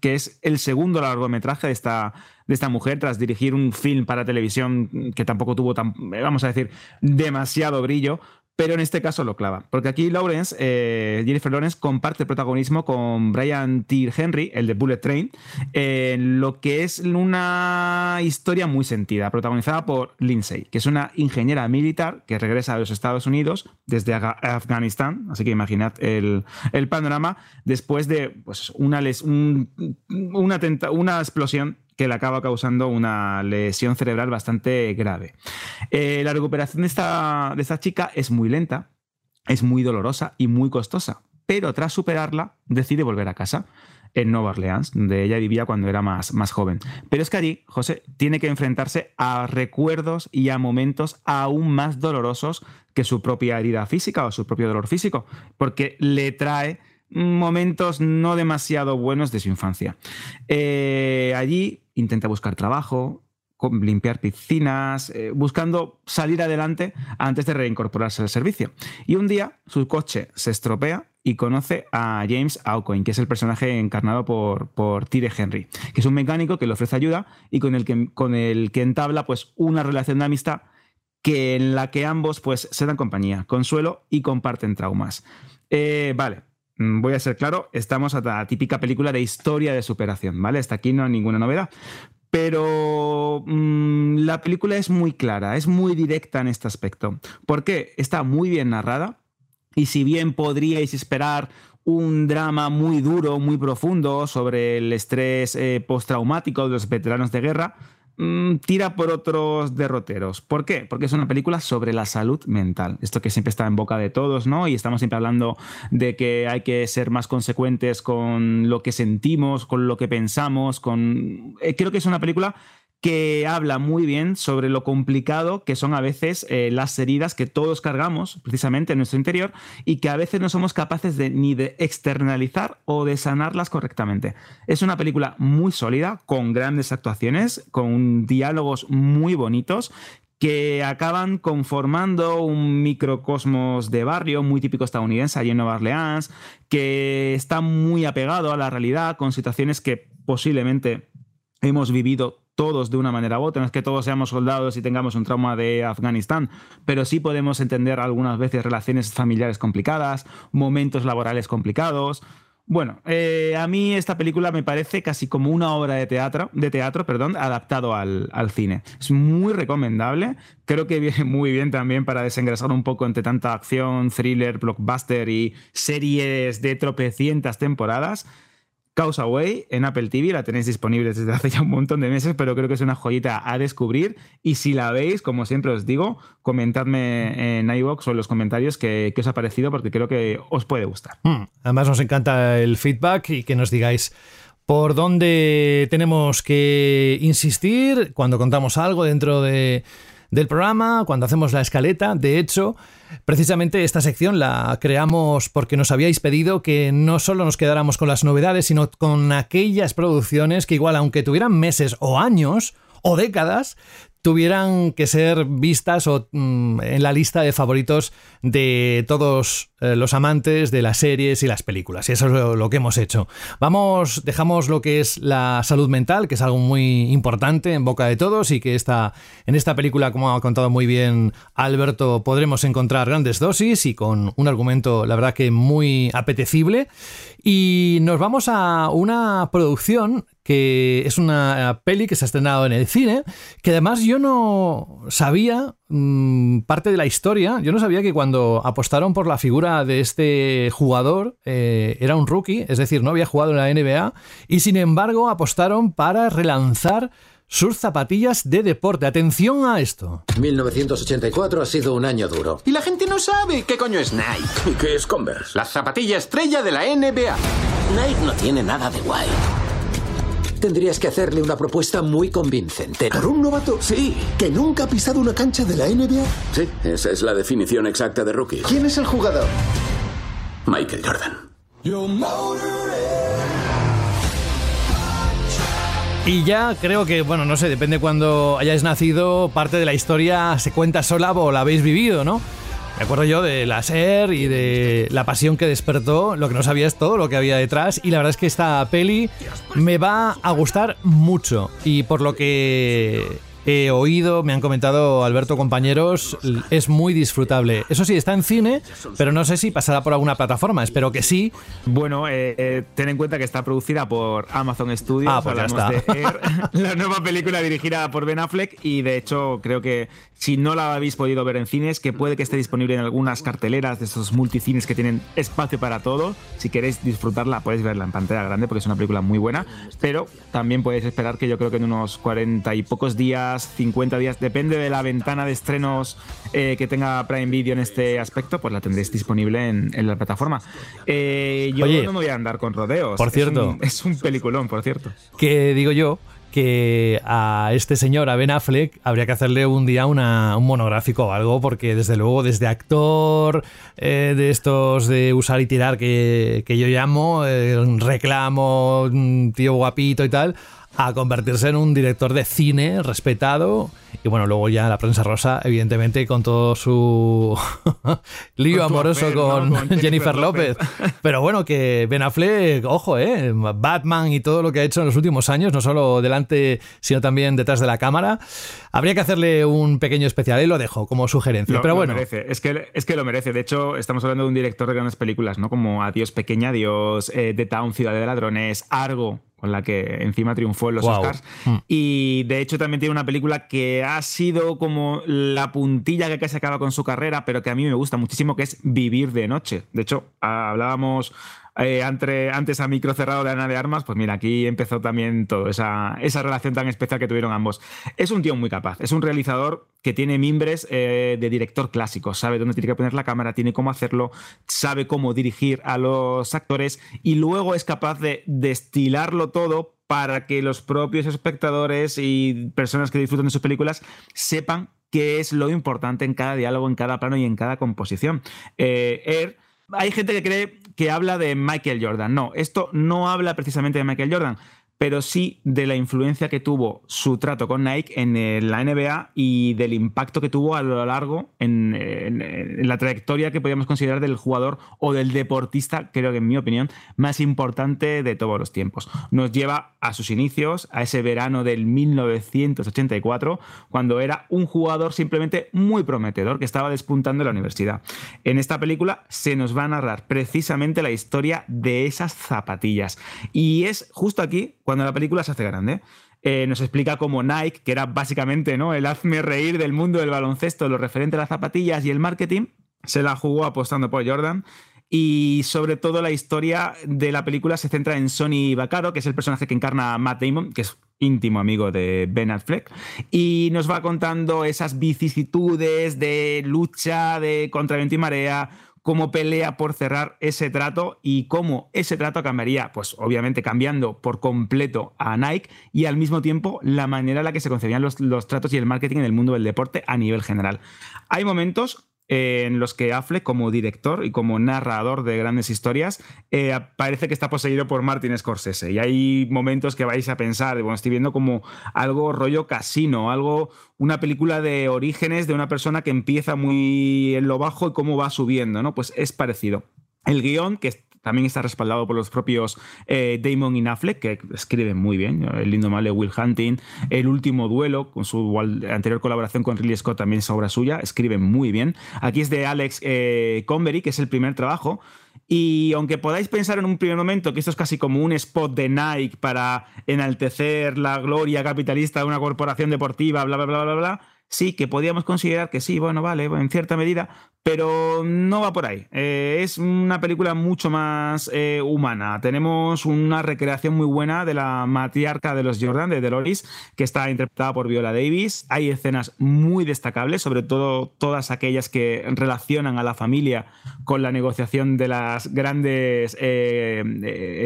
que es el segundo largometraje de esta, de esta mujer tras dirigir un film para televisión que tampoco tuvo, tan, vamos a decir, demasiado brillo, pero en este caso lo clava. Porque aquí Lawrence, eh, Jennifer Lawrence, comparte protagonismo con Brian T. Henry, el de Bullet Train, en lo que es una historia muy sentida, protagonizada por Lindsay, que es una ingeniera militar que regresa a los Estados Unidos desde Afganistán, así que imaginad el, panorama, después de pues, una, una, una explosión que le acaba causando una lesión cerebral bastante grave. Eh, la recuperación de esta, de esta chica es muy lenta, es muy dolorosa y muy costosa, pero tras superarla decide volver a casa en Nueva Orleans, donde ella vivía cuando era más, más joven. Pero es que allí, José, tiene que enfrentarse a recuerdos y a momentos aún más dolorosos que su propia herida física o su propio dolor físico, porque le trae momentos no demasiado buenos de su infancia. Eh, allí intenta buscar trabajo, limpiar piscinas, eh, buscando salir adelante antes de reincorporarse al servicio. Y un día su coche se estropea y conoce a James Aucoin, que es el personaje encarnado por, por Tire Henry, que es un mecánico que le ofrece ayuda y con el que, con el que entabla pues, una relación de amistad que, en la que ambos pues, se dan compañía, consuelo y comparten traumas. Eh, vale, voy a ser claro, estamos a la típica película de historia de superación, ¿vale? Hasta aquí no hay ninguna novedad. Pero mm, la película es muy clara, es muy directa en este aspecto. ¿Por qué? Está muy bien narrada y si bien podríais esperar un drama muy duro, muy profundo sobre el estrés eh, postraumático de los veteranos de guerra, Mm, tira por otros derroteros. ¿Por qué? Porque es una película sobre la salud mental. Esto que siempre está en boca de todos, ¿no? Y estamos siempre hablando de que hay que ser más consecuentes con lo que sentimos, con lo que pensamos, con... Eh, creo que es una película que habla muy bien sobre lo complicado que son a veces eh, las heridas que todos cargamos precisamente en nuestro interior y que a veces no somos capaces de ni de externalizar o de sanarlas correctamente. Es una película muy sólida, con grandes actuaciones, con diálogos muy bonitos que acaban conformando un microcosmos de barrio muy típico estadounidense allí en Nueva Orleans, que está muy apegado a la realidad con situaciones que posiblemente hemos vivido todos de una manera u otra. No es que todos seamos soldados y tengamos un trauma de Afganistán, pero sí podemos entender algunas veces relaciones familiares complicadas, momentos laborales complicados. Bueno, eh, a mí esta película me parece casi como una obra de teatro, de teatro perdón, adaptado al, al, cine. Es muy recomendable. Creo que viene <laughs> muy bien también para desengrasar un poco entre tanta acción, thriller, blockbuster y series de tropecientas temporadas. Causeway en Apple TV, la tenéis disponible desde hace ya un montón de meses, pero creo que es una joyita a descubrir. Y si la veis, como siempre os digo, comentadme en iVoox o en los comentarios qué, os ha parecido, porque creo que os puede gustar. Hmm. Además, nos encanta el feedback y que nos digáis por dónde tenemos que insistir cuando contamos algo dentro de del programa, cuando hacemos la escaleta. De hecho, precisamente esta sección la creamos porque nos habíais pedido que no solo nos quedáramos con las novedades, sino con aquellas producciones que igual, aunque tuvieran meses o años o décadas, tuvieran que ser vistas o, mm, en la lista de favoritos de todos eh, los amantes de las series y las películas. Y eso es lo, que hemos hecho. Vamos, dejamos lo que es la salud mental, que es algo muy importante en boca de todos y que está en esta película, como ha contado muy bien Alberto, podremos encontrar grandes dosis y con un argumento, la verdad que muy apetecible. Y nos vamos a una producción que es una peli que se ha estrenado en el cine, que además yo no sabía mm, parte de la historia, yo no sabía que cuando apostaron por la figura de este jugador eh, era un rookie, es decir, no había jugado en la NBA, y sin embargo apostaron para relanzar sus zapatillas de deporte. Atención a esto. 1984 ha sido un año duro. Y la gente no sabe qué coño es Nike. ¿Y <laughs> qué es Converse? La zapatilla estrella de la NBA. Nike no tiene nada de guay. Tendrías que hacerle una propuesta muy convincente. ¿Por un novato? Sí. ¿Que nunca ha pisado una cancha de la NBA? Sí, esa es la definición exacta de rookie. ¿Quién es el jugador? Michael Jordan. Y ya creo que, bueno, no sé, depende cuando hayáis nacido, parte de la historia se cuenta sola o la habéis vivido, ¿no? Me acuerdo yo de la SER y de la pasión que despertó, lo que no sabía es todo lo que había detrás y la verdad es que esta peli me va a gustar mucho y por lo que he oído, me han comentado Alberto compañeros, es muy disfrutable. Eso sí, está en cine, pero no sé si pasará por alguna plataforma, espero que sí. Bueno, eh, eh, ten en cuenta que está producida por Amazon Studios, ah, pues ya está. de Air, <laughs> la nueva película dirigida por Ben Affleck y de hecho creo que si no la habéis podido ver en cines, que puede que esté disponible en algunas carteleras de esos multicines que tienen espacio para todo. Si queréis disfrutarla, podéis verla en pantalla grande porque es una película muy buena. Pero también podéis esperar que yo creo que en unos 40 y pocos días, 50 días, depende de la ventana de estrenos eh, que tenga Prime Video en este aspecto, pues la tendréis disponible en, la plataforma. Eh, yo no me voy a andar con rodeos. Por cierto. Es un, es un peliculón, por cierto. Que digo yo que a este señor, a Ben Affleck, habría que hacerle un día una, un monográfico o algo, porque desde luego, desde actor eh, de estos de usar y tirar que, que yo llamo, eh, reclamo, tío guapito y tal, a convertirse en un director de cine respetado. Y bueno, luego ya la prensa rosa, evidentemente, con todo su <laughs> lío amoroso con, Jennifer López. Pero bueno, que Ben Affleck, ojo, ¿eh? Batman y todo lo que ha hecho en los últimos años, no solo delante, sino también detrás de la cámara. Habría que hacerle un pequeño especial y lo dejo como sugerencia. pero bueno. merece. Es, que, es que lo merece. De hecho, estamos hablando de un director de grandes películas, ¿no? Como Adiós Pequeña Adiós, eh, The Town, Ciudad de Ladrones, Argo, con la que encima triunfó en los Oscars. Hmm. Y de hecho también tiene una película que ha sido como la puntilla que casi acaba con su carrera, pero que a mí me gusta muchísimo, que es Vivir de Noche. De hecho, hablábamos eh, antes a micro cerrado de Ana de Armas, pues mira, aquí empezó también todo, esa, relación tan especial que tuvieron ambos. Es un tío muy capaz, es un realizador que tiene mimbres eh, de director clásico, sabe dónde tiene que poner la cámara, tiene cómo hacerlo, sabe cómo dirigir a los actores y luego es capaz de destilarlo todo para que los propios espectadores y personas que disfrutan de sus películas sepan qué es lo importante en cada diálogo, en cada plano y en cada composición. Eh, hay gente que cree que habla de Michael Jordan. No, esto no habla precisamente de Michael Jordan pero sí de la influencia que tuvo su trato con Nike en eh, la NBA y del impacto que tuvo a lo largo en, la trayectoria que podríamos considerar del jugador o del deportista, creo que en mi opinión, más importante de todos los tiempos. Nos lleva a sus inicios, a ese verano del 1984, cuando era un jugador simplemente muy prometedor que estaba despuntando en la universidad. En esta película se nos va a narrar precisamente la historia de esas zapatillas. Y es justo aquí cuando la película se hace grande. Eh, nos explica cómo Nike, que era básicamente ¿no? el hazme reír del mundo del baloncesto, lo referente a las zapatillas y el marketing, se la jugó apostando por Jordan. Y sobre todo la historia de la película se centra en Sonny Vaccaro, que es el personaje que encarna Matt Damon, que es íntimo amigo de Ben Affleck, y nos va contando esas vicisitudes de lucha de contra viento y marea, cómo pelea por cerrar ese trato y cómo ese trato cambiaría, pues obviamente cambiando por completo a Nike y al mismo tiempo la manera en la que se concebían los, los tratos y el marketing en el mundo del deporte a nivel general. Hay momentos en los que Affleck, como director y como narrador de grandes historias, eh, parece que está poseído por Martin Scorsese. Y hay momentos que vais a pensar, bueno, estoy viendo como algo rollo casino, algo, una película de orígenes de una persona que empieza muy en lo bajo y cómo va subiendo, ¿no? Pues es parecido. El guion, que también está respaldado por los propios eh, Damon y Affleck, que escriben muy bien. El lindo male Will Hunting. El último duelo, con su anterior colaboración con Ridley Scott, también es obra suya. Escriben muy bien. Aquí es de Alex eh, Convery, que es el primer trabajo. Y aunque podáis pensar en un primer momento que esto es casi como un spot de Nike para enaltecer la gloria capitalista de una corporación deportiva, bla, bla, bla, bla, bla, sí, que podíamos considerar que sí, bueno, vale, en cierta medida, pero no va por ahí. Eh, es una película mucho más eh, humana. Tenemos una recreación muy buena de la matriarca de los Jordan, de Dolores, que está interpretada por Viola Davis. Hay escenas muy destacables, sobre todo todas aquellas que relacionan a la familia con la negociación de las grandes eh,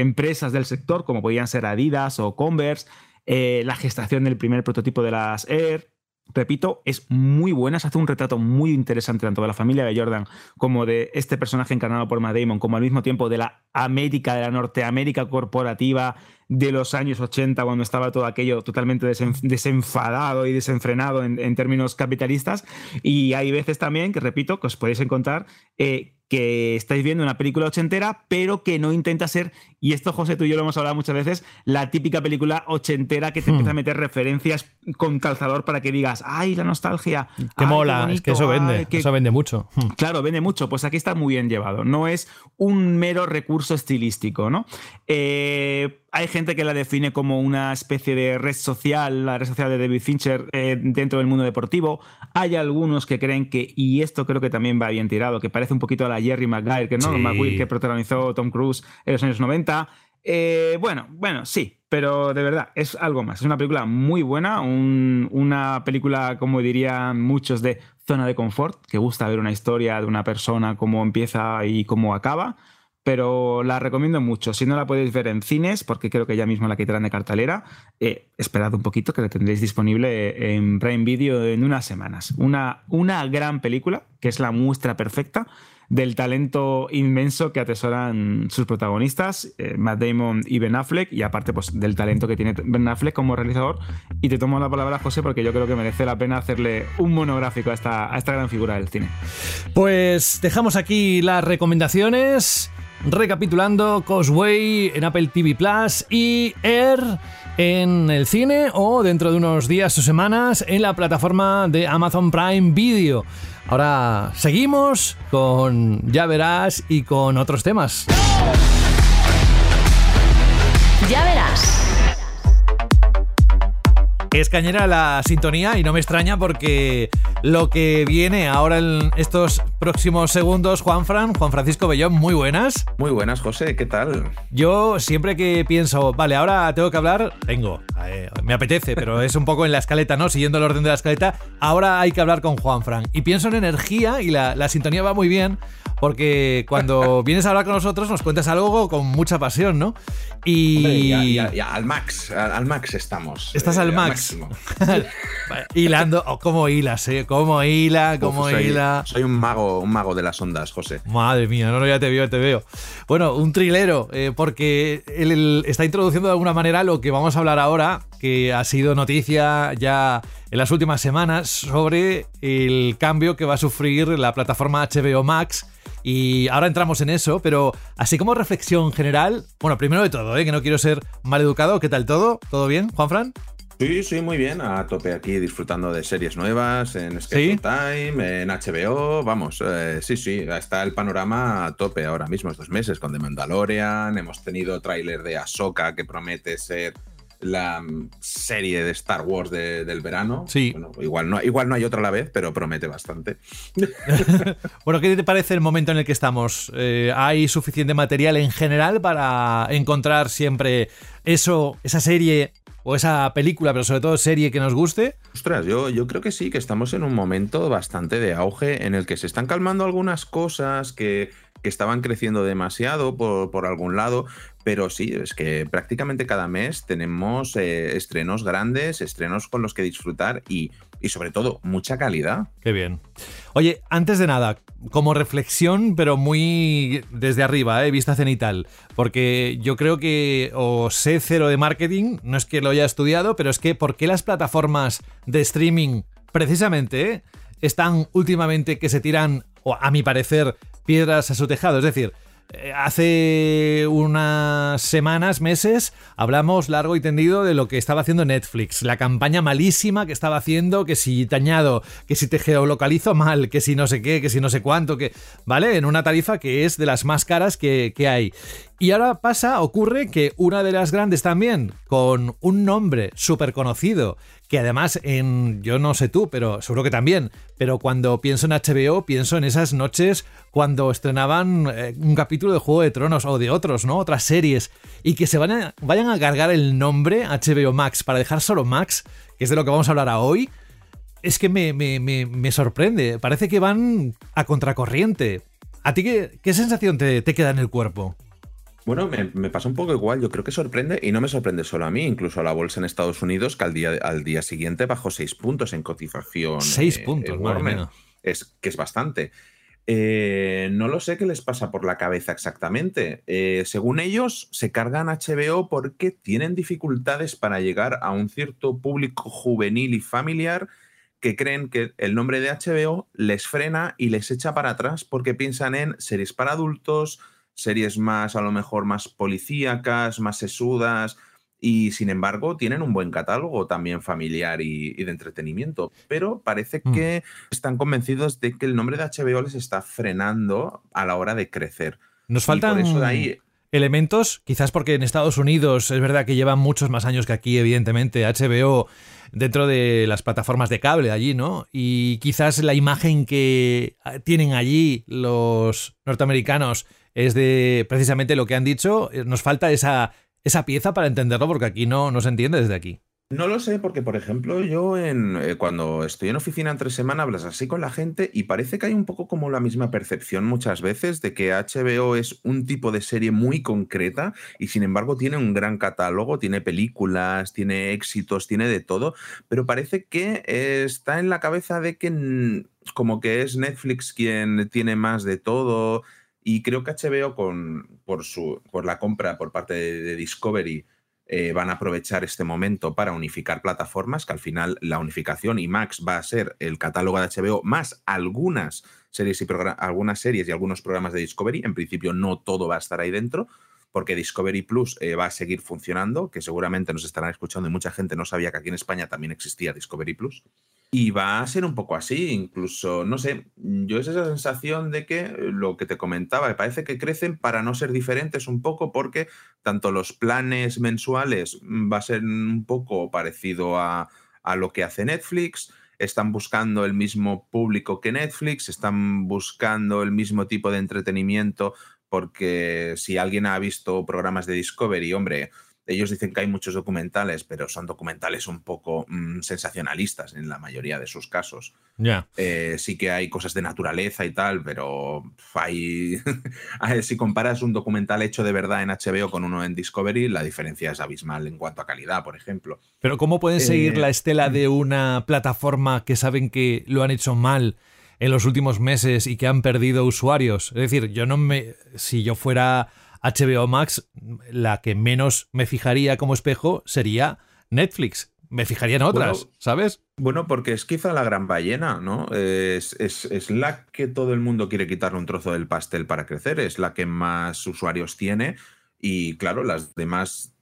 empresas del sector, como podían ser Adidas o Converse, la gestación del primer prototipo de las Air repito, es muy buena, se hace un retrato muy interesante tanto de la familia de Jordan como de este personaje encarnado por Matt Damon, como al mismo tiempo de la América, de la Norteamérica corporativa de los años 80, cuando estaba todo aquello totalmente desenfadado y desenfrenado en, términos capitalistas. Y hay veces también, que repito, que os podéis encontrar eh, que estáis viendo una película ochentera, pero que no intenta ser, y esto José, tú y yo lo hemos hablado muchas veces, la típica película ochentera que te empieza a hmm. meter referencias con calzador para que digas, ay, la nostalgia. Qué mola, es que eso vende, eso vende mucho. Hmm. Claro, vende mucho, pues aquí está muy bien llevado, no es un mero recurso estilístico, ¿no? Eh, hay gente que la define como una especie de red social, la red social de David Fincher eh, dentro del mundo deportivo. Hay algunos que creen que, y esto creo que también va bien tirado, que parece un poquito a la Jerry Maguire, que no, que protagonizó Tom Cruise en los años 90. Eh, bueno, bueno, sí, pero de verdad, es algo más. Es una película muy buena, una película, como dirían muchos, de zona de confort, que gusta ver una historia de una persona, cómo empieza y cómo acaba pero la recomiendo mucho. Si no la podéis ver en cines, porque creo que ya mismo la quitarán de cartelera, eh, esperad un poquito que la tendréis disponible en Prime Video en unas semanas. Una, una gran película, que es la muestra perfecta del talento inmenso que atesoran sus protagonistas, eh, Matt Damon y Ben Affleck, y aparte pues, del talento que tiene Ben Affleck como realizador. Y te tomo la palabra, José, porque yo creo que merece la pena hacerle un monográfico a esta, a esta gran figura del cine. Pues dejamos aquí las recomendaciones. Recapitulando, Cosway en Apple TV Plus y Air en el cine o dentro de unos días o semanas en la plataforma de Amazon Prime Video. Ahora seguimos con Ya verás y con otros temas. Ya verás. Es cañera la sintonía y no me extraña porque lo que viene ahora en estos próximos segundos, Juan Fran, Juan Francisco Bellón, muy buenas. Muy buenas, José, ¿qué tal? Yo siempre que pienso, vale, ahora tengo que hablar, vengo, eh, me apetece, pero es un poco en la escaleta, ¿no? Siguiendo el orden de la escaleta, ahora hay que hablar con Juan Fran. Y pienso en energía y la, la sintonía va muy bien porque cuando <laughs> vienes a hablar con nosotros nos cuentas algo con mucha pasión, ¿no? Y. ya, al max, al, max estamos. Estás al eh, max. <laughs> Hilando, oh, ¿cómo hilas, eh? ¿Cómo hila? ¿Cómo hila? Soy un mago, un mago de las ondas, José. Madre mía, no, no, ya te veo, te veo. Bueno, un trilero, eh, porque él, está introduciendo de alguna manera lo que vamos a hablar ahora, que ha sido noticia ya en las últimas semanas sobre el cambio que va a sufrir la plataforma HBO Max y ahora entramos en eso, pero así como reflexión general, bueno, primero de todo, ¿eh? que no quiero ser mal educado, ¿qué tal todo? ¿Todo bien, Juanfran? Sí, sí, muy bien. A tope aquí disfrutando de series nuevas en Schedule Time, en HBO. Vamos, eh, sí, sí, está el panorama a tope ahora mismo, estos meses, con The Mandalorian. Hemos tenido tráiler de Ahsoka que promete ser la serie de Star Wars del verano. Sí. Bueno, igual no, igual no hay otra a la vez, pero promete bastante. <laughs> <laughs> bueno, ¿qué te parece el momento en el que estamos? Eh, ¿Hay suficiente material en general para encontrar siempre eso, esa serie o esa película, pero sobre todo serie que nos guste? Ostras, yo, yo creo que sí, que estamos en un momento bastante de auge en el que se están calmando algunas cosas que que estaban creciendo demasiado por, por, algún lado, pero sí, es que prácticamente cada mes tenemos eh, estrenos grandes, estrenos con los que disfrutar y, y, sobre todo mucha calidad. Qué bien. Oye, antes de nada, como reflexión, pero muy desde arriba, ¿eh? vista cenital, porque yo creo que o sé cero de marketing, no es que lo haya estudiado, pero es que ¿por qué las plataformas de streaming precisamente eh, están últimamente que se tiran, o a mi parecer, piedras a su tejado? Es decir, eh, hace unas semanas, meses, hablamos largo y tendido de lo que estaba haciendo Netflix, la campaña malísima que estaba haciendo, que si te añado, que si te geolocalizo mal, que si no sé qué, que si no sé cuánto, que, ¿vale? En una tarifa que es de las más caras que, que hay. Y ahora pasa, ocurre que una de las grandes también, con un nombre súper conocido, que además en, yo no sé tú, pero seguro que también, pero cuando pienso en HBO, pienso en esas noches cuando estrenaban eh, un capítulo de Juego de Tronos o de otros, ¿no? Otras series, y que se van a, vayan a cargar el nombre HBO Max para dejar solo Max, que es de lo que vamos a hablar hoy, es que me, me, me, sorprende, parece que van a contracorriente. ¿A ti qué, qué sensación te, te queda en el cuerpo? Bueno, me, me, pasa un poco igual. Yo creo que sorprende, y no me sorprende solo a mí, incluso a la bolsa en Estados Unidos, que al día, al día siguiente bajó seis puntos en cotización. Seis eh, puntos, bueno. Es que es bastante. Eh, no lo sé qué les pasa por la cabeza exactamente. Eh, según ellos, se cargan HBO porque tienen dificultades para llegar a un cierto público juvenil y familiar que creen que el nombre de HBO les frena y les echa para atrás porque piensan en series para adultos, series más, a lo mejor, más policíacas, más sesudas, y sin embargo tienen un buen catálogo también familiar y, de entretenimiento, pero parece Mm. que están convencidos de que el nombre de HBO les está frenando a la hora de crecer. Nos Y faltan por eso de ahí, elementos, quizás porque en Estados Unidos es verdad que llevan muchos más años que aquí, evidentemente, HBO dentro de las plataformas de cable allí, ¿no? Y quizás la imagen que tienen allí los norteamericanos es de precisamente lo que han dicho. Nos falta esa, esa pieza para entenderlo porque aquí no, no se entiende desde aquí. No lo sé, porque por ejemplo, yo en, eh, cuando estoy en oficina entre semana hablas así con la gente y parece que hay un poco como la misma percepción muchas veces de que HBO es un tipo de serie muy concreta y sin embargo tiene un gran catálogo, tiene películas, tiene éxitos, tiene de todo, pero parece que eh, está en la cabeza de que como que es Netflix quien tiene más de todo y creo que HBO con, por, su, por la compra por parte de, Discovery eh, van a aprovechar este momento para unificar plataformas, que al final la unificación y Max va a ser el catálogo de HBO más algunas series y algunas series y algunos programas de Discovery. En principio no todo va a estar ahí dentro, porque Discovery Plus eh, va a seguir funcionando, que seguramente nos estarán escuchando y mucha gente no sabía que aquí en España también existía Discovery Plus. Y va a ser un poco así, incluso, no sé, yo es esa sensación de que lo que te comentaba, me parece que crecen para no ser diferentes un poco, porque tanto los planes mensuales va a ser un poco parecido a, a lo que hace Netflix, están buscando el mismo público que Netflix, están buscando el mismo tipo de entretenimiento, porque si alguien ha visto programas de Discovery, hombre, ellos dicen que hay muchos documentales, pero son documentales un poco mmm, sensacionalistas en la mayoría de sus casos. Ya. Eh, sí que hay cosas de naturaleza y tal, pero hay... <laughs> si comparas un documental hecho de verdad en HBO con uno en Discovery, la diferencia es abismal en cuanto a calidad, por ejemplo. Pero ¿cómo pueden seguir Eh, la estela de una plataforma que saben que lo han hecho mal? En los últimos meses y que han perdido usuarios. Es decir, yo no me. Si yo fuera HBO Max, la que menos me fijaría como espejo sería Netflix. Me fijaría en otras, Bueno, ¿sabes? Bueno, porque es quizá la gran ballena, ¿no? Es, es- es la que todo el mundo quiere quitarle un trozo del pastel para crecer, es la que más usuarios tiene y claro, las demás,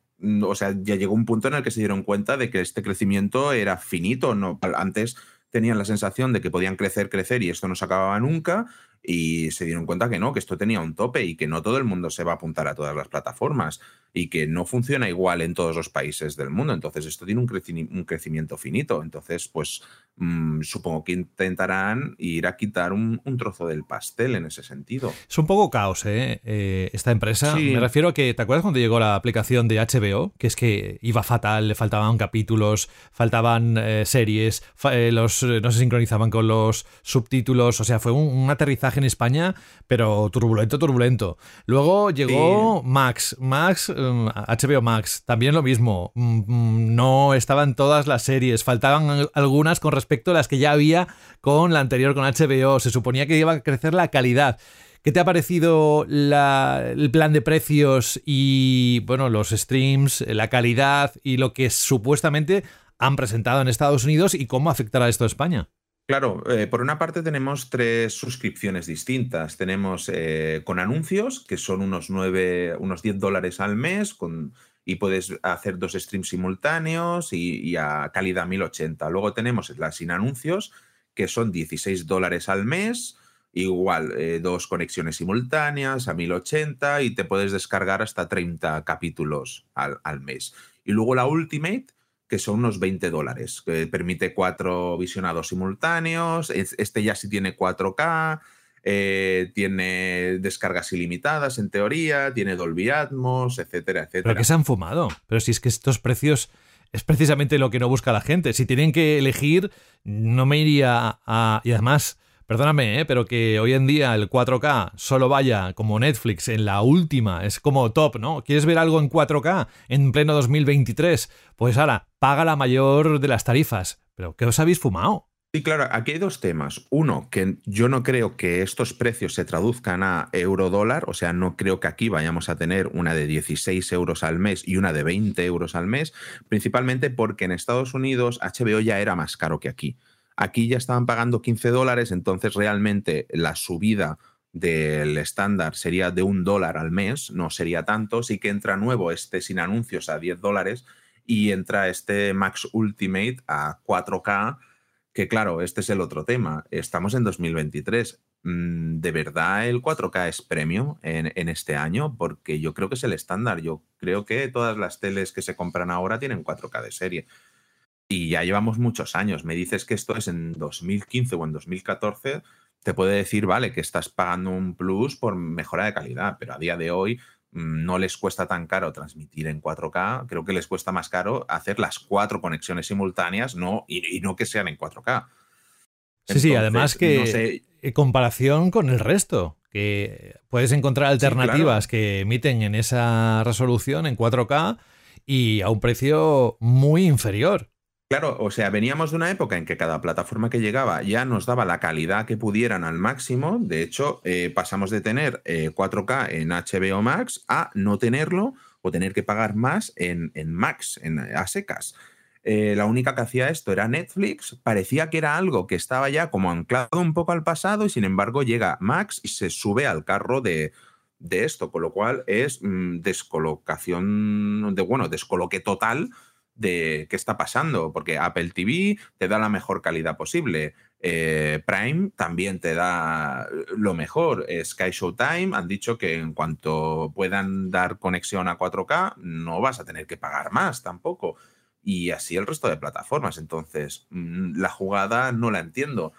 o sea, ya llegó un punto en el que se dieron cuenta de que este crecimiento era finito, ¿no? Antes tenían la sensación de que podían crecer, crecer y esto no se acababa nunca y se dieron cuenta que no, que esto tenía un tope y que no todo el mundo se va a apuntar a todas las plataformas y que no funciona igual en todos los países del mundo. Entonces esto tiene un, creci- un crecimiento finito. Entonces, pues mm, supongo que intentarán ir a quitar un, un trozo del pastel en ese sentido. Es un poco caos, ¿eh? Eh, esta empresa. Sí. Me refiero a que, ¿te acuerdas cuando llegó la aplicación de HBO? Que es que iba fatal, le faltaban capítulos, faltaban eh, series, fa- eh, los, no se sincronizaban con los subtítulos. O sea, fue un, un aterrizaje en España, pero turbulento, turbulento. Luego llegó Max, Max, mm, HBO Max, también lo mismo. Mm, No estaban todas las series, faltaban al- algunas con respecto a las que ya había con la anterior, con HBO. Se suponía que iba a crecer la calidad. ¿Qué te ha parecido la- el plan de precios y bueno, los streams, la calidad y lo que supuestamente han presentado en Estados Unidos y cómo afectará esto a España? Claro, eh, por una parte tenemos tres suscripciones distintas. Tenemos eh, con anuncios, que son unos, 9, unos 10 dólares al mes, con, y puedes hacer dos streams simultáneos y, a calidad 1080. Luego tenemos la sin anuncios, que son 16 dólares al mes, igual eh, dos conexiones simultáneas a 1080 y te puedes descargar hasta 30 capítulos al, al mes. Y luego la Ultimate, que son unos 20 dólares, que permite cuatro visionados simultáneos, es- este ya sí tiene 4K, eh, tiene descargas ilimitadas en teoría, tiene Dolby Atmos, etcétera, etcétera. Pero que se han fumado. Pero si es que estos precios es precisamente lo que no busca la gente. Si tienen que elegir, no me iría a... Y además, perdóname, ¿eh? pero que hoy en día el 4K solo vaya como Netflix en la última, es como top, ¿no? ¿Quieres ver algo en 4K en pleno 2023? Pues ahora, paga la mayor de las tarifas. ¿Pero qué os habéis fumado? Sí, claro, aquí hay dos temas. Uno, que yo no creo que estos precios se traduzcan a euro-dólar, o sea, no creo que aquí vayamos a tener una de 16 euros al mes y una de 20 euros al mes, principalmente porque en Estados Unidos HBO ya era más caro que aquí. Aquí ya estaban pagando 15 dólares, entonces realmente la subida del estándar sería de un dólar al mes, no sería tanto, sí que entra nuevo este sin anuncios a 10 dólares y entra este Max Ultimate a 4K que claro, este es el otro tema. Estamos en 2023. Mm, ¿De verdad el 4K es premio en, este año? Porque yo creo que es el estándar. Yo creo que todas las teles que se compran ahora tienen 4K de serie. Y ya llevamos muchos años. Me dices que esto es en 2015 o en 2014, te puede decir, vale, que estás pagando un plus por mejora de calidad, pero a día de hoy no les cuesta tan caro transmitir en 4K, creo que les cuesta más caro hacer las cuatro conexiones simultáneas no, y, no que sean en 4K. Sí, sí, además que en comparación con el resto, que puedes encontrar alternativas que emiten en esa resolución en 4K y a un precio muy inferior. Claro, o sea, veníamos de una época en que cada plataforma que llegaba ya nos daba la calidad que pudieran al máximo. De hecho, eh, pasamos de tener 4K eh, en HBO Max a no tenerlo o tener que pagar más en, Max, en, a secas. Eh, la única que hacía esto era Netflix. Parecía que era algo que estaba ya como anclado un poco al pasado y sin embargo llega Max y se sube al carro de, esto, con lo cual es mm, descolocación, de, bueno, descoloque total de qué está pasando, porque Apple TV te da la mejor calidad posible. Eh, Prime también te da lo mejor. Sky Showtime han dicho que en cuanto puedan dar conexión a 4K, no vas a tener que pagar más tampoco. Y así el resto de plataformas. Entonces, mm, la jugada no la entiendo.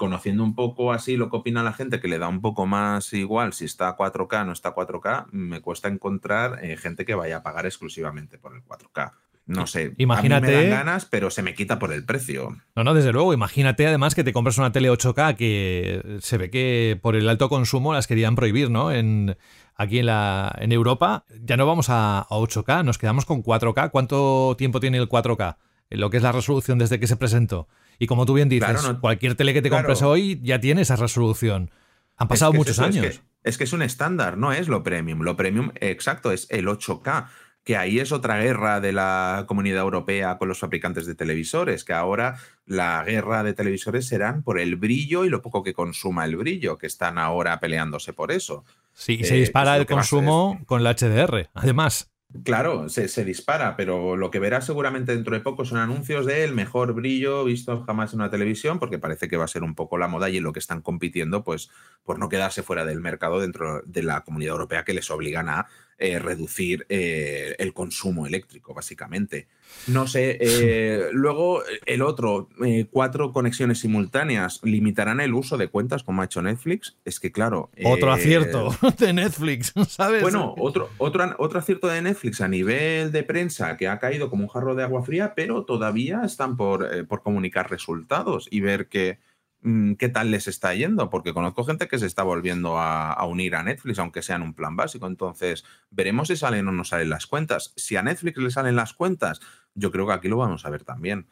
Conociendo un poco así lo que opina la gente, que le da un poco más igual si está 4K o no está 4K, me cuesta encontrar eh, gente que vaya a pagar exclusivamente por el 4K. No sé, imagínate. A mí me dan ganas, pero se me quita por el precio. No, no, desde luego. Imagínate además que te compras una tele 8K que se ve que por el alto consumo las querían prohibir, ¿no? En, aquí en, la, en Europa ya no vamos a, a 8K, nos quedamos con 4K. ¿Cuánto tiempo tiene el 4K? En lo que es la resolución desde que se presentó. Y como tú bien dices, cualquier tele que te compres hoy ya tiene esa resolución. Han pasado muchos años. Es que, es un estándar, no es lo premium. Lo premium, exacto, es el 8K que ahí es otra guerra de la comunidad europea con los fabricantes de televisores, que ahora la guerra de televisores serán por el brillo y lo poco que consuma el brillo, que están ahora peleándose por eso. Sí, y se eh, dispara el consumo con la HDR, además. Claro, se, dispara, pero lo que verás seguramente dentro de poco son anuncios de el mejor brillo visto jamás en una televisión, porque parece que va a ser un poco la moda y en lo que están compitiendo, pues por no quedarse fuera del mercado dentro de la comunidad europea que les obligan a eh, reducir eh, el consumo eléctrico, básicamente. No sé, eh, <laughs> luego el otro, cuatro conexiones simultáneas, ¿limitarán el uso de cuentas como ha hecho Netflix? Es que claro... Otro acierto <laughs> de Netflix, <laughs> ¿sabes? Bueno, otro, otro, otro acierto de Netflix a nivel de prensa que ha caído como un jarro de agua fría, pero todavía están por, por comunicar resultados y ver que qué tal les está yendo, porque conozco gente que se está volviendo a, unir a Netflix, aunque sea en un plan básico. Entonces, veremos si salen o no salen las cuentas. Si a Netflix le salen las cuentas, yo creo que aquí lo vamos a ver también.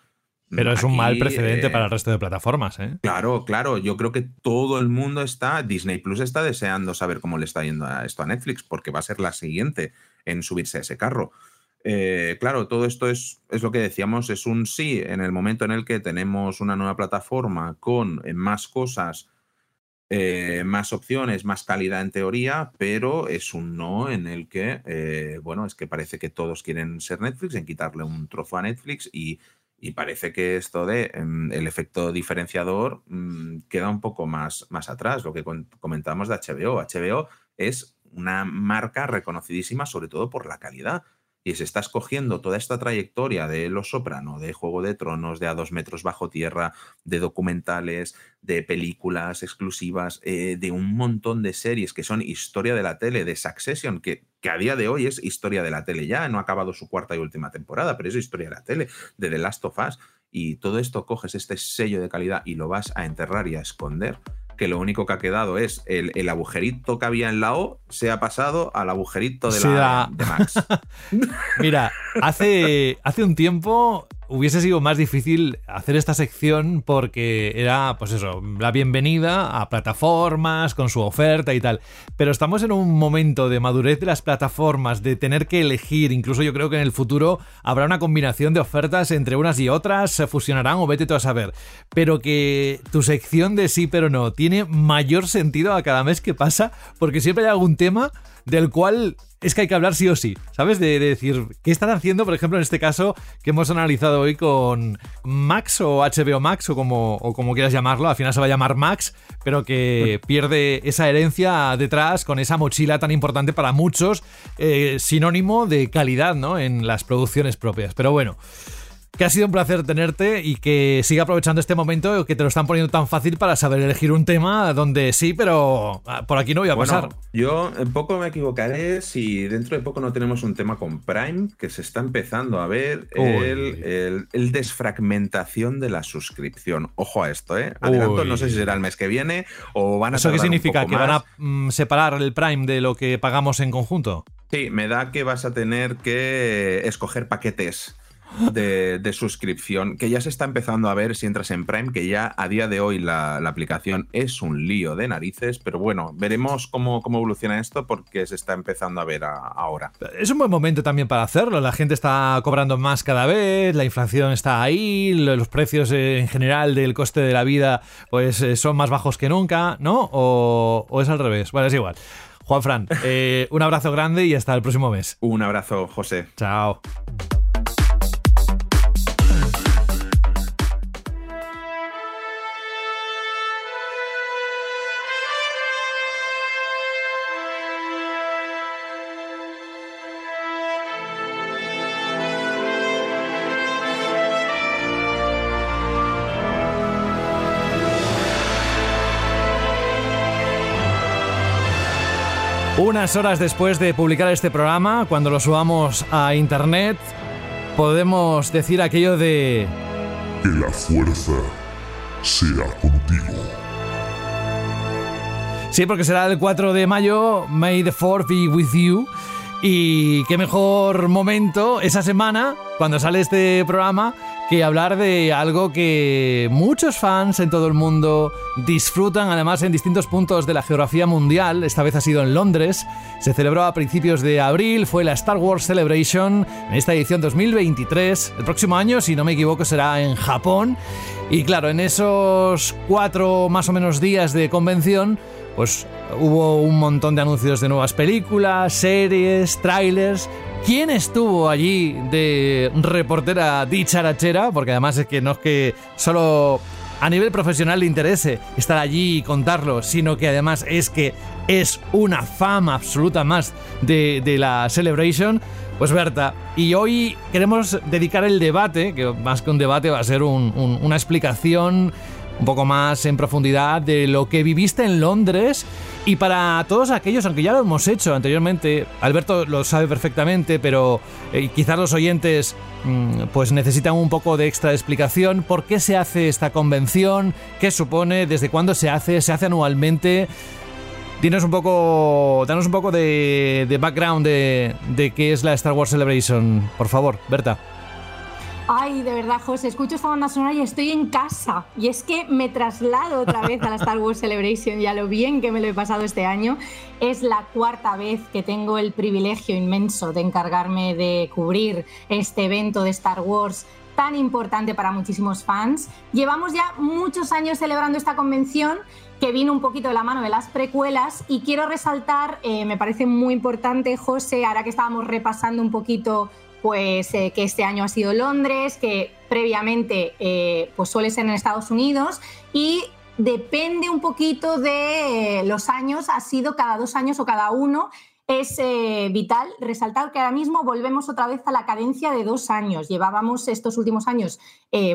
Pero es un mal precedente para el resto de plataformas, ¿eh? Claro, claro. Yo creo que todo el mundo está, Disney Plus está deseando saber cómo le está yendo a esto a Netflix, porque va a ser la siguiente en subirse a ese carro. Eh, claro, todo esto es, es, lo que decíamos, es un sí en el momento en el que tenemos una nueva plataforma con eh, más cosas, eh, más opciones, más calidad en teoría, pero es un no en el que, bueno, es que parece que todos quieren ser Netflix, en quitarle un trozo a Netflix y, parece que esto de em, el efecto diferenciador mm, queda un poco más, más atrás, lo que comentábamos de HBO. HBO es una marca reconocidísima sobre todo por la calidad y se está escogiendo toda esta trayectoria de Los Soprano, de Juego de Tronos, de A dos metros bajo tierra, de documentales, de películas exclusivas, eh, de un montón de series que son historia de la tele, de Succession, que, que, a día de hoy es historia de la tele ya, no ha acabado su cuarta y última temporada, pero es historia de la tele, de The Last of Us. y todo esto coges este sello de calidad y lo vas a enterrar y a esconder, que lo único que ha quedado es el, el agujerito que había en la O se ha pasado al agujerito de, Sí, la, la- de Max. <laughs> Mira, hace, hace un tiempo hubiese sido más difícil hacer esta sección porque era, pues eso, la bienvenida a plataformas con su oferta y tal. Pero estamos en un momento de madurez de las plataformas, de tener que elegir. Incluso yo creo que en el futuro habrá una combinación de ofertas entre unas y otras, se fusionarán o vete tú a saber. Pero que tu sección de sí pero no tiene mayor sentido a cada mes que pasa porque siempre hay algún tema del cual es que hay que hablar sí o sí, ¿sabes? De, de decir, ¿qué están haciendo, por ejemplo, en este caso que hemos analizado hoy con Max o HBO Max o como, o como quieras llamarlo, al final se va a llamar Max, pero que pierde esa herencia detrás con esa mochila tan importante para muchos, eh, sinónimo de calidad, ¿no? En las producciones propias. Pero bueno. Que ha sido un placer tenerte y que siga aprovechando este momento que te lo están poniendo tan fácil para saber elegir un tema donde sí, pero ah, por aquí no voy a Bueno, pasar. yo en poco me equivocaré si dentro de poco no tenemos un tema con Prime que se está empezando a ver el, el- el desfragmentación de la suscripción. Ojo a esto, ¿eh? Adelanto, Uy. no sé si será el mes que viene o van a ¿Eso qué significa? ¿Que van a mm, separar el Prime de lo que pagamos en conjunto? Sí, me da que vas a tener que escoger paquetes de, de suscripción, que ya se está empezando a ver si entras en Prime, que ya a día de hoy la, la aplicación es un lío de narices, pero bueno, veremos cómo, cómo evoluciona esto porque se está empezando a ver a- ahora. Es un buen momento también para hacerlo. La gente está cobrando más cada vez, la inflación está ahí, lo- los precios eh, en general del coste de la vida pues eh, son más bajos que nunca, ¿no? O, o es al revés. Bueno, es igual. Juan Fran, <laughs> eh, un abrazo grande y hasta el próximo mes. Un abrazo, José. Chao. Unas horas después de publicar este programa, cuando lo subamos a internet, podemos decir aquello de... Que la fuerza sea contigo. Sí, porque será el 4 de mayo, May the 4 be with you. Y qué mejor momento esa semana, cuando sale este programa, que hablar de algo que muchos fans en todo el mundo disfrutan, además en distintos puntos de la geografía mundial. Esta vez ha sido en Londres. Se celebró a principios de abril, fue la Star Wars Celebration en esta edición 2023. El próximo año, si no me equivoco, será en Japón. Y claro, en esos cuatro más o menos días de convención, pues hubo un montón de anuncios de nuevas películas, series, trailers. ¿Quién estuvo allí de reportera dicharachera? Porque además es que no es que solo a nivel profesional le interese estar allí y contarlo, sino que además es que es una fama absoluta más de, de la Celebration. Pues Berta, y hoy queremos dedicar el debate, que más que un debate va a ser un- un- una explicación un poco más en profundidad de lo que viviste en Londres y para todos aquellos, aunque ya lo hemos hecho anteriormente, Alberto lo sabe perfectamente, pero eh, quizás los oyentes mm, pues necesitan un poco de extra explicación. ¿Por qué se hace esta convención? ¿Qué supone? ¿Desde cuándo se hace? ¿Se hace anualmente? Dinos un poco, danos un poco de, background de qué es la Star Wars Celebration, por favor, Berta. Ay, de verdad, José, escucho esta banda sonora y estoy en casa. Y es que me traslado otra vez a la Star Wars Celebration y a lo bien que me lo he pasado este año. Es la cuarta vez que tengo el privilegio inmenso de encargarme de cubrir este evento de Star Wars tan importante para muchísimos fans. Llevamos ya muchos años celebrando esta convención que vino un poquito de la mano de las precuelas y quiero resaltar, eh, me parece muy importante, José, ahora que estábamos repasando un poquito pues eh, que este año ha sido Londres, que previamente eh, pues suele ser en Estados Unidos y depende un poquito de eh, los años, ha sido cada dos años o cada uno. Es vital resaltar que ahora mismo volvemos otra vez a la cadencia de dos años. Llevábamos estos últimos años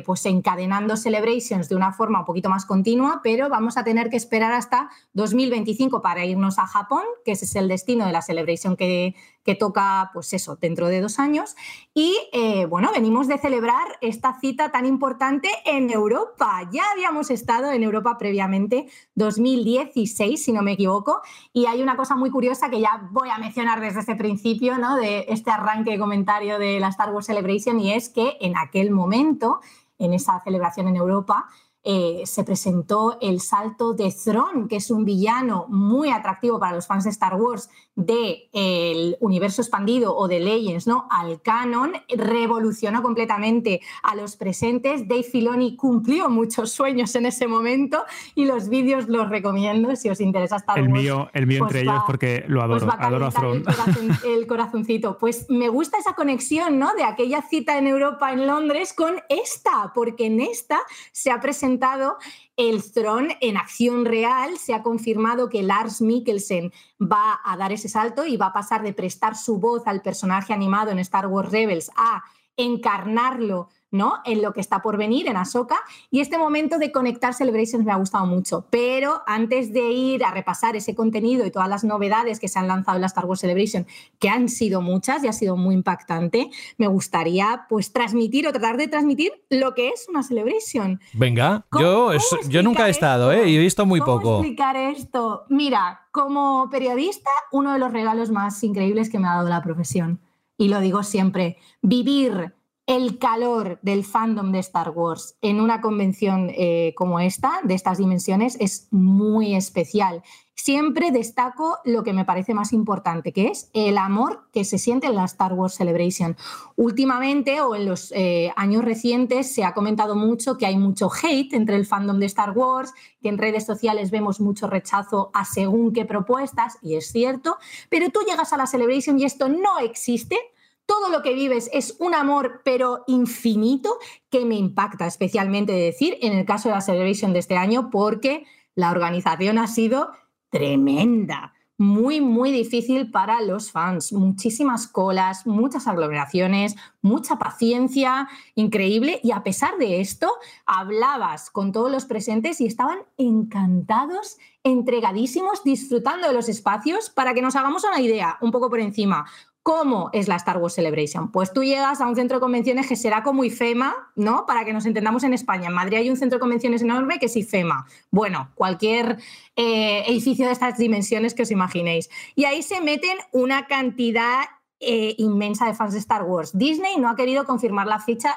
pues encadenando celebrations de una forma un poquito más continua, pero vamos a tener que esperar hasta 2025 para irnos a Japón, que ese es el destino de la celebration que, que toca, pues eso, dentro de dos años. Y eh, bueno, venimos de celebrar esta cita tan importante en Europa. Ya habíamos estado en Europa previamente, 2016, si no me equivoco, y hay una cosa muy curiosa que ya voy a mencionar desde ese principio, ¿no? De este arranque de comentario de la Star Wars Celebration, y es que en aquel momento, en esa celebración en Europa, eh, se presentó el salto de Thrawn, que es un villano muy atractivo para los fans de Star Wars del universo expandido o de Legends ¿no? al canon, revolucionó completamente a los presentes. Dave Filoni cumplió muchos sueños en ese momento y los vídeos los recomiendo si os interesa Star el. Mío, el mío entre ellos porque lo adoro, adoro a Thrawn. <laughs> El, corazoncito. Pues me gusta esa conexión ¿no? de aquella cita en Europa, en Londres, con esta, porque en esta se ha presentado el Throne en acción real. Se ha confirmado que Lars Mikkelsen va a dar ese salto y va a pasar de prestar su voz al personaje animado en Star Wars Rebels a encarnarlo ¿no? En lo que está por venir, en Ahsoka. Y este momento de conectar Celebrations me ha gustado mucho. Pero antes de ir a repasar ese contenido y todas las novedades que se han lanzado en la Star Wars Celebration, que han sido muchas y ha sido muy impactante, me gustaría pues transmitir o tratar de transmitir lo que es una Celebration. Venga, yo, yo nunca he estado, ¿eh? Y he visto muy ¿Cómo poco. explicar esto? Mira, como periodista, uno de los regalos más increíbles que me ha dado la profesión. Y lo digo siempre, vivir el calor del fandom de Star Wars en una convención eh, como esta, de estas dimensiones, es muy especial. Siempre destaco lo que me parece más importante, que es el amor que se siente en la Star Wars Celebration. Últimamente o en los eh, años recientes se ha comentado mucho que hay mucho hate entre el fandom de Star Wars, que en redes sociales vemos mucho rechazo a según qué propuestas, y es cierto, pero tú llegas a la Celebration y esto no existe, todo lo que vives es un amor, pero infinito, que me impacta especialmente decir en el caso de la Celebration de este año, porque la organización ha sido tremenda. Muy, muy difícil para los fans. Muchísimas colas, muchas aglomeraciones, mucha paciencia, increíble. Y a pesar de esto, hablabas con todos los presentes y estaban encantados, entregadísimos, disfrutando de los espacios. Para que nos hagamos una idea, un poco por encima, ¿Cómo es la Star Wars Celebration? Pues tú llegas a un centro de convenciones que será como IFEMA, ¿no? Para que nos entendamos en España. En Madrid hay un centro de convenciones enorme que es IFEMA. Bueno, cualquier eh, edificio de estas dimensiones que os imaginéis. Y ahí se meten una cantidad eh, inmensa de fans de Star Wars. Disney no ha querido confirmar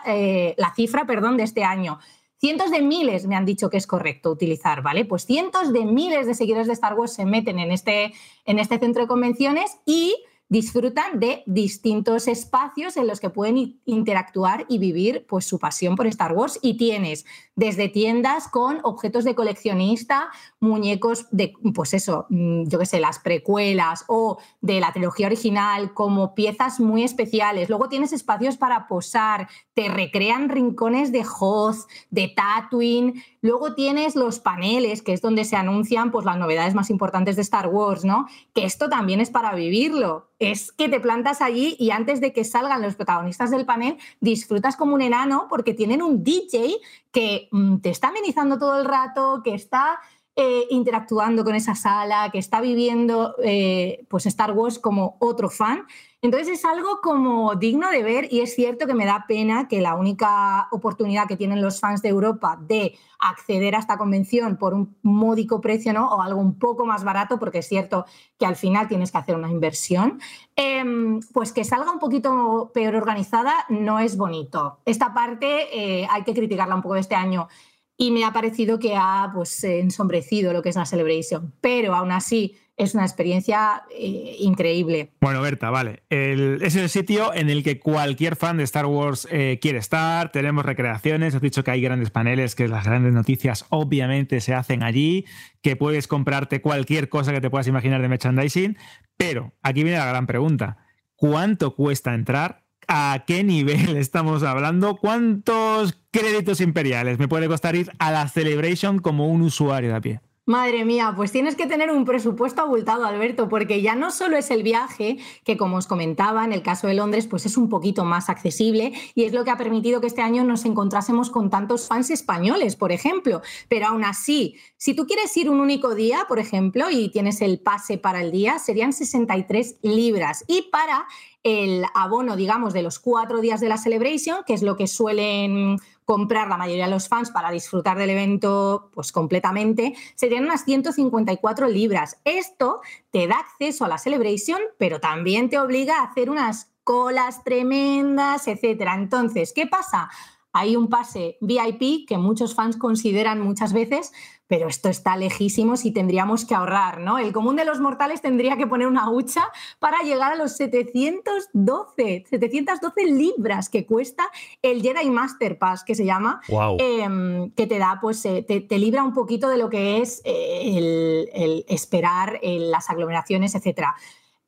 eh, la cifra perdón, de este año. Cientos de miles me han dicho que es correcto utilizar, ¿vale? Pues cientos de miles de seguidores de Star Wars se meten en este, en este centro de convenciones y disfrutan de distintos espacios en los que pueden interactuar y vivir pues, su pasión por Star Wars. Y tienes desde tiendas con objetos de coleccionista, muñecos de, pues eso, mm, yo qué sé, las precuelas o de la trilogía original, como piezas muy especiales. Luego tienes espacios para posar, te recrean rincones de Hoth, de Tatooine. Luego tienes los paneles, que es donde se anuncian pues, las novedades más importantes de Star Wars, ¿no? Que esto también es para vivirlo es que te plantas allí y antes de que salgan los protagonistas del panel, disfrutas como un enano porque tienen un DJ que mm, te está amenizando todo el rato, que está eh, interactuando con esa sala, que está viviendo eh, pues Star Wars como otro fan. Entonces es algo como digno de ver y es cierto que me da pena que la única oportunidad que tienen los fans de Europa de acceder a esta convención por un módico precio ¿no? o algo un poco más barato, porque es cierto que al final tienes que hacer una inversión, em, pues que salga un poquito peor organizada no es bonito. Esta parte eh, hay que criticarla un poco de este año y me ha parecido que ha pues, ensombrecido lo que es la Celebration. Pero aún así es una experiencia eh, increíble. Bueno, Berta, vale. es el sitio en el que cualquier fan de Star Wars eh, quiere estar. Tenemos recreaciones. He dicho que hay grandes paneles, que las grandes noticias obviamente se hacen allí, que puedes comprarte cualquier cosa que te puedas imaginar de merchandising. Pero aquí viene la gran pregunta. ¿Cuánto cuesta entrar? ¿A qué nivel <laughs> estamos hablando? ¿Cuántos créditos imperiales me puede costar ir a la Celebration como un usuario de a pie? Madre mía, pues tienes que tener un presupuesto abultado, Alberto, porque ya no solo es el viaje, que como os comentaba, en el caso de Londres, pues es un poquito más accesible y es lo que ha permitido que este año nos encontrásemos con tantos fans españoles, por ejemplo. Pero aún así, si tú quieres ir un único día, por ejemplo, y tienes el pase para el día, serían 63 libras. Y para el abono, digamos, de los cuatro días de la Celebration, que es lo que suelen comprar la mayoría de los fans para disfrutar del evento pues completamente, serían unas 154 libras. Esto te da acceso a la Celebration, pero también te obliga a hacer unas colas tremendas, etcétera. Entonces, ¿qué pasa? Hay un pase VIP que muchos fans consideran muchas veces pero esto está lejísimo si tendríamos que ahorrar, ¿no? El común de los mortales tendría que poner una hucha para llegar a los 712, 712 libras que cuesta el Jedi Master Pass, que se llama, em, que te da, pues, eh, te, libra un poquito de lo que es eh, el, esperar las aglomeraciones, etcétera.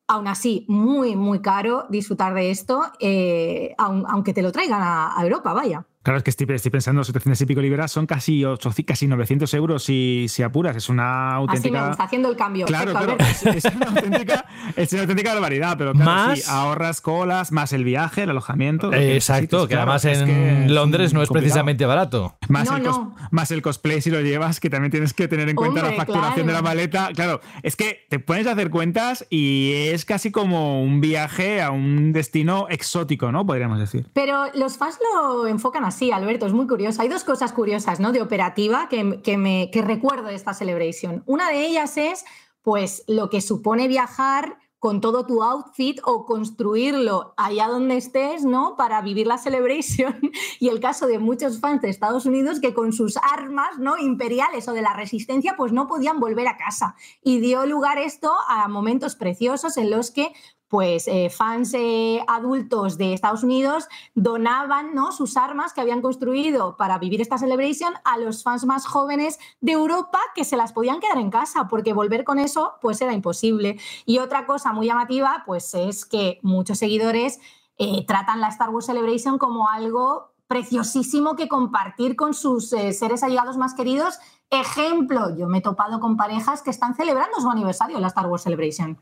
Aún así, muy, muy caro disfrutar de esto, eh, aunque te lo traigan a Europa, vaya. Claro, es que estoy, estoy pensando, 700 y pico libras son casi, 8, casi 900 euros si, si apuras. Es una auténtica. Así me gusta, haciendo el cambio. Claro, claro es, una auténtica, es, una auténtica, barbaridad, pero claro, más, ahorras colas, más el viaje, el alojamiento. exacto, que además en Londres no es precisamente barato. Más, el más el cosplay si lo llevas, que también tienes que tener en cuenta la facturación de la maleta. Claro, es que te pones a hacer cuentas y es casi como un viaje a un destino exótico, ¿no? Podríamos decir. Pero los fans lo enfocan así sí, Alberto, es muy curioso. Hay dos cosas curiosas, ¿no? De operativa que, que, me, que recuerdo de esta celebration. Una de ellas es, pues, lo que supone viajar con todo tu outfit o construirlo allá donde estés, ¿no? Para vivir la celebration. <laughs> Y el caso de muchos fans de Estados Unidos que con sus armas, ¿no? Imperiales o de la resistencia, pues no podían volver a casa. Y dio lugar esto a momentos preciosos en los que pues eh, fans eh, adultos de Estados Unidos donaban ¿no? sus armas que habían construido para vivir esta celebration a los fans más jóvenes de Europa que se las podían quedar en casa porque volver con eso pues era imposible. Y otra cosa muy llamativa pues es que muchos seguidores eh, tratan la Star Wars Celebration como algo preciosísimo que compartir con sus seres allegados más queridos. Ejemplo, yo me he topado con parejas que están celebrando su aniversario en la Star Wars Celebration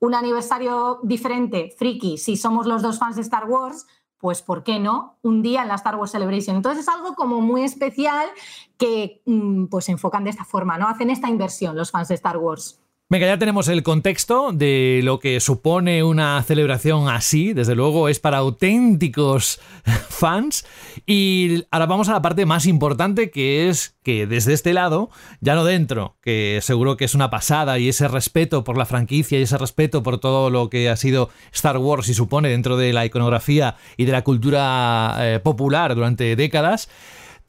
un aniversario diferente, friki, si somos los dos fans de Star Wars, pues ¿por qué no? Un día en la Star Wars Celebration. Entonces es algo como muy especial que mm, pues enfocan de esta forma, ¿no? Hacen esta inversión los fans de Star Wars. Venga, ya tenemos el contexto de lo que supone una celebración así, desde luego es para auténticos <laughs> fans. Y ahora vamos a la parte más importante, que es que desde este lado, ya no dentro, que seguro que es una pasada y ese respeto por la franquicia y ese respeto por todo lo que ha sido Star Wars y supone dentro de la iconografía y de la cultura eh, popular durante décadas,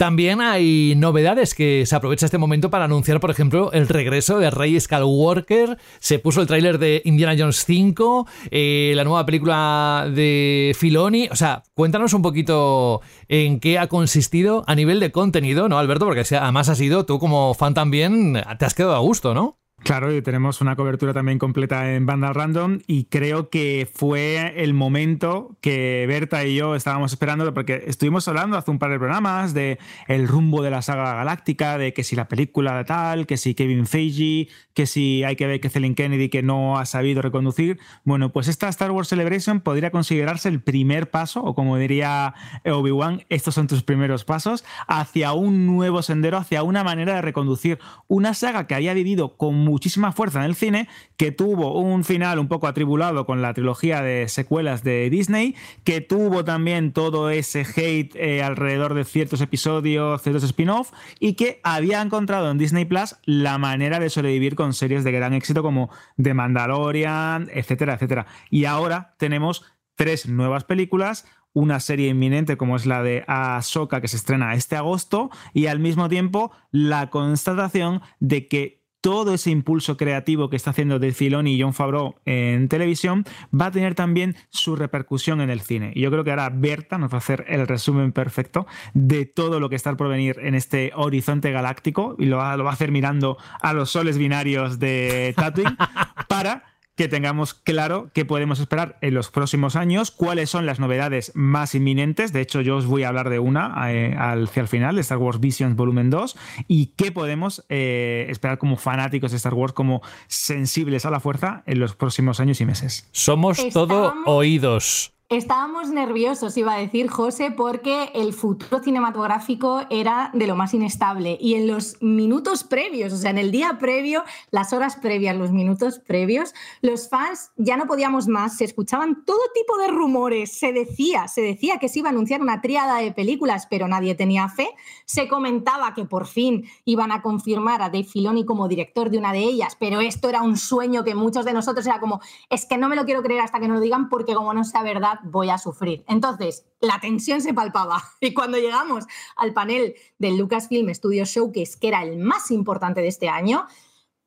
también hay novedades que se aprovecha este momento para anunciar, por ejemplo, el regreso de Rey Skywalker. Se puso el tráiler de Indiana Jones 5, eh, la nueva película de Filoni. O sea, cuéntanos un poquito en qué ha consistido a nivel de contenido, ¿no, Alberto? Porque además ha sido tú como fan también, te has quedado a gusto, ¿no? Claro, y tenemos una cobertura también completa en Banda Random y creo que fue el momento que Berta y yo estábamos esperando porque estuvimos hablando hace un par de programas de el rumbo de la saga galáctica, de que si la película tal, que si Kevin Feige, que si hay que ver que Celine Kennedy que no ha sabido reconducir. Bueno, pues esta Star Wars Celebration podría considerarse el primer paso, o como diría Obi-Wan, estos son tus primeros pasos, hacia un nuevo sendero, hacia una manera de reconducir una saga que había vivido con muchísima fuerza en el cine, que tuvo un final un poco atribulado con la trilogía de secuelas de Disney, que tuvo también todo ese hate eh, alrededor de ciertos episodios, ciertos spin-off, y que había encontrado en Disney Plus la manera de sobrevivir con series de gran éxito como The Mandalorian, etcétera, etcétera. Y ahora tenemos tres nuevas películas, una serie inminente como es la de Ahsoka que se estrena este agosto y al mismo tiempo la constatación de que todo ese impulso creativo que está haciendo De Filoni y John Favreau en televisión va a tener también su repercusión en el cine. Y yo creo que ahora Berta nos va a hacer el resumen perfecto de todo lo que está por venir en este horizonte galáctico y lo va, lo va a hacer mirando a los soles binarios de Tatooine <laughs> para que tengamos claro qué podemos esperar en los próximos años, cuáles son las novedades más inminentes. De hecho, yo os voy a hablar de una eh, hacia el final, de Star Wars Visions Volumen 2, y qué podemos eh, esperar como fanáticos de Star Wars, como sensibles a la fuerza en los próximos años y meses. Somos todo oídos. Estábamos nerviosos, iba a decir José, porque el futuro cinematográfico era de lo más inestable. Y en los minutos previos, o sea, en el día previo, las horas previas, los minutos previos, los fans ya no podíamos más, se escuchaban todo tipo de rumores, se decía, se decía que se iba a anunciar una tríada de películas, pero nadie tenía fe. Se comentaba que por fin iban a confirmar a Dave Filoni como director de una de ellas, pero esto era un sueño que muchos de nosotros era como, es que no me lo quiero creer hasta que no lo digan porque como no sea verdad voy a sufrir. Entonces, la tensión se palpaba <laughs> y cuando llegamos al panel del Lucasfilm Studio Showcase, que era el más importante de este año,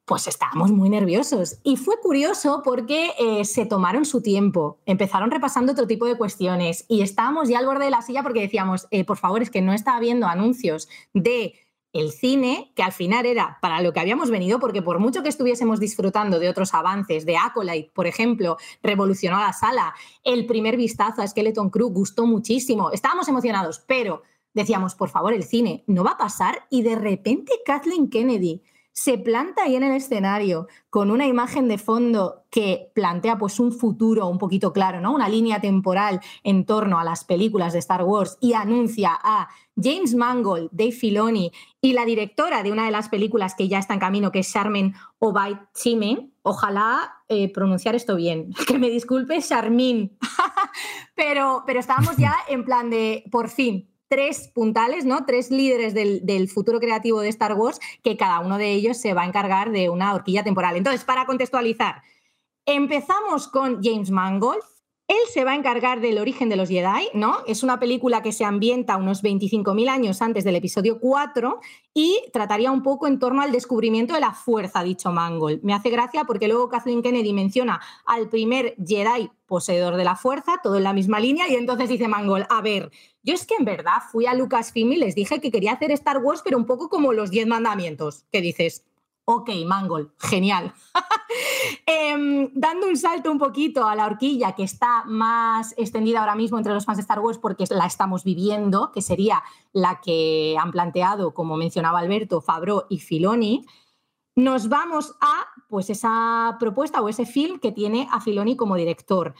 pues estábamos muy nerviosos. Y fue curioso porque eh, se tomaron su tiempo, empezaron repasando otro tipo de cuestiones y estábamos ya al borde de la silla porque decíamos, eh, por favor, es que no estaba viendo anuncios de el cine, que al final era para lo que habíamos venido, porque por mucho que estuviésemos disfrutando de otros avances, de Acolyte, por ejemplo, revolucionó la sala, el primer vistazo a Skeleton Crew gustó muchísimo, estábamos emocionados, pero decíamos, por favor, el cine no va a pasar y de repente Kathleen Kennedy se planta ahí en el escenario con una imagen de fondo que plantea pues un futuro un poquito claro, ¿no? Una línea temporal en torno a las películas de Star Wars y anuncia a James Mangold, Dave Filoni y la directora de una de las películas que ya está en camino, que es Charmin Obaid Chime. Ojalá eh, pronunciar esto bien. <laughs> Que me disculpe, Charmin. <laughs> pero, pero estábamos ya en plan de, por fin, tres puntales, ¿no? Tres líderes del, del, futuro creativo de Star Wars, que cada uno de ellos se va a encargar de una horquilla temporal. Entonces, para contextualizar, empezamos con James Mangold. Él se va a encargar del origen de los Jedi, ¿no? Es una película que se ambienta unos 25.000 años antes del episodio 4 y trataría un poco en torno al descubrimiento de la fuerza, dicho Mangold. Me hace gracia porque luego Kathleen Kennedy menciona al primer Jedi poseedor de la fuerza, todo en la misma línea, y entonces dice Mangold, a ver, yo es que en verdad fui a Lucasfilm y les dije que quería hacer Star Wars, pero un poco como los Diez Mandamientos, que dices, ok, Mangold, genial. <laughs> eh, dando un salto un poquito a la horquilla que está más extendida ahora mismo entre los fans de Star Wars porque la estamos viviendo, que sería la que han planteado, como mencionaba Alberto, Fabro y Filoni, nos vamos a pues esa propuesta o ese film que tiene a Filoni como director.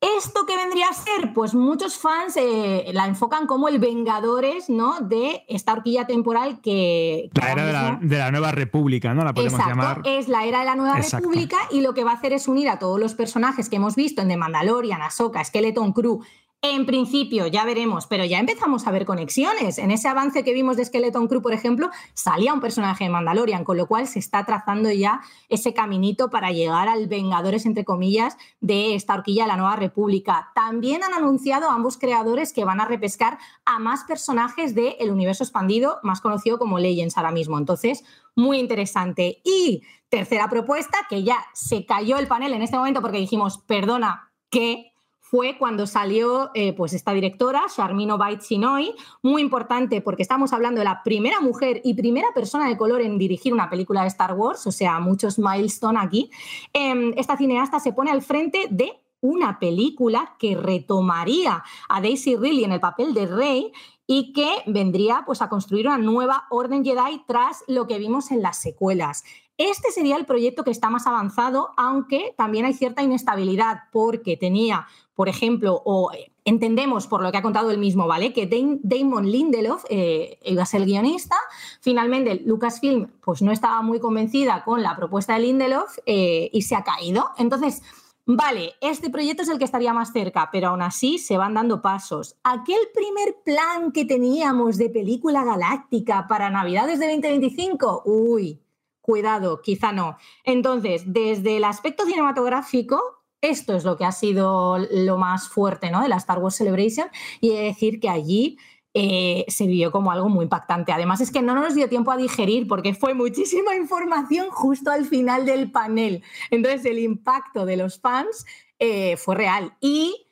¿Esto qué vendría a ser? Pues muchos fans eh, la enfocan como el Vengadores ¿no? de esta horquilla temporal que... que la era de la, de la, Nueva República, ¿no? La podemos Exacto, llamar. Es la era de la Nueva Exacto. República y lo que va a hacer es unir a todos los personajes que hemos visto en The Mandalorian, Ahsoka, Skeleton Crew. En principio, ya veremos, pero ya empezamos a ver conexiones. En ese avance que vimos de Skeleton Crew, por ejemplo, salía un personaje de Mandalorian, con lo cual se está trazando ya ese caminito para llegar al Vengadores, entre comillas, de esta horquilla de la Nueva República. También han anunciado ambos creadores que van a repescar a más personajes del universo expandido, más conocido como Legends ahora mismo. Entonces, muy interesante. Y tercera propuesta, que ya se cayó el panel en este momento porque dijimos, perdona, que fue cuando salió eh, pues esta directora, Sharmino Chinoy, muy importante porque estamos hablando de la primera mujer y primera persona de color en dirigir una película de Star Wars, o sea, muchos milestone aquí. Eh, esta cineasta se pone al frente de una película que retomaría a Daisy Ridley en el papel de Rey y que vendría pues, a construir una nueva Orden Jedi tras lo que vimos en las secuelas. Este sería el proyecto que está más avanzado, aunque también hay cierta inestabilidad porque tenía, por ejemplo, o entendemos por lo que ha contado él mismo, ¿vale? Que Damon Lindelof eh, iba a ser el guionista. Finalmente, Lucasfilm pues, no estaba muy convencida con la propuesta de Lindelof eh, y se ha caído. Entonces, Vale, este proyecto es el que estaría más cerca, pero aún así se van dando pasos. Aquel primer plan que teníamos de película galáctica para Navidades de 2025, uy, cuidado, quizá no. Entonces, desde el aspecto cinematográfico, esto es lo que ha sido lo más fuerte ¿no? de la Star Wars Celebration y he de decir que allí eh, se vio como algo muy impactante. Además es que no nos dio tiempo a digerir porque fue muchísima información justo al final del panel. Entonces el impacto de los fans eh, fue real. Y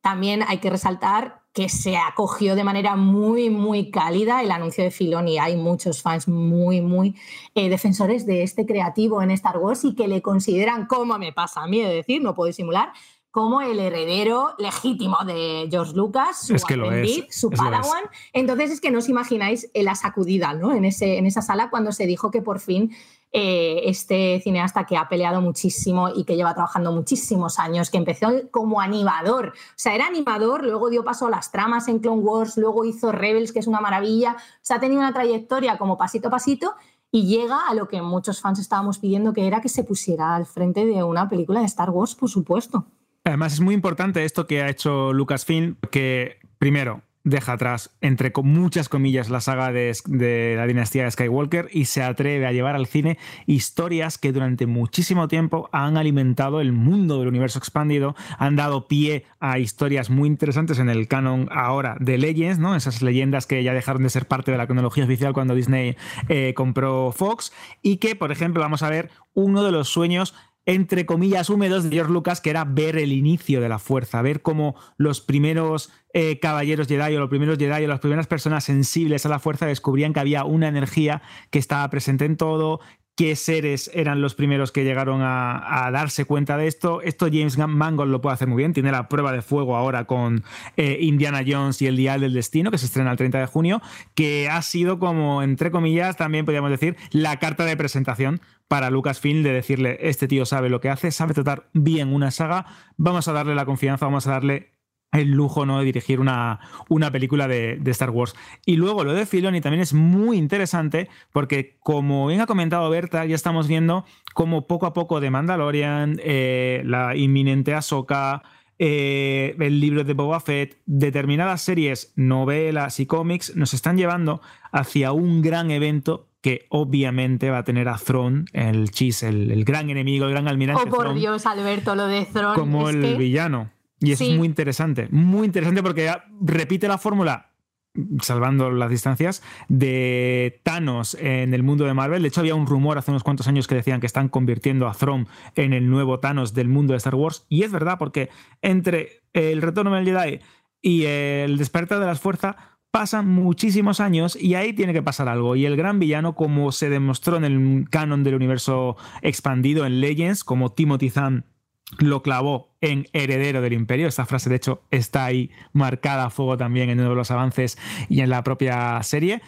también hay que resaltar que se acogió de manera muy, muy cálida el anuncio de Filoni. Hay muchos fans muy, muy eh, defensores de este creativo en Star Wars y que le consideran, como me pasa a mí de decir, no puedo disimular, como el heredero legítimo de George Lucas, su Es que aprendiz, es, su padawan. Entonces es que no os imagináis la sacudida ¿no? en, ese, en esa sala cuando se dijo que por fin eh, este cineasta que ha peleado muchísimo y que lleva trabajando muchísimos años, que empezó como animador, o sea, era animador, luego dio paso a las tramas en Clone Wars, luego hizo Rebels, que es una maravilla, o sea, ha tenido una trayectoria como pasito a pasito y llega a lo que muchos fans estábamos pidiendo, que era que se pusiera al frente de una película de Star Wars, por supuesto. Además, es muy importante esto que ha hecho Lucasfilm, que primero deja atrás, entre muchas comillas, la saga de, de la dinastía de Skywalker y se atreve a llevar al cine historias que durante muchísimo tiempo han alimentado el mundo del universo expandido, han dado pie a historias muy interesantes en el canon ahora de Legends, ¿no? Esas leyendas que ya dejaron de ser parte de la cronología oficial cuando Disney eh, compró Fox y que, por ejemplo, vamos a ver uno de los sueños entre comillas húmedos de George Lucas, que era ver el inicio de la fuerza, ver cómo los primeros eh, caballeros Jedi o los primeros Jedi o las primeras personas sensibles a la fuerza descubrían que había una energía que estaba presente en todo, qué seres eran los primeros que llegaron a, darse cuenta de esto. Esto James Mangold lo puede hacer muy bien, tiene la prueba de fuego ahora con eh, Indiana Jones y el Dial del Destino, que se estrena el 30 de junio, que ha sido como, entre comillas, también podríamos decir, la carta de presentación para Lucasfilm de decirle, este tío sabe lo que hace, sabe tratar bien una saga, vamos a darle la confianza, vamos a darle el lujo ¿no? de dirigir una, una película de, de, Star Wars. Y luego lo de Filoni también es muy interesante porque, como bien ha comentado Berta, ya estamos viendo cómo poco a poco de Mandalorian, eh, la inminente Ahsoka, eh, el libro de Boba Fett, determinadas series, novelas y cómics nos están llevando hacia un gran evento que obviamente va a tener a Thrawn, el chis, el, el gran enemigo, el gran almirante. Oh, por Thrawn, Dios, Alberto, lo de Thrawn. como es el que- villano. Y eso Sí. es muy interesante, muy interesante porque repite la fórmula, salvando las distancias, de Thanos en el mundo de Marvel. De hecho, había un rumor hace unos cuantos años que decían que están convirtiendo a Thrawn en el nuevo Thanos del mundo de Star Wars. Y es verdad, porque entre el retorno del Jedi y el despertar de las fuerzas pasan muchísimos años y ahí tiene que pasar algo. Y el gran villano, como se demostró en el canon del universo expandido en Legends, como Timothy Zahn lo clavó en heredero del imperio. Esta frase, de hecho, está ahí marcada a fuego también en uno de los avances y en la propia serie.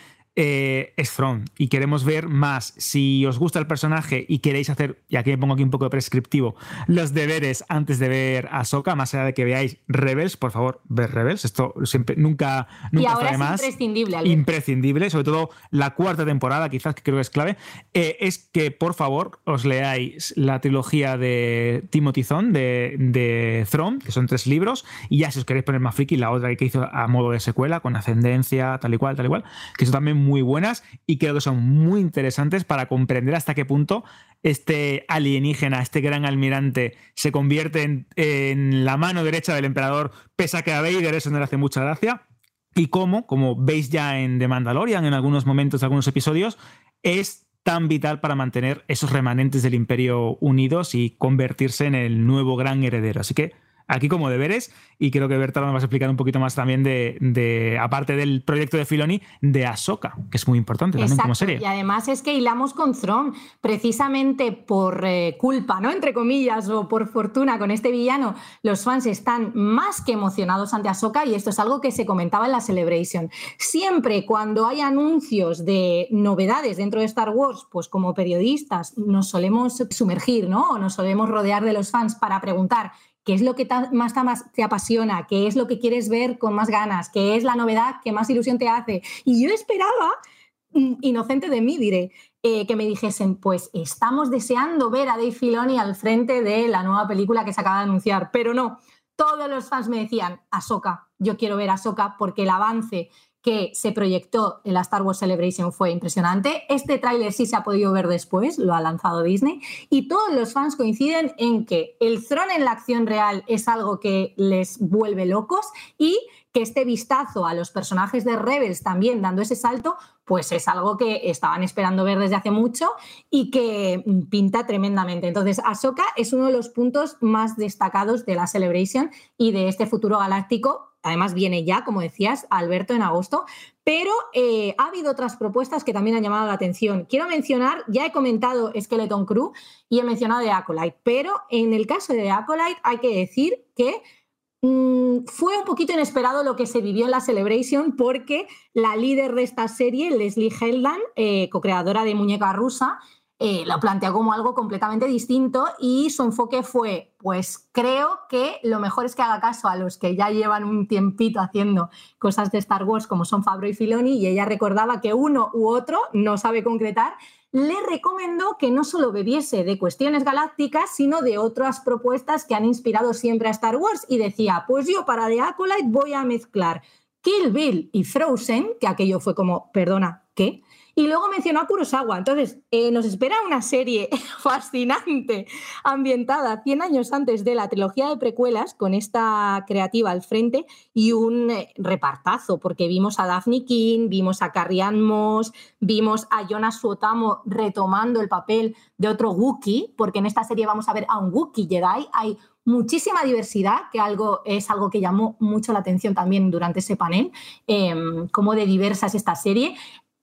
Eh, es Thrawn y queremos ver más. Si os gusta el personaje y queréis hacer, y aquí me pongo aquí un poco de prescriptivo, los deberes antes de ver a Soka, más allá de que veáis Rebels, por favor, ver Rebels. Esto siempre nunca, nunca y está de es más imprescindible, Alberto. imprescindible, sobre todo la cuarta temporada, quizás que creo que es clave, eh, es que por favor os leáis la trilogía de Timothy Zahn, de, de Throne, que son tres libros, y ya si os queréis poner más friki, la otra que hizo a modo de secuela, con ascendencia, tal y cual, tal y cual, que son también muy buenas y creo que son muy interesantes para comprender hasta qué punto este alienígena, este gran almirante, se convierte en, la mano derecha del emperador, pese a que a Vader eso no le hace mucha gracia y cómo, como veis ya en The Mandalorian en algunos momentos, algunos episodios, es tan vital para mantener esos remanentes del imperio unidos y convertirse en el nuevo gran heredero. Así que aquí como deberes, y creo que Berta nos va a explicar un poquito más también de, de aparte del proyecto de Filoni, de Ahsoka, que es muy importante también como serie. y además es que hilamos con Thrawn, precisamente por eh, culpa, ¿no? Entre comillas, o por fortuna con este villano, los fans están más que emocionados ante Ahsoka y esto es algo que se comentaba en la Celebration. Siempre cuando hay anuncios de novedades dentro de Star Wars, pues como periodistas nos solemos sumergir, ¿no? O nos solemos rodear de los fans para preguntar qué es lo que más te apasiona, qué es lo que quieres ver con más ganas, qué es la novedad que más ilusión te hace. Y yo esperaba mm, inocente de mí, diré, eh, que me dijesen, pues estamos deseando ver a Dave Filoni al frente de la nueva película que se acaba de anunciar, pero no, todos los fans me decían, Ahsoka, yo quiero ver a Ahsoka porque el avance que se proyectó en la Star Wars Celebration fue impresionante. Este tráiler sí se ha podido ver después, lo ha lanzado Disney, y todos los fans coinciden en que el Throne en la acción real es algo que les vuelve locos y que este vistazo a los personajes de Rebels también dando ese salto, pues es algo que estaban esperando ver desde hace mucho y que mm, pinta tremendamente. Entonces, Ahsoka es uno de los puntos más destacados de la Celebration y de este futuro galáctico además viene ya, como decías, Alberto, en agosto, pero eh, ha habido otras propuestas que también han llamado la atención. Quiero mencionar, ya he comentado Skeleton Crew y he mencionado The Acolyte, pero en el caso de Acolyte hay que decir que mm, fue un poquito inesperado lo que se vivió en la Celebration porque la líder de esta serie, Leslie Heldan, eh, co-creadora de Muñeca Rusa, eh, lo planteó como algo completamente distinto y su enfoque fue, pues creo que lo mejor es que haga caso a los que ya llevan un tiempito haciendo cosas de Star Wars como son Fabro y Filoni y ella recordaba que uno u otro, no sabe concretar, le recomendó que no solo bebiese de cuestiones galácticas, sino de otras propuestas que han inspirado siempre a Star Wars y decía, pues yo para The Acolyte voy a mezclar Kill Bill y Frozen, que aquello fue como, perdona, ¿qué? Y luego mencionó a Kurosawa. Entonces, eh, nos espera una serie <laughs> fascinante, ambientada 100 años antes de la trilogía de precuelas, con esta creativa al frente y un eh, repartazo, porque vimos a Daphne King, vimos a Carrie Moss, vimos a Jonas Suotamo retomando el papel de otro Wookiee, porque en esta serie vamos a ver a un Wookiee Jedi. Hay muchísima diversidad, que algo, es algo que llamó mucho la atención también durante ese panel, eh, como de diversa es esta serie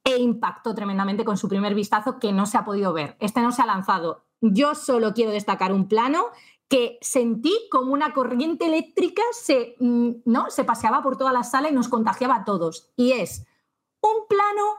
e impactó tremendamente con su primer vistazo que no se ha podido ver. Este no se ha lanzado. Yo solo quiero destacar un plano que sentí como una corriente eléctrica se, mm, ¿no? se paseaba por toda la sala y nos contagiaba a todos. Y es un plano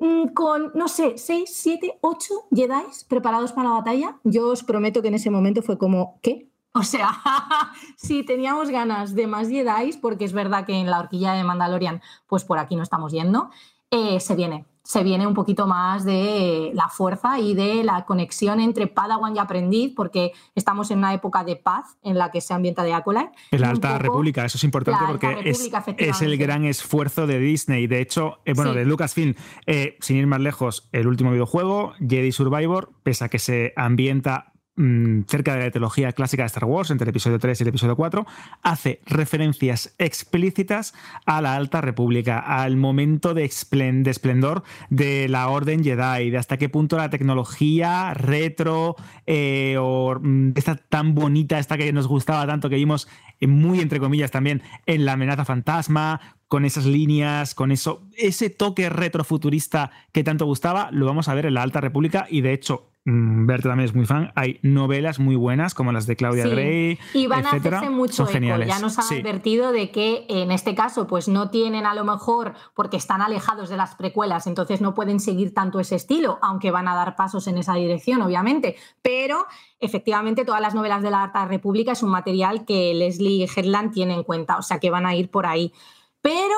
mm, con, no sé, seis, siete, ocho Jedi preparados para la batalla. Yo os prometo que en ese momento fue como, ¿qué? O sea, <laughs> sí, teníamos ganas de más Jedi, porque es verdad que en la horquilla de Mandalorian, pues por aquí no estamos yendo. Eh, se viene. Se viene un poquito más de la fuerza y de la conexión entre Padawan y aprendiz, porque estamos en una época de paz en la que se ambienta de Acolyte. En la Alta República, eso es importante porque es, es, el gran esfuerzo de Disney. De hecho, eh, bueno, de Lucasfilm, eh, sin ir más lejos, el último videojuego, Jedi Survivor, pese a que se ambienta Mm, cerca de la teología clásica de Star Wars, entre el episodio 3 y el episodio 4, hace referencias explícitas a la Alta República, al momento de, esplendor de la Orden Jedi, de hasta qué punto la tecnología retro eh, o mm, esta tan bonita, esta que nos gustaba tanto, que vimos muy entre comillas también en la amenaza fantasma, con esas líneas, con eso, ese toque retrofuturista que tanto gustaba, lo vamos a ver en la Alta República y de hecho Berta también es muy fan. Hay novelas muy buenas como las de Claudia Gray. Y van a hacerse mucho eco. Ya nos han advertido de que en este caso, pues no tienen a lo mejor, porque están alejados de las precuelas, entonces no pueden seguir tanto ese estilo, aunque van a dar pasos en esa dirección, obviamente. Pero efectivamente, todas las novelas de la Alta República es un material que Leslie Headland tiene en cuenta, o sea que van a ir por ahí. Pero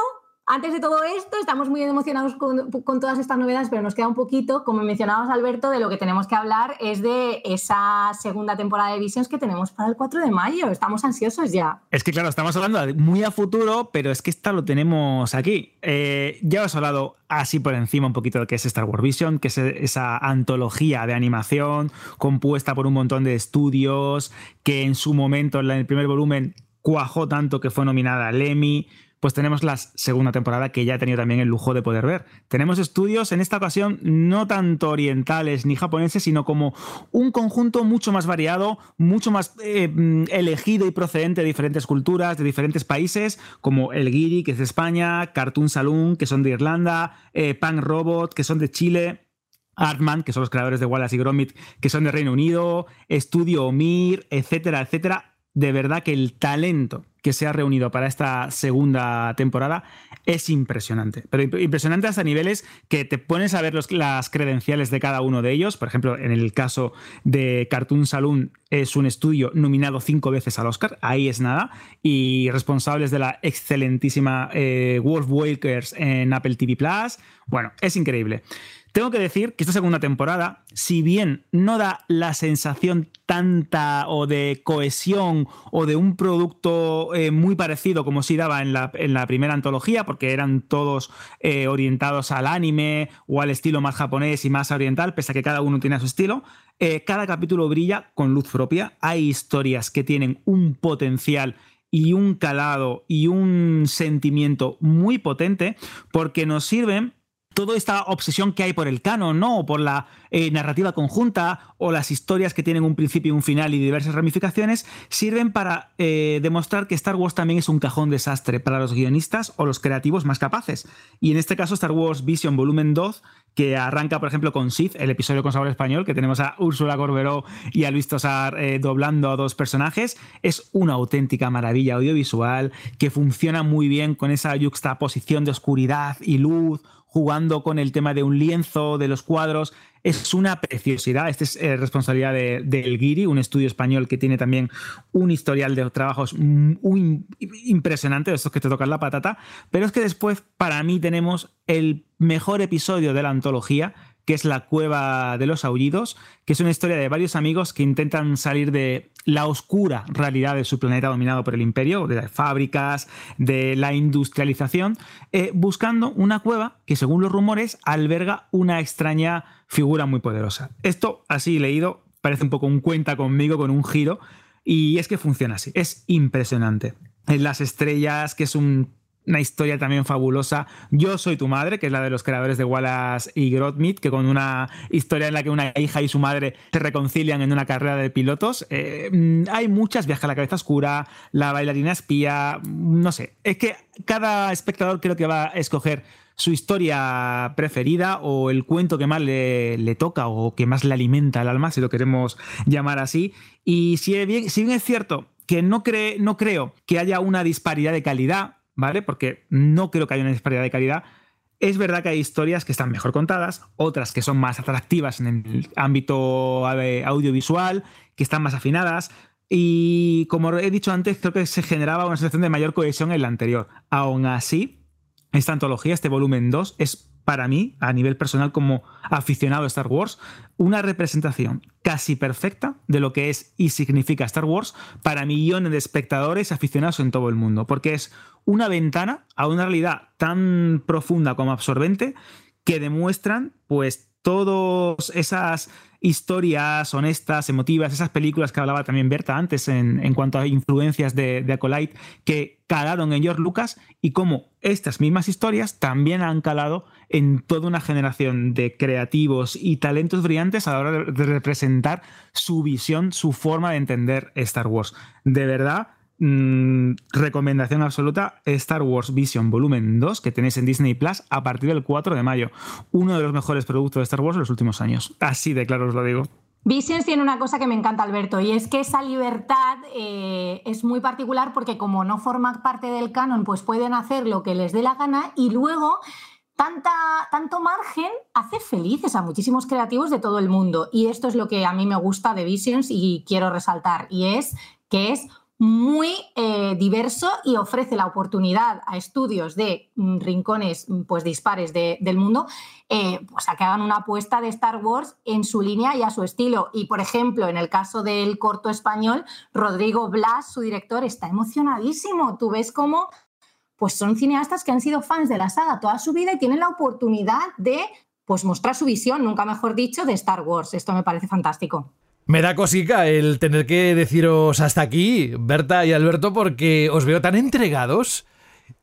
antes de todo esto, estamos muy emocionados con, todas estas novedades, pero nos queda un poquito, como mencionabas Alberto, de lo que tenemos que hablar es de esa segunda temporada de Visions que tenemos para el 4 de mayo. Estamos ansiosos ya. Es que claro, estamos hablando muy a futuro, pero es que esta lo tenemos aquí. Eh, ya os he hablado así por encima un poquito de qué es Star Wars Vision, que es esa antología de animación compuesta por un montón de estudios que en su momento, en el primer volumen, cuajó tanto que fue nominada al Emmy pues tenemos la segunda temporada que ya he tenido también el lujo de poder ver. Tenemos estudios en esta ocasión no tanto orientales ni japoneses, sino como un conjunto mucho más variado, mucho más eh, mm, elegido y procedente de diferentes culturas, de diferentes países, como el Giri, que es de España, Cartoon Saloon, que son de Irlanda, eh, Pan Robot, que son de Chile. Artman, que son los creadores de Wallace y Gromit, que son de Reino Unido, Estudio Omir, etcétera, etcétera. De verdad que el talento que se ha reunido para esta segunda temporada es impresionante. Pero impresionante hasta niveles que te pones a ver las credenciales de cada uno de ellos. Por ejemplo, en el caso de Cartoon Saloon es un estudio nominado cinco veces al Oscar, ahí es nada, y responsables de la excelentísima eh, Wolf Walkers en Apple TV Plus. Bueno, es increíble. Tengo que decir que esta segunda temporada, si bien no da la sensación tanta o de cohesión o de un producto eh, muy parecido como si daba en la, primera antología, porque eran todos eh, orientados al anime o al estilo más japonés y más oriental, pese a que cada uno tiene su estilo, eh, cada capítulo brilla con luz propia. Hay historias que tienen un potencial y un calado y un sentimiento muy potente porque nos sirven toda esta obsesión que hay por el canon, ¿no? O por la eh, narrativa conjunta o las historias que tienen un principio y un final y diversas ramificaciones, sirven para eh, demostrar que Star Wars también es un cajón desastre para los guionistas o los creativos más capaces. Y en este caso, Star Wars Vision Volumen 2 que arranca, por ejemplo, con Sith, el episodio con sabor español, que tenemos a Úrsula Corberó y a Luis Tosar eh, doblando a dos personajes, es una auténtica maravilla audiovisual que funciona muy bien con esa juxtaposición de oscuridad y luz, jugando con el tema de un lienzo, de los cuadros. Es una preciosidad. Esta es eh, responsabilidad del de, Guiri, un estudio español que tiene también un historial de trabajos muy impresionante, de estos que te tocan la patata. Pero es que después, para mí, tenemos el mejor episodio de la antología, que es La Cueva de los Aullidos, que es una historia de varios amigos que intentan salir de la oscura realidad de su planeta dominado por el imperio, de las fábricas, de la industrialización, eh, buscando una cueva que, según los rumores, alberga una extraña figura muy poderosa. Esto, así leído, parece un poco un cuenta conmigo con un giro, y es que funciona así, es impresionante. En las estrellas, que es un una historia también fabulosa. Yo soy tu madre, que es la de los creadores de Wallace y Grotmit, que con una historia en la que una hija y su madre se reconcilian en una carrera de pilotos. Eh, mm, hay muchas, Viaja a la cabeza oscura, La bailarina espía, no sé. Es que cada espectador creo que va a escoger su historia preferida o el cuento que más le, toca o que más le alimenta el alma, si lo queremos llamar así. Y si bien, es cierto que no creo que haya una disparidad de calidad, ¿vale? Porque no creo que haya una disparidad de calidad. Es verdad que hay historias que están mejor contadas, otras que son más atractivas en el ámbito audiovisual, que están más afinadas. Y como he dicho antes, creo que se generaba una sensación de mayor cohesión en la anterior. Aún así, esta antología, este volumen 2, es para mí, a nivel personal como aficionado a Star Wars, una representación casi perfecta de lo que es y significa Star Wars para millones de espectadores aficionados en todo el mundo, porque es una ventana a una realidad tan profunda como absorbente que demuestran pues todas esas historias honestas, emotivas, esas películas que hablaba también Berta antes en, cuanto a influencias de, de, Acolyte que calaron en George Lucas y cómo estas mismas historias también han calado en toda una generación de creativos y talentos brillantes a la hora de representar su visión, su forma de entender Star Wars. De verdad, Mm, recomendación absoluta Star Wars Vision Volumen 2 que tenéis en Disney Plus a partir del 4 de mayo. Uno de los mejores productos de Star Wars en los últimos años. Así de claro os lo digo. Visions tiene una cosa que me encanta, Alberto, y es que esa libertad eh, es muy particular porque como no forma parte del canon, pues pueden hacer lo que les dé la gana y luego Tanta, tanto margen hace felices a muchísimos creativos de todo el mundo. Y esto es lo que a mí me gusta de Visions y quiero resaltar. Y es que es muy eh, diverso y ofrece la oportunidad a estudios de mm, rincones mm, pues, dispares del mundo eh, pues, a que hagan una apuesta de Star Wars en su línea y a su estilo. Y, por ejemplo, en el caso del corto español, Rodrigo Blas, su director, está emocionadísimo. Tú ves cómo pues, son cineastas que han sido fans de la saga toda su vida y tienen la oportunidad de pues, mostrar su visión, nunca mejor dicho, de Star Wars. Esto me parece fantástico. Me da cosica el tener que deciros hasta aquí, Berta y Alberto, porque os veo tan entregados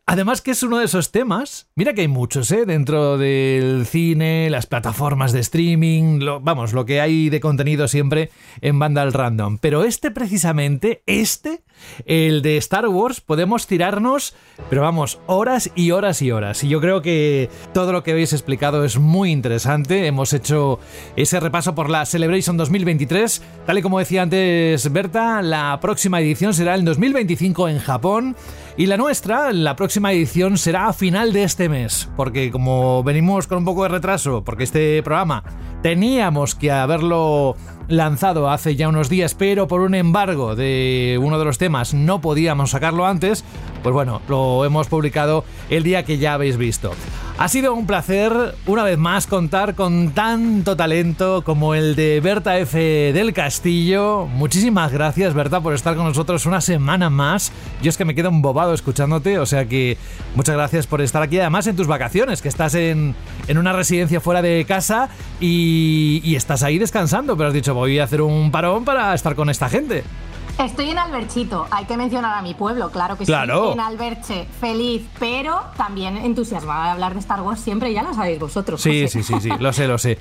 Además que es uno de esos temas, mira que hay muchos, ¿eh? Dentro del cine, las plataformas de streaming, vamos, lo que hay de contenido siempre en Vandal Random. Pero este precisamente, este, el de Star Wars, podemos tirarnos, pero vamos, horas y horas y horas. Y yo creo que todo lo que habéis explicado es muy interesante. Hemos hecho ese repaso por la Celebration 2023. Tal y como decía antes Berta, la próxima edición será en 2025 en Japón. Y la nuestra, la próxima edición será a final de este mes, porque como venimos con un poco de retraso, porque este programa teníamos que haberlo lanzado hace ya unos días, pero por un embargo de uno de los temas no podíamos sacarlo antes, pues bueno, lo hemos publicado el día que ya habéis visto. Ha sido un placer una vez más contar con tanto talento como el de Berta F del Castillo. Muchísimas gracias Berta por estar con nosotros una semana más. Yo es que me quedo embobado escuchándote, o sea que muchas gracias por estar aquí además en tus vacaciones, que estás en, en una residencia fuera de casa y, y estás ahí descansando, pero has dicho voy a hacer un parón para estar con esta gente. Estoy en Alberchito, hay que mencionar a mi pueblo, claro que Claro. sí. En Alberche, feliz, pero también entusiasmada de hablar de Star Wars siempre, ya lo sabéis vosotros. Sí, José. sí, sí, sí, lo sé, lo sé.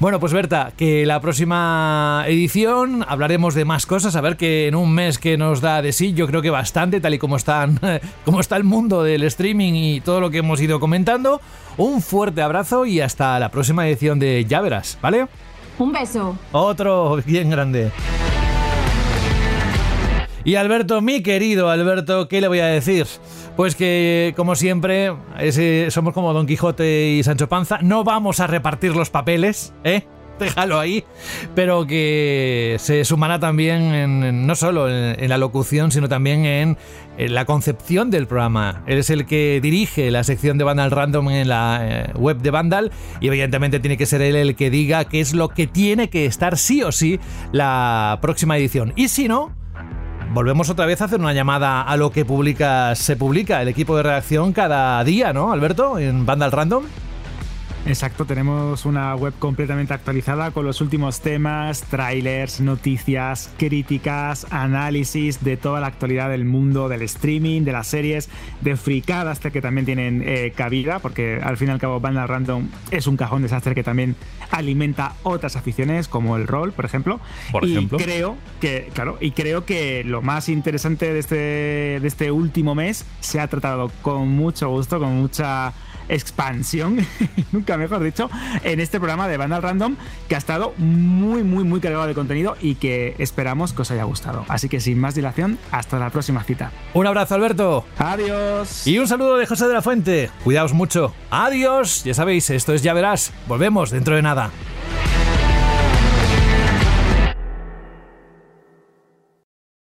Bueno, pues Berta, que la próxima edición hablaremos de más cosas, a ver que en un mes que nos da de sí, yo creo que bastante, tal y como están, <laughs> como está el mundo del streaming y todo lo que hemos ido comentando. Un fuerte abrazo y hasta la próxima edición de Ya verás, ¿vale? Un beso. Otro bien grande. Y Alberto, mi querido Alberto, ¿qué le voy a decir? Pues que, como siempre, somos como Don Quijote y Sancho Panza. No vamos a repartir los papeles, ¿eh? <laughs> Déjalo ahí. Pero que se sumará también, en- no solo en, la locución, sino también en, en la concepción del programa. Él es el que dirige la sección de Vandal Random en la eh, web de Vandal. Y evidentemente tiene que ser él el que diga qué es lo que tiene que estar sí o sí la próxima edición. Y si no, volvemos otra vez a hacer una llamada a lo que publica, se publica el equipo de redacción cada día, ¿no, Alberto? En Vandal Random. Exacto, tenemos una web completamente actualizada con los últimos temas, trailers, noticias, críticas, análisis de toda la actualidad del mundo del streaming, de las series, de fricadas que también tienen eh, cabida, porque al fin y al cabo Banda Random es un cajón desastre que también alimenta otras aficiones como el rol, por ejemplo. Por y ejemplo. creo que, claro, y creo que lo más interesante de este, de este último mes se ha tratado con mucho gusto, con mucha expansión, <laughs> nunca mejor dicho, en este programa de Vandal Random que ha estado muy, muy, muy cargado de contenido y que esperamos que os haya gustado. Así que sin más dilación, hasta la próxima cita. Un abrazo, Alberto. Adiós. Y un saludo de José de la Fuente. Cuidaos mucho. Adiós. Ya sabéis, esto es Ya Verás. Volvemos dentro de nada.